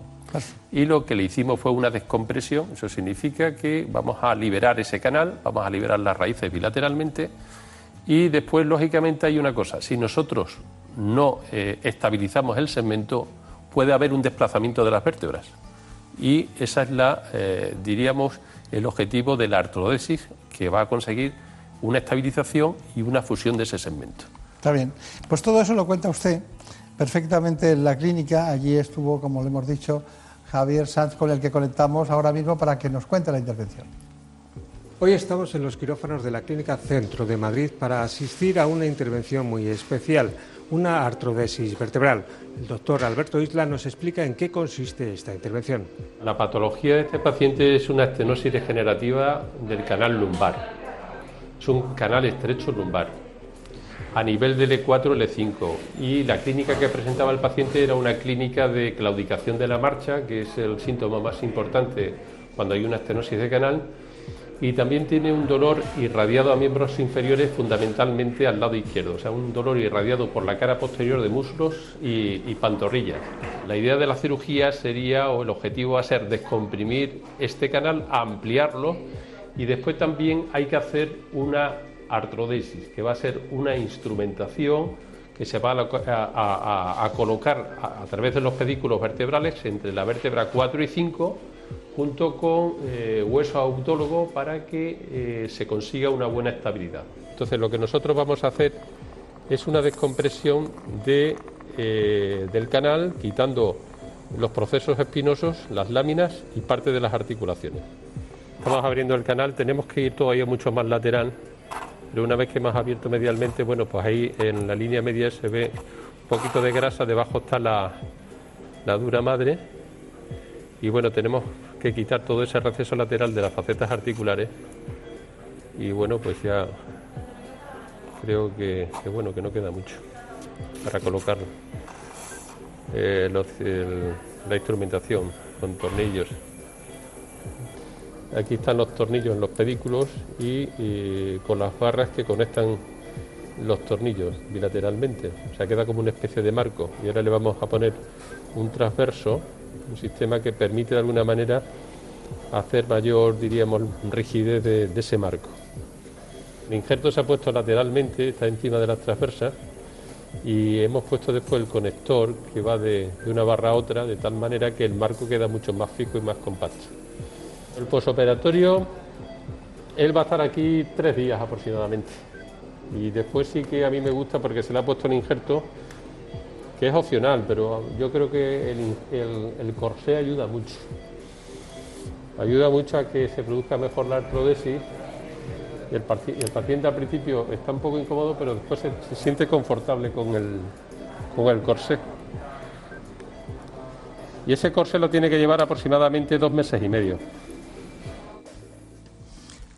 Y lo que le hicimos fue una descompresión, eso significa que vamos a liberar ese canal, vamos a liberar las raíces bilateralmente, y después, lógicamente, hay una cosa, si nosotros no eh, estabilizamos el segmento, puede haber un desplazamiento de las vértebras y esa es la, eh, diríamos, el objetivo de la artrodesis que va a conseguir una estabilización y una fusión de ese segmento. Está bien. Pues todo eso lo cuenta usted perfectamente en la clínica. Allí estuvo, como le hemos dicho, Javier Sanz, con el que conectamos ahora mismo para que nos cuente la intervención. Hoy estamos en los quirófanos de la Clínica Centro de Madrid para asistir a una intervención muy especial una artrodesis vertebral. El doctor Alberto Isla nos explica en qué consiste esta intervención. La patología de este paciente es una estenosis degenerativa del canal lumbar. Es un canal estrecho lumbar a nivel del E4, L5. Y la clínica que presentaba el paciente era una clínica de claudicación de la marcha, que es el síntoma más importante cuando hay una estenosis de canal y también tiene un dolor irradiado a miembros inferiores fundamentalmente al lado izquierdo, o sea, un dolor irradiado por la cara posterior de muslos y, pantorrillas. La idea de la cirugía sería, o el objetivo va a ser descomprimir este canal, ampliarlo y después también hay que hacer una artrodesis, que va a ser una instrumentación que se va a, colocar a, a, través de los pedículos vertebrales entre la vértebra 4 y 5 junto con eh, hueso autólogo para que eh, se consiga una buena estabilidad. Entonces lo que nosotros vamos a hacer es una descompresión de, eh, del canal quitando los procesos espinosos, las láminas y parte de las articulaciones. Estamos abriendo el canal, tenemos que ir todavía mucho más lateral, pero una vez que hemos abierto medialmente, bueno, pues ahí en la línea media se ve un poquito de grasa, debajo está la, la dura madre y bueno, tenemos que quitar todo ese receso lateral de las facetas articulares y bueno, pues ya creo que, bueno, que no queda mucho para colocar eh, la instrumentación con tornillos. Aquí están los tornillos en los pedículos y, con las barras que conectan los tornillos bilateralmente. O sea, queda como una especie de marco. Y ahora le vamos a poner un transverso un sistema que permite de alguna manera hacer mayor, diríamos, rigidez de, ese marco. El injerto se ha puesto lateralmente, está encima de las transversas y hemos puesto después el conector que va de, una barra a otra de tal manera que el marco queda mucho más fijo y más compacto. El posoperatorio, él va a estar aquí tres días aproximadamente y después sí que a mí me gusta porque se le ha puesto el injerto que es opcional, pero yo creo que el, corsé ayuda mucho. Ayuda mucho a que se produzca mejor la artrodesis. El, el paciente al principio está un poco incómodo, pero después se, siente confortable con el, con el corsé. Y ese corsé lo tiene que llevar aproximadamente dos meses y medio.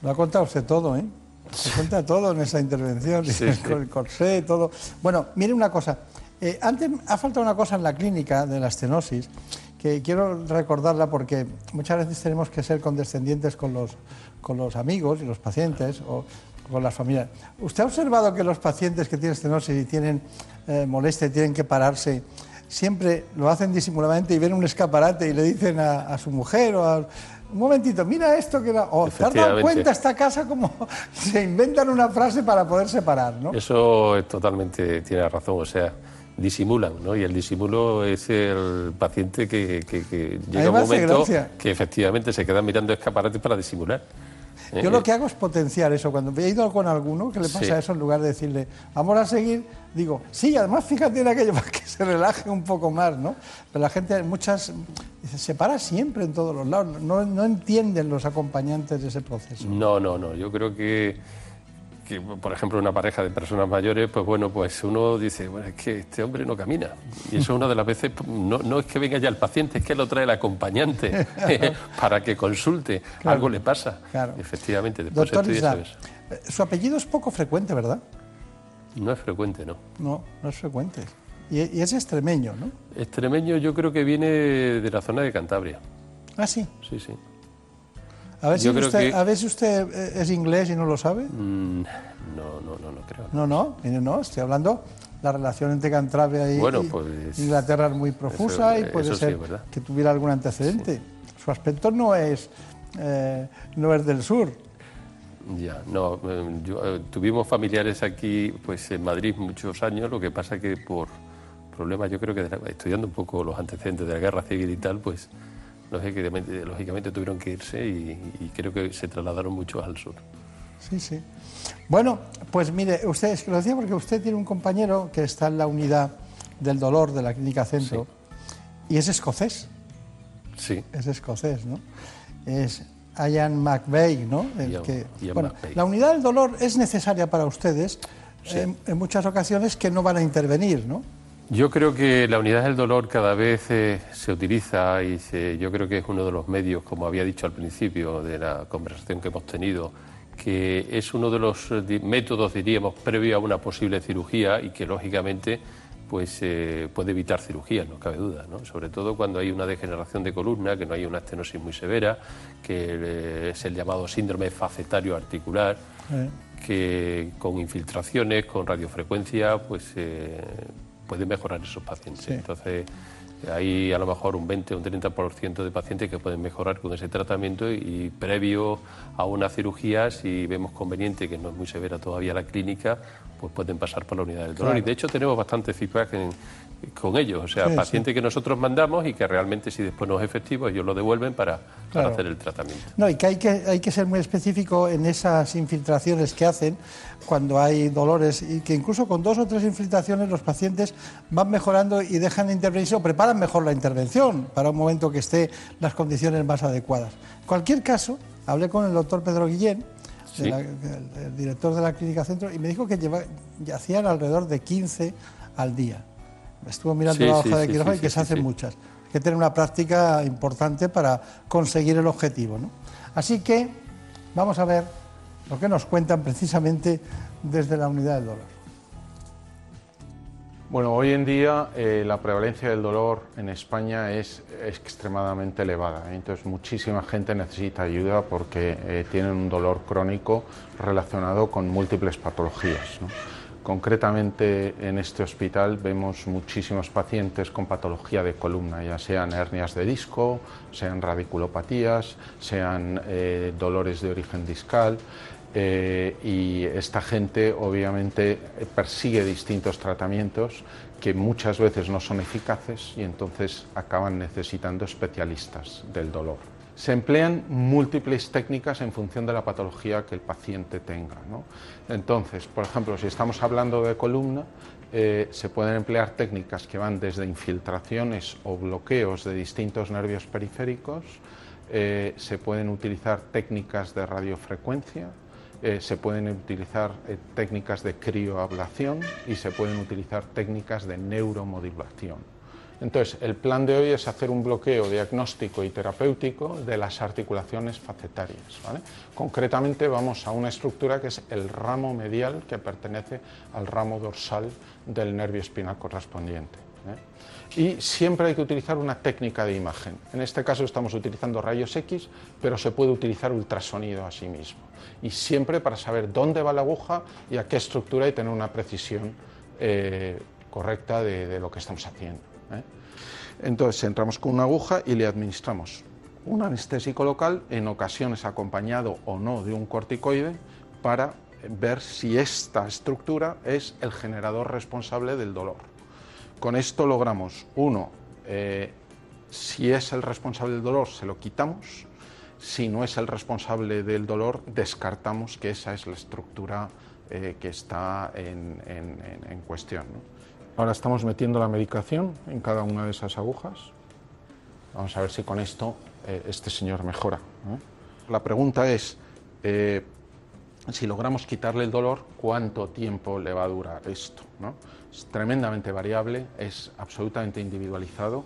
Lo ha contado usted todo, ¿eh? Se cuenta todo en esa intervención, con el corsé, todo. Bueno, mire una cosa. Eh, antes ha faltado una cosa en la clínica de la estenosis que quiero recordarla porque muchas veces tenemos que ser condescendientes con los, con los amigos y los pacientes o con las familias. ¿Usted ha observado que los pacientes que tienen estenosis y tienen eh, molestia y tienen que pararse, siempre lo hacen disimuladamente y ven un escaparate y le dicen a, su mujer o a, un momentito, mira esto que era. O te has dado cuenta esta casa como se inventan una frase para poder separar, ¿no? Eso es totalmente, tiene razón. O sea, disimulan, ¿no? Y el disimulo es el paciente que, llega un momento que efectivamente se queda mirando escaparates para disimular. ¿eh? Yo lo que hago es potenciar eso. Cuando he ido con alguno que le pasa eso, en lugar de decirle, vamos a seguir, digo, sí, además fíjate en aquello para que se relaje un poco más, ¿no? Pero la gente, muchas, se para siempre en todos los lados. No, no entienden los acompañantes de ese proceso. No, no, no. Yo creo que que, por ejemplo, una pareja de personas mayores, pues bueno, pues uno dice, bueno, es que este hombre no camina. Y eso una de las veces, no, no es que venga ya el paciente, es que lo trae el acompañante para que consulte. Algo le pasa. Efectivamente, después Doctor eh, su apellido es poco frecuente, ¿verdad? No es frecuente, ¿no? No, no es frecuente. Y, es extremeño, ¿no? Extremeño yo creo que viene de la zona de Cantabria. Ah, sí. Sí, sí. A ver, si usted, a ver si usted eh, es inglés y no lo sabe. Mm, no, no, no, no creo. No, no, no, estoy hablando la relación entre Cantabria y, pues, Inglaterra es muy profusa y puede ser que tuviera algún antecedente. Su aspecto no es, eh, no es del sur. Ya, no, eh, tuvimos familiares aquí pues en Madrid muchos años, lo que pasa que por problemas, yo creo que estudiando un poco los antecedentes de la guerra civil y tal, pues lógicamente, lógicamente tuvieron que irse y, creo que se trasladaron mucho al sur. Sí, sí. Bueno, pues mire, usted es que lo decía porque usted tiene un compañero que está en la unidad del dolor de la Clínica Centro y es escocés. Sí. Es escocés, ¿no? Es Ian McVeigh, ¿no? El que, bueno, la unidad del dolor es necesaria para ustedes en, en muchas ocasiones que no van a intervenir, ¿no? Yo creo que la unidad del dolor cada vez eh, se utiliza y yo creo que es uno de los medios, como había dicho al principio de la conversación que hemos tenido, que es uno de los eh, métodos, diríamos, previo a una posible cirugía y que lógicamente pues eh, puede evitar cirugías, no cabe duda, ¿no? sobre todo cuando hay una degeneración de columna, que no hay una estenosis muy severa, que es el llamado síndrome facetario articular, que con infiltraciones, con radiofrecuencia, pues pueden mejorar esos pacientes. Entonces, hay a lo mejor un 20 o un 30% de pacientes que pueden mejorar con ese tratamiento y, previo a una cirugía, si vemos conveniente, que no es muy severa todavía la clínica, pues pueden pasar por la unidad del dolor. Y de hecho tenemos bastante feedback con ellos, o sea, pacientes que nosotros mandamos y que realmente si después no es efectivo ellos lo devuelven para, hacer el tratamiento. No, y que hay, que hay que ser muy específico en esas infiltraciones que hacen cuando hay dolores y que incluso con dos o tres infiltraciones los pacientes van mejorando y dejan de intervenir o preparan mejor la intervención para un momento que esté las condiciones más adecuadas. En cualquier caso, hablé con el doctor Pedro Guillén, el, director de la clínica centro, y me dijo que lleva, hacían alrededor de 15 al día. Estuvo mirando la hoja de quirófano y que se hacen muchas. Hay que tener una práctica importante para conseguir el objetivo. Así que vamos a ver lo que nos cuentan precisamente desde la unidad del dolor. Bueno, hoy en día eh, la prevalencia del dolor en España es extremadamente elevada. ¿eh? Entonces, muchísima gente necesita ayuda porque eh, tienen un dolor crónico relacionado con múltiples patologías. Concretamente, en este hospital vemos muchísimos pacientes con patología de columna, ya sean hernias de disco, sean radiculopatías, sean dolores de origen discal. Eh, y esta gente obviamente persigue distintos tratamientos que muchas veces no son eficaces y entonces acaban necesitando especialistas del dolor. Se emplean múltiples técnicas en función de la patología que el paciente tenga. Entonces, por ejemplo, si estamos hablando de columna, eh, se pueden emplear técnicas que van desde infiltraciones o bloqueos de distintos nervios periféricos, eh, se pueden utilizar técnicas de radiofrecuencia, eh, se pueden utilizar técnicas de crioablación y se pueden utilizar técnicas de neuromodulación. Entonces, el plan de hoy es hacer un bloqueo diagnóstico y terapéutico de las articulaciones facetarias. Concretamente vamos a una estructura que es el ramo medial que pertenece al ramo dorsal del nervio espinal correspondiente. ¿eh? Y siempre hay que utilizar una técnica de imagen. En este caso estamos utilizando rayos X, pero se puede utilizar ultrasonido a sí mismo y siempre para saber dónde va la aguja y a qué estructura y tener una precisión eh, correcta de, lo que estamos haciendo. ¿Eh? Entonces entramos con una aguja y le administramos un anestésico local, en ocasiones acompañado o no de un corticoide, para ver si esta estructura es el generador responsable del dolor. Con esto logramos, uno, eh, si es el responsable del dolor, se lo quitamos, si no es el responsable del dolor, descartamos que esa es la estructura eh, que está en, cuestión. Ahora estamos metiendo la medicación en cada una de esas agujas. Vamos a ver si con esto eh, este señor mejora. La pregunta es, eh, si logramos quitarle el dolor, ¿cuánto tiempo le va a durar esto? Es tremendamente variable, es absolutamente individualizado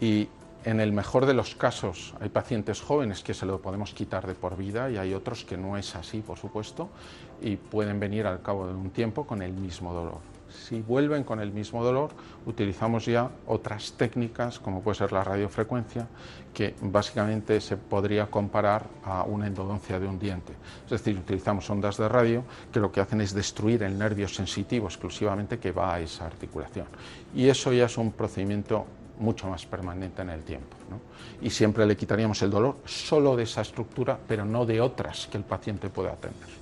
y en el mejor de los casos hay pacientes jóvenes que se lo podemos quitar de por vida y hay otros que no es así, por supuesto, y pueden venir al cabo de un tiempo con el mismo dolor. Si vuelven con el mismo dolor, utilizamos ya otras técnicas, como puede ser la radiofrecuencia, que básicamente se podría comparar a una endodoncia de un diente. Es decir, utilizamos ondas de radio que lo que hacen es destruir el nervio sensitivo exclusivamente que va a esa articulación. Y eso ya es un procedimiento mucho más permanente en el tiempo. Y siempre le quitaríamos el dolor solo de esa estructura, pero no de otras que el paciente pueda tener.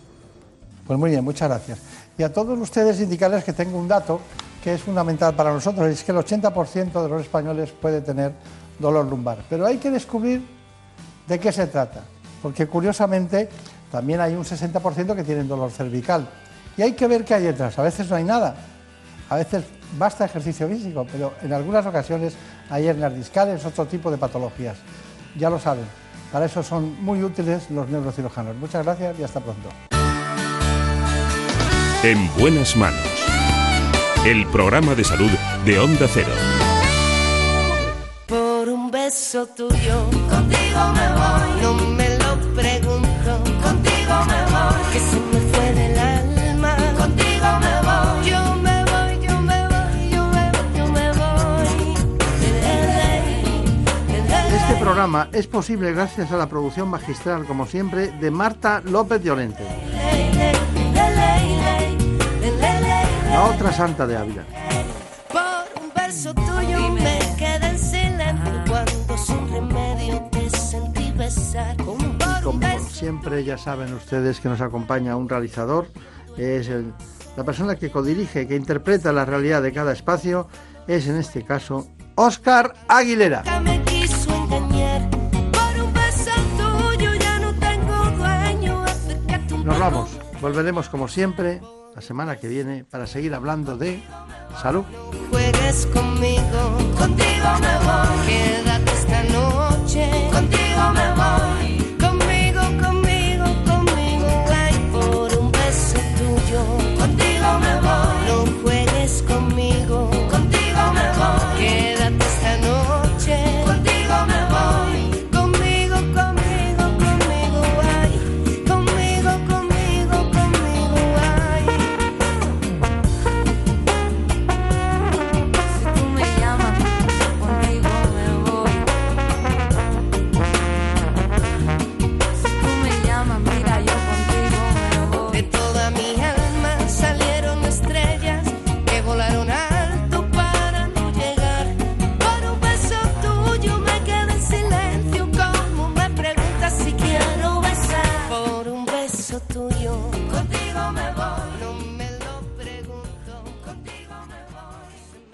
Pues muy bien, muchas gracias. Y a todos ustedes indicarles que tengo un dato que es fundamental para nosotros, es que el 80% de los españoles puede tener dolor lumbar. Pero hay que descubrir de qué se trata, porque curiosamente también hay un 60% que tienen dolor cervical. Y hay que ver qué hay detrás. A veces no hay nada, a veces basta ejercicio físico, pero en algunas ocasiones hay hernias discales, otro tipo de patologías. Ya lo saben, para eso son muy útiles los neurocirujanos. Muchas gracias y hasta pronto. En buenas manos. El programa de salud de Onda Cero. Por un beso tuyo, contigo me voy. No me lo pregunto, contigo me voy. Que se me fue del alma, contigo me voy. Yo Este programa es posible gracias a la producción magistral, como siempre, de Marta López Llorente. La otra santa de Ávila. Por un verso tuyo me quedé en silencio cuando sin remedio te sentí besar. Como siempre ya saben ustedes que nos acompaña un realizador, es la persona que codirige, que interpreta la realidad de cada espacio es en este caso Oscar Aguilera. Nos vamos, volveremos como siempre la semana que viene para seguir hablando de salud. Juegues conmigo, contigo me voy, quédate esta noche, contigo me voy.